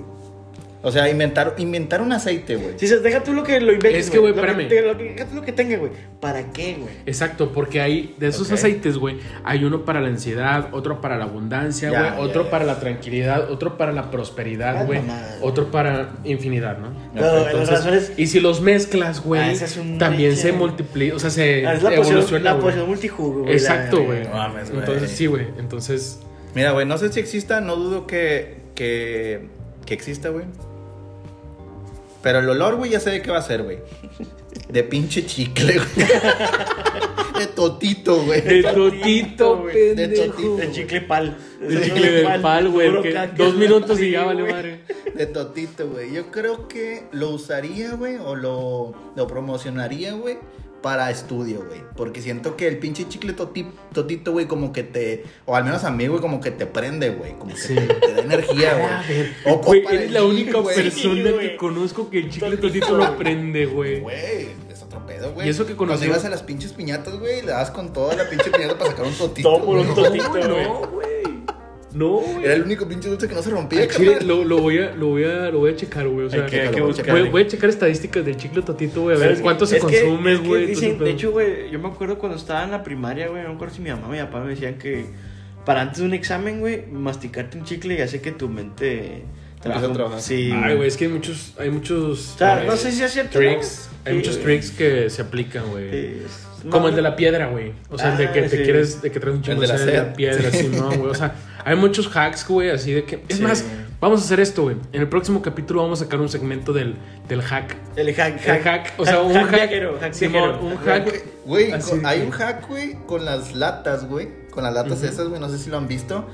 S3: O sea, inventar, inventar un aceite, güey.
S2: Si se deja tú lo que lo inventes.
S1: Es que, güey, espérame.
S2: te- lo que, deja tú lo que tenga, güey. ¿Para qué, güey?
S1: Exacto, porque hay de esos aceites, güey, hay uno para la ansiedad, otro para la abundancia, güey, otro
S3: ya.
S1: para la tranquilidad, otro para la prosperidad, güey, otro para infinidad, ¿no? Entonces,
S2: razones-
S1: y si los mezclas, güey,
S2: Ah, es
S1: también se multiplica, o sea, se
S2: Ah, es la poción,
S1: evoluciona,
S2: la
S1: güey.
S2: poción multijugo, güey.
S1: Exacto,
S2: la-
S1: güey.
S3: No mames, güey.
S1: Entonces, sí, güey. Entonces,
S3: Mira, güey, no sé si exista, no dudo que, que, que exista, güey. Pero el olor, güey, ya sé de qué va a ser, güey. De pinche chicle, güey. De totito, güey.
S1: de
S2: totito, güey.
S3: De totito.
S2: El chicle pal.
S1: El chicle del pal, güey, dos minutos y ya vale
S2: güey.
S1: madre.
S3: De totito, güey. Yo creo que lo usaría, güey, o lo, lo promocionaría, güey, para estudio, güey. Porque siento que el pinche chicle toti- totito, güey, como que te, o al menos a mí, güey, como que te prende, güey. Como que
S1: Sí.
S3: te, te da energía, güey.
S1: Güey, eres la única persona
S2: Sí,
S1: que conozco que el chicle
S2: Totito,
S1: totito lo prende, güey.
S3: Güey, es otro pedo, güey.
S1: Y eso que
S3: Cuando
S1: conocí-
S3: ibas a las pinches piñatas, güey, le das con toda la pinche piñata para sacar un totito.
S2: Todo por un totito, güey.
S1: No, güey. No, güey.
S3: Era el único pinche dulce que no se rompía,
S1: chile, lo, lo voy a, lo, voy a, lo voy a checar, güey. O sea,
S2: Hay que- hay que
S3: voy a
S2: buscar.
S1: voy, voy a checar estadísticas del chicle totito, güey. A ver cuánto se
S2: Es que-
S1: consume,
S2: es que
S1: güey.
S2: de hecho, güey, yo me acuerdo cuando estaba en la primaria, güey, no me acuerdo si mi mamá o mi papá me decían que para antes de un examen, güey, masticarte un chicle y hace que tu mente
S3: Empieza a trabajar.
S2: Sí,
S1: Ay, güey, es que hay muchos. Hay muchos.
S2: O sea,
S1: eh,
S2: no sé si es cierto.
S1: Tricks.
S2: ¿no?
S1: Hay
S2: Sí,
S1: muchos
S2: güey.
S1: tricks que se aplican, güey.
S2: Sí,
S1: Como
S2: no,
S1: el de la piedra, güey. O sea, el de que
S2: Ah,
S1: te
S2: sí.
S1: quieres, de que traes un
S3: El
S1: chingo
S3: de
S1: de
S3: la
S1: la piedra, así, ¿no, güey? O sea, hay muchos hacks, güey, así de que. Es
S2: Sí,
S1: más, vamos a hacer esto, güey. En el próximo capítulo vamos a sacar un segmento del, del hack.
S2: El hack,
S1: El hack, o sea, un hack.
S2: viajero, hack viajero.
S1: un
S2: Hack.
S3: Güey, hay un hack, güey, con las latas, güey. Con las latas
S1: Ujú.
S3: esas, güey, no sé si lo han visto.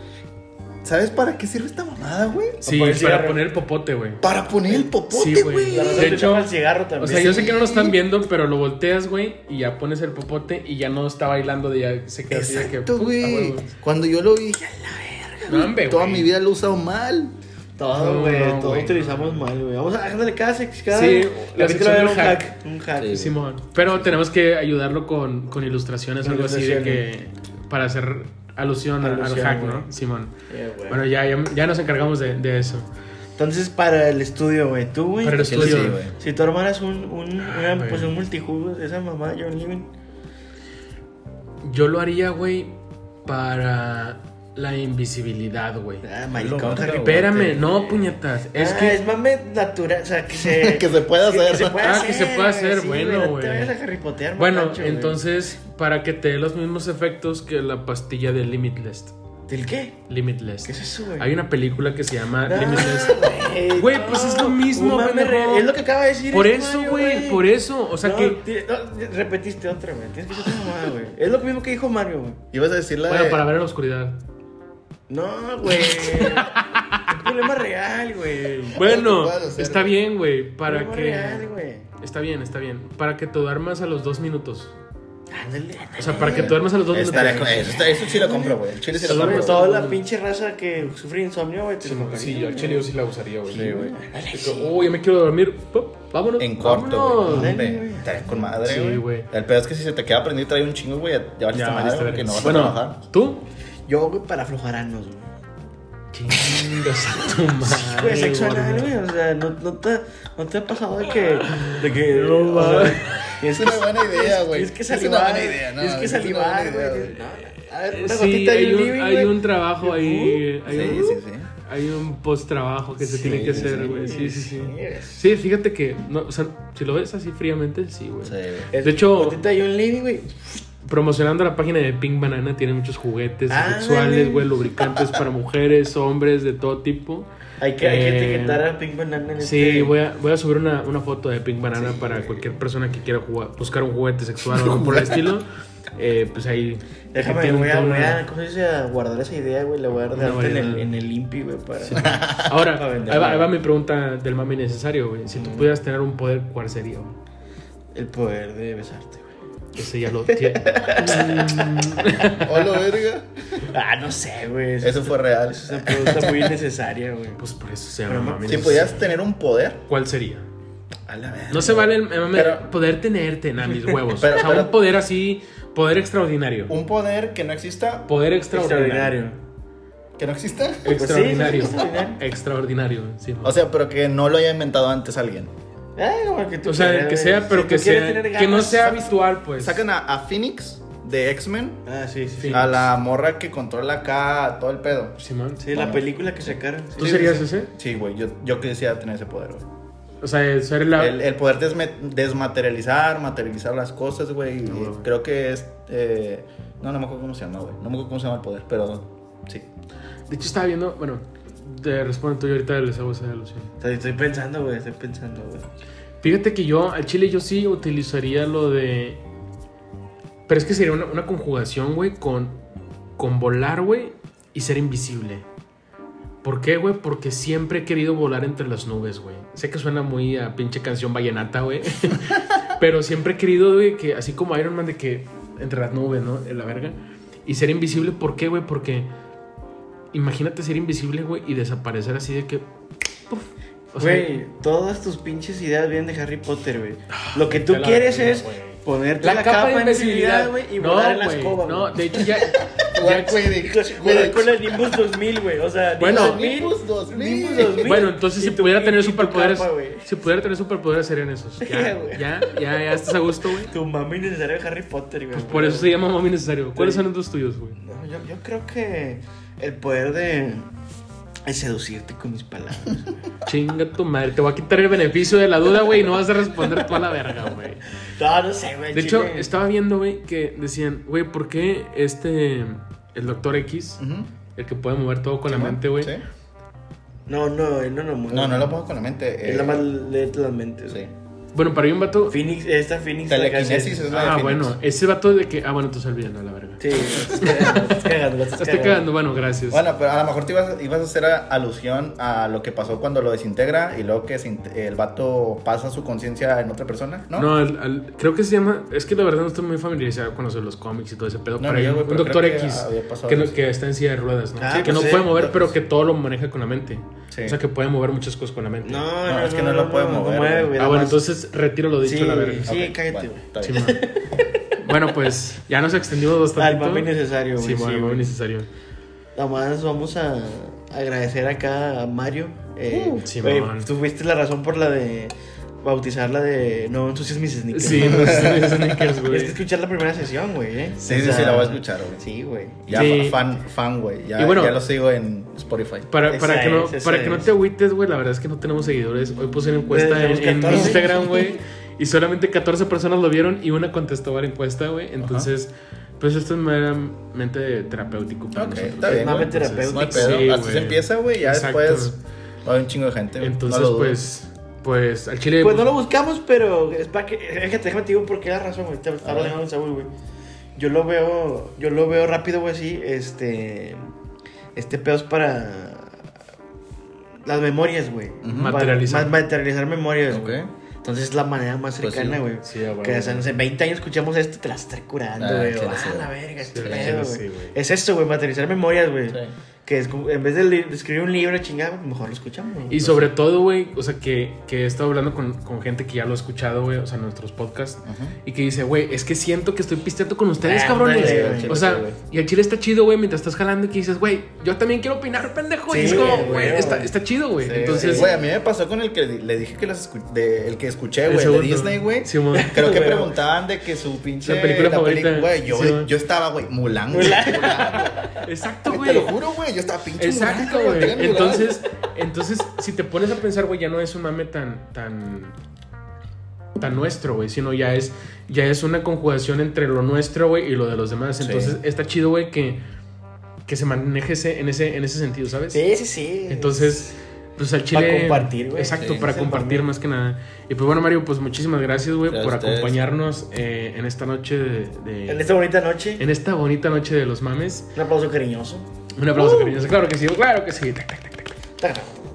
S3: ¿Sabes para qué sirve esta mamada, güey?
S1: Sí, para
S2: cigarro.
S1: poner el popote, güey.
S3: Para poner el popote,
S1: güey. De hecho,
S2: el cigarro también.
S1: O sea, yo sé que no lo están viendo, pero lo volteas, güey, y ya pones el popote y ya no está bailando de ya se queda así de que.
S3: Exacto, güey. Cuando yo lo vi, dije, a la verga,
S1: No, hombre,
S3: Toda mi vida lo he usado mal.
S2: Todo,
S1: No,
S2: güey,
S1: no,
S2: todo
S1: güey,
S2: utilizamos mal, güey. Vamos a dándole cada sex, cada
S1: Sí, la sección
S2: un
S1: hack.
S2: hack. Un hack.
S3: Sí.
S1: Simón. Pero tenemos que ayudarlo con, con ilustraciones,
S2: Con
S1: algo así de que. Para hacer alusión, al- hack. ¿no? Simón. Bueno, ya, ya, ya nos encargamos de, de eso.
S2: Entonces, para el estudio, güey, tú, güey.
S1: Para el estudio.
S3: sí, güey.
S2: Si tú armaras un, un, una-
S1: güey.
S2: pues un multijugo de esa mamá, John Living.
S1: Yo lo haría, güey, para la invisibilidad, güey.
S2: Ah, maricón,
S3: güey.
S1: Espérame, no, puñetas. Es
S2: Ah,
S1: que.
S2: Es mame natural, o sea, que se...
S3: Que se pueda hacer.
S2: Que se pueda
S1: Ah,
S2: hacer,
S1: que se pueda hacer,
S2: sí,
S1: bueno,
S2: te
S1: güey.
S2: vayas a
S1: Bueno,
S2: güey.
S1: entonces, para que te dé los mismos efectos que la pastilla de Limitless.
S2: ¿Del qué?
S1: Limitless.
S2: ¿Qué es eso, güey?
S1: Hay una película que se llama
S2: No,
S1: Limitless.
S2: güey,
S1: Güey, pues es lo mismo,
S2: re- Es lo que acaba de decir.
S1: Por
S2: este
S1: eso, güey, por eso. O sea
S2: No,
S1: que.
S2: repetiste otra, güey. Tienes que otra mamada, güey. Es lo mismo que dijo Mario, güey.
S3: Ibas a decir la
S1: Bueno,
S3: de...
S1: para ver en la oscuridad.
S2: No, güey. un problema real, güey.
S1: Bueno, está bien, güey. Para
S2: Problema
S1: que.
S2: real, güey.
S1: Está bien, está bien. Para que te duermas a los dos minutos.
S2: Ándale.
S1: O sea, para que te duermas a los dos
S3: Estaría
S1: minutos.
S3: eso, está- eso sí lo compro, güey. El chile sí lo
S2: Sobre
S3: compro.
S2: todo la pinche raza que sufre insomnio, güey. compraría,
S1: Sí, yo al chile yo sí la usaría, güey.
S3: Sí, güey.
S1: Uy, ya me quiero dormir. Pop, Vámonos.
S3: En corto, güey. Con madre,
S1: Sí,
S3: güey.
S1: güey.
S3: El pedo es que si se te queda prendido y trae un chingo, güey, ya, valiste madre, que no vas a
S1: Bueno,
S3: trabajar.
S1: ¿tú?
S2: Yo, güey, para aflojaranos, güey.
S1: Chingas a tu madre.
S2: Güey, sexo anal, güey. O sea, no, no, te, no te ha pasado de que. De que.
S1: No,
S2: o sea,
S3: Es una buena idea, güey.
S2: Que
S3: Es una
S2: salivar.
S3: buena idea, no,
S2: que
S3: es buena
S2: salivar, güey. No, A ver, una
S1: Sí,
S2: gotita
S1: hay
S2: de
S1: un,
S2: living,
S1: hay un trabajo ahí. Hay,
S3: Sí,
S1: un,
S3: sí, sí.
S1: hay un post trabajo que se
S3: Sí,
S1: tiene que
S3: sí,
S1: hacer,
S3: sí,
S1: güey. Sí, sí, sí. Sí, fíjate que, no, o sea, si lo ves así fríamente, sí, güey.
S3: Sí, güey.
S2: Es
S1: De hecho-
S2: Gotita de un living, güey.
S1: Promocionando la página de Pink Banana, tiene muchos juguetes sexuales, güey, lubricantes para mujeres, hombres, de todo tipo.
S2: Hay que, hay que
S1: Eh,
S2: etiquetar a Pink Banana en
S1: Sí,
S2: este...
S1: voy a, voy a subir una, una foto de Pink Banana para cualquier persona que quiera jugar, buscar un juguete sexual o algo por el estilo. Eh, pues ahí.
S2: Déjame, voy a, voy a, ¿cómo se dice? A guardar esa idea, güey. La voy a dar de
S1: Una
S2: alta en el, en el Impi, güey, para...
S1: Ahora,
S2: para
S1: ahí va, ahí va mi pregunta del mami necesario, güey. Si tú pudieras tener un poder, ¿cuál sería?
S2: El poder de besarte.
S1: Ese ya lo tiene.
S3: Hola, verga.
S2: Ah, no sé, güey.
S3: Eso fue real.
S2: Es una pregunta muy innecesaria, güey.
S1: Pues por eso se llama
S2: Pero,
S1: mami
S3: Si pudieras tener un poder,
S1: ¿Cuál sería?
S3: a la verga.
S1: No se vale el,
S3: Pero-
S1: poder tenerte, na, mis huevos.
S3: Pero-
S1: o sea,
S3: pero-
S1: un poder así, poder extraordinario.
S3: Un poder que no exista,
S1: Poder extraordinario.
S2: Extraordinario.
S3: que no exista.
S1: Extraordinario.
S2: Pues sí, extraordinario.
S1: extraordinario, sí.
S3: O sea, pero que no lo haya inventado antes alguien.
S2: Ah, como que tú
S1: O sea, que sea, pero
S2: Si
S1: que sea, que no sea habitual, pues.
S3: Sacan a, a Phoenix de X-Men,
S2: Ah, sí, sí.
S1: Sí.
S2: Sí,
S3: a la morra que controla acá todo el pedo.
S1: Simón.
S2: Sí, la película que sacaron.
S1: ¿Tú
S2: Sí,
S1: serías
S2: sí.
S1: ese?
S3: Sí, güey, yo, yo quisiera tener ese poder, güey.
S1: O sea, ser la.
S3: El, el poder desme- desmaterializar, materializar las cosas, güey. Creo que es. eh, no, no me acuerdo cómo se llama, güey. No me acuerdo cómo se llama el poder, pero sí.
S1: De hecho, estaba viendo. Bueno, te respondo tú y ahorita les hago esa alusión.
S2: Estoy, estoy pensando, güey. Estoy pensando, güey.
S1: Fíjate que yo, al chile, yo sí utilizaría lo de. Pero es que sería una, una conjugación, güey, con, con volar, güey, y ser invisible. ¿Por qué, güey? Porque siempre he querido volar entre las nubes, güey. Sé que suena muy a pinche canción vallenata, güey. Pero siempre he querido, güey, que así como Iron Man, de que entre las nubes, ¿no? En la verga. Y ser invisible, ¿por qué, güey? Porque imagínate ser invisible, güey, y desaparecer así de que. puf. O sea,
S2: Güey, todas tus pinches ideas vienen de Harry Potter, güey. Lo que tú
S1: Ah,
S2: quieres es
S1: güey.
S2: ponerte
S1: la,
S2: la,
S1: capa, de invisibilidad,
S2: güey, y
S1: no,
S2: volar en la
S1: güey,
S2: escoba,
S1: No,
S2: güey.
S1: de hecho ya. Ya-
S3: Quidditch,
S2: Con, el Nimbus 2000, güey. O sea,
S1: Bueno.
S3: Nimbus 2000.
S2: Nimbus 2000.
S1: bueno, entonces si
S2: tu-
S1: pudiera
S2: y-
S1: tener superpoderes.
S2: capa, güey.
S1: Si pudiera tener superpoderes serían esos. Ya,
S2: güey.
S1: ya, ya, ya estás a gusto, güey.
S2: Tu mami necesaria de Harry Potter, güey.
S1: Pues por eso se llama mami necesario. ¿Cuáles son los tuyos, güey?
S2: No, yo, yo creo que el poder de, seducirte con mis palabras. güey.
S1: Chinga tu madre. Te voy a quitar el beneficio de la duda, güey, y no vas a responder toda la verga, güey.
S2: no, no sé, güey.
S1: De hecho, estaba viendo, güey, que decían, güey, ¿por qué este. El doctor X, el que puede mover todo con la mente, güey?
S3: sí.
S2: No, no, él no lo mueve.
S3: No, no lo pongo con la mente.
S2: Él
S3: eh,
S2: nada más lee las mentes,
S3: Sí.
S2: güey.
S1: Bueno, para mí un vato.
S2: Phoenix, esta Phoenix.
S3: Telequinesis es la de
S1: Ah,
S3: Phoenix.
S1: bueno, ese vato de que. Ah, bueno, entonces olvídalo, la verga.
S2: Sí, estás cagando, estás estás
S1: estoy cagando, bueno, gracias.
S3: Bueno, pero a lo mejor te ibas, ibas a hacer a- alusión a lo que pasó cuando lo desintegra y luego que se el vato pasa su conciencia en otra persona, ¿no?
S1: No, al- al- creo que se llama. Es que la verdad no estoy muy familiarizado con los de los cómics y todo ese pedo.
S3: No,
S1: pero
S3: ni
S1: hay
S3: yo,
S1: un,
S3: güey,
S1: un
S3: pero
S1: doctor
S3: creo que
S1: X
S3: había pasado
S1: que, no-
S3: eso.
S1: que está en silla de ruedas, ¿no?
S2: Ah,
S1: que
S2: pues
S1: no
S2: sí,
S1: puede mover,
S2: pues-
S1: pero que todo lo maneja con la mente.
S3: Sí.
S1: O sea, que puede mover muchas cosas con la mente.
S2: No,
S3: No,
S2: no,
S3: es que no lo puede mover,
S2: mueve,
S3: güey.
S1: ah, bueno, entonces retiro lo dicho
S2: Sí,
S1: a la verga.
S2: sí.
S3: Ok,
S2: cállate,
S3: bueno,
S2: güey.
S1: man. bueno, pues ya nos extendimos
S2: Al
S1: bastante.
S2: mami necesario, güey.
S1: Sí, bueno,
S2: sí,
S1: mami necesario.
S2: Nada más vamos a agradecer acá a Mario. Eh,
S1: Uh, sí,
S2: güey,
S1: mamón.
S2: tú fuiste la razón por la de bautizarla de no ensucias mis sneakers.
S1: Sí, no sé, sneakers, güey.
S2: Es que escuchar la primera sesión, güey, ¿eh?
S3: Sí,
S2: O
S3: sí,
S2: sea,
S3: sí, la voy a escuchar, güey.
S2: Sí, güey.
S3: Ya
S1: Sí.
S3: fan, fan, güey. Ya,
S1: Y bueno-
S3: ya lo sigo en Spotify.
S1: Para, para, que, no,
S2: es,
S1: para que no te agüites, güey, la verdad es que no tenemos seguidores. Hoy puse una encuesta en,
S2: Tenemos
S1: en
S2: 14.
S1: Instagram, güey, y solamente 14 personas lo vieron y una contestó a la encuesta, güey. Entonces, pues esto es meramente terapéutico para
S3: Ok,
S1: nosotros.
S3: está bien,
S2: Mame terapéutico.
S3: No hay pedo.
S1: Sí,
S3: Así
S1: güey.
S3: se empieza, güey. Ya
S1: Exacto.
S3: después va a haber un chingo de gente. güey.
S1: Entonces,
S3: No lo dudo.
S1: pues, pues, al chile.
S2: Pues no lo buscamos, pero es para que. Déjate, déjame te digo por qué la razón, güey. Te estaba dejando Saúl, güey. Yo lo veo. Yo lo veo rápido, güey, así. Este. Este pedo es para. Las memorias, güey.
S3: Ujú.
S2: Para
S1: Materializar.
S2: ma- materializar memorias,
S3: Ok.
S2: güey. Entonces es la manera más
S3: Pues
S2: cercana,
S3: sí.
S2: güey.
S1: Sí, a huevo.
S2: que o sea, no sé, 20 años escuchamos esto, te las estás curando,
S3: Ah,
S2: güey. ah,
S3: sí, güey.
S2: la verga, este
S1: Sí,
S2: pedo,
S1: sí,
S2: güey.
S1: güey.
S2: Es esto, güey, materializar memorias, güey. Que en vez de, escribir un libro, chingada, mejor lo escuchamos. güey.
S1: Y sobre todo, güey, o sea, que, que he estado hablando con, con gente que ya lo ha escuchado, güey, o sea, nuestros podcasts, y que dice, güey, es que siento que estoy pisteando con ustedes, cabrones. o sea, y el chile está chido, güey, mientras estás jalando y que dices, güey, yo también quiero opinar, pendejo. y es como,
S2: güey,
S1: está, está chido, güey.
S2: Sí,
S1: Entonces,
S3: Güey, a mí me pasó con el que le dije que las de, el que escuché, güey, de. Disney, güey.
S1: Sí.
S3: Creo que preguntaban de que su pinche
S1: La película favorita.
S3: peli- Güey, yo,
S1: Sí, mon.
S3: yo estaba, güey, Mulan.
S1: exacto,
S3: Güey, Te lo juro, güey, yo estaba pinche
S1: Exacto, güey. Entonces, entonces, si te pones a pensar, güey, ya no es un mame tan, tan, tan nuestro, güey, sino ya es, ya es una conjugación entre lo nuestro, güey, y lo de los demás.
S3: Sí.
S1: Entonces, está chido, güey, que, que se maneje ese- en ese, en ese sentido, ¿sabes?
S2: Sí, sí, sí.
S1: Entonces, pues al chile.
S2: Para compartir, güey.
S1: Exacto,
S3: Sí,
S1: para compartir más que nada. Y pues bueno, Mario, pues muchísimas gracias, güey, por
S3: ustedes.
S1: acompañarnos eh, en esta noche de. de-
S2: En esta bonita noche,
S1: en esta bonita noche de los mames.
S2: un aplauso cariñoso.
S1: Un aplauso cariñoso. Claro que sí, claro que sí.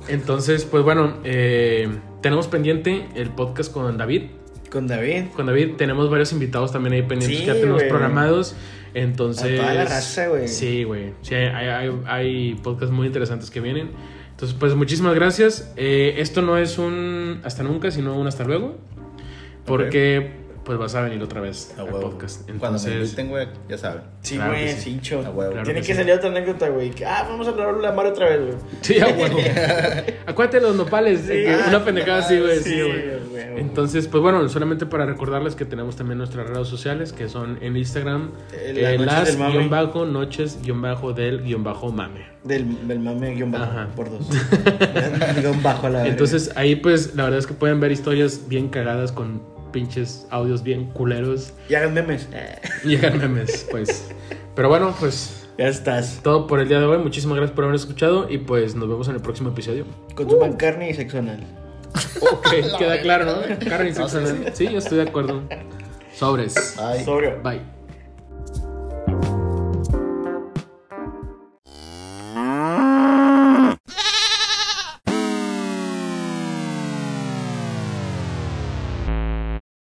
S1: Entonces, pues bueno, eh, tenemos pendiente el podcast con David.
S2: Con David.
S1: Con David tenemos varios invitados también ahí pendientes
S2: Sí,
S1: que ya tenemos programados. Entonces.
S2: A toda la raza, güey.
S1: Sí, güey. Sí, hay, hay, hay podcasts muy interesantes que vienen. Entonces, pues muchísimas gracias. Eh, esto no es un hasta nunca, sino un hasta luego. Porque pues vas a venir otra vez
S3: A
S1: al
S3: huevo.
S1: podcast.
S3: Cuando me
S1: Entonces,
S3: inviten, güey, ya saben.
S2: Sí,
S1: Claro
S2: güey,
S1: que sí.
S2: cincho.
S3: A huevo.
S1: Claro
S2: Tiene
S1: que
S2: que,
S1: sí.
S2: salir otra anécdota, güey. que, Ah, vamos a hablar a Mario otra vez, güey.
S1: Sí, a huevo. Acuérdate de los nopales.
S2: Sí.
S1: eh, una pendejada así, güey.
S2: Sí,
S1: güey. Entonces, pues bueno, solamente para recordarles que tenemos también nuestras redes sociales, que son en Instagram,
S2: Eh,
S1: eh,
S2: las
S1: guion bajo, noches guion bajo del guion bajo mame.
S2: Del, del mame guion bajo,
S1: Ajá.
S2: por dos. guion bajo a la verga.
S1: Entonces ahí pues la verdad es que pueden ver historias bien cagadas con pinches audios bien culeros
S2: Y hagan memes.
S1: y hagan memes, pues. Pero bueno, pues
S2: Ya estás.
S1: todo por el día de hoy. Muchísimas gracias por haber escuchado y pues nos vemos en el próximo episodio.
S2: Consuman carne y sexo anal.
S1: Ok, queda claro, ¿no? Carne y sexo anal. Sí, yo estoy de acuerdo. Sobres.
S2: Sobrio.
S1: Bye.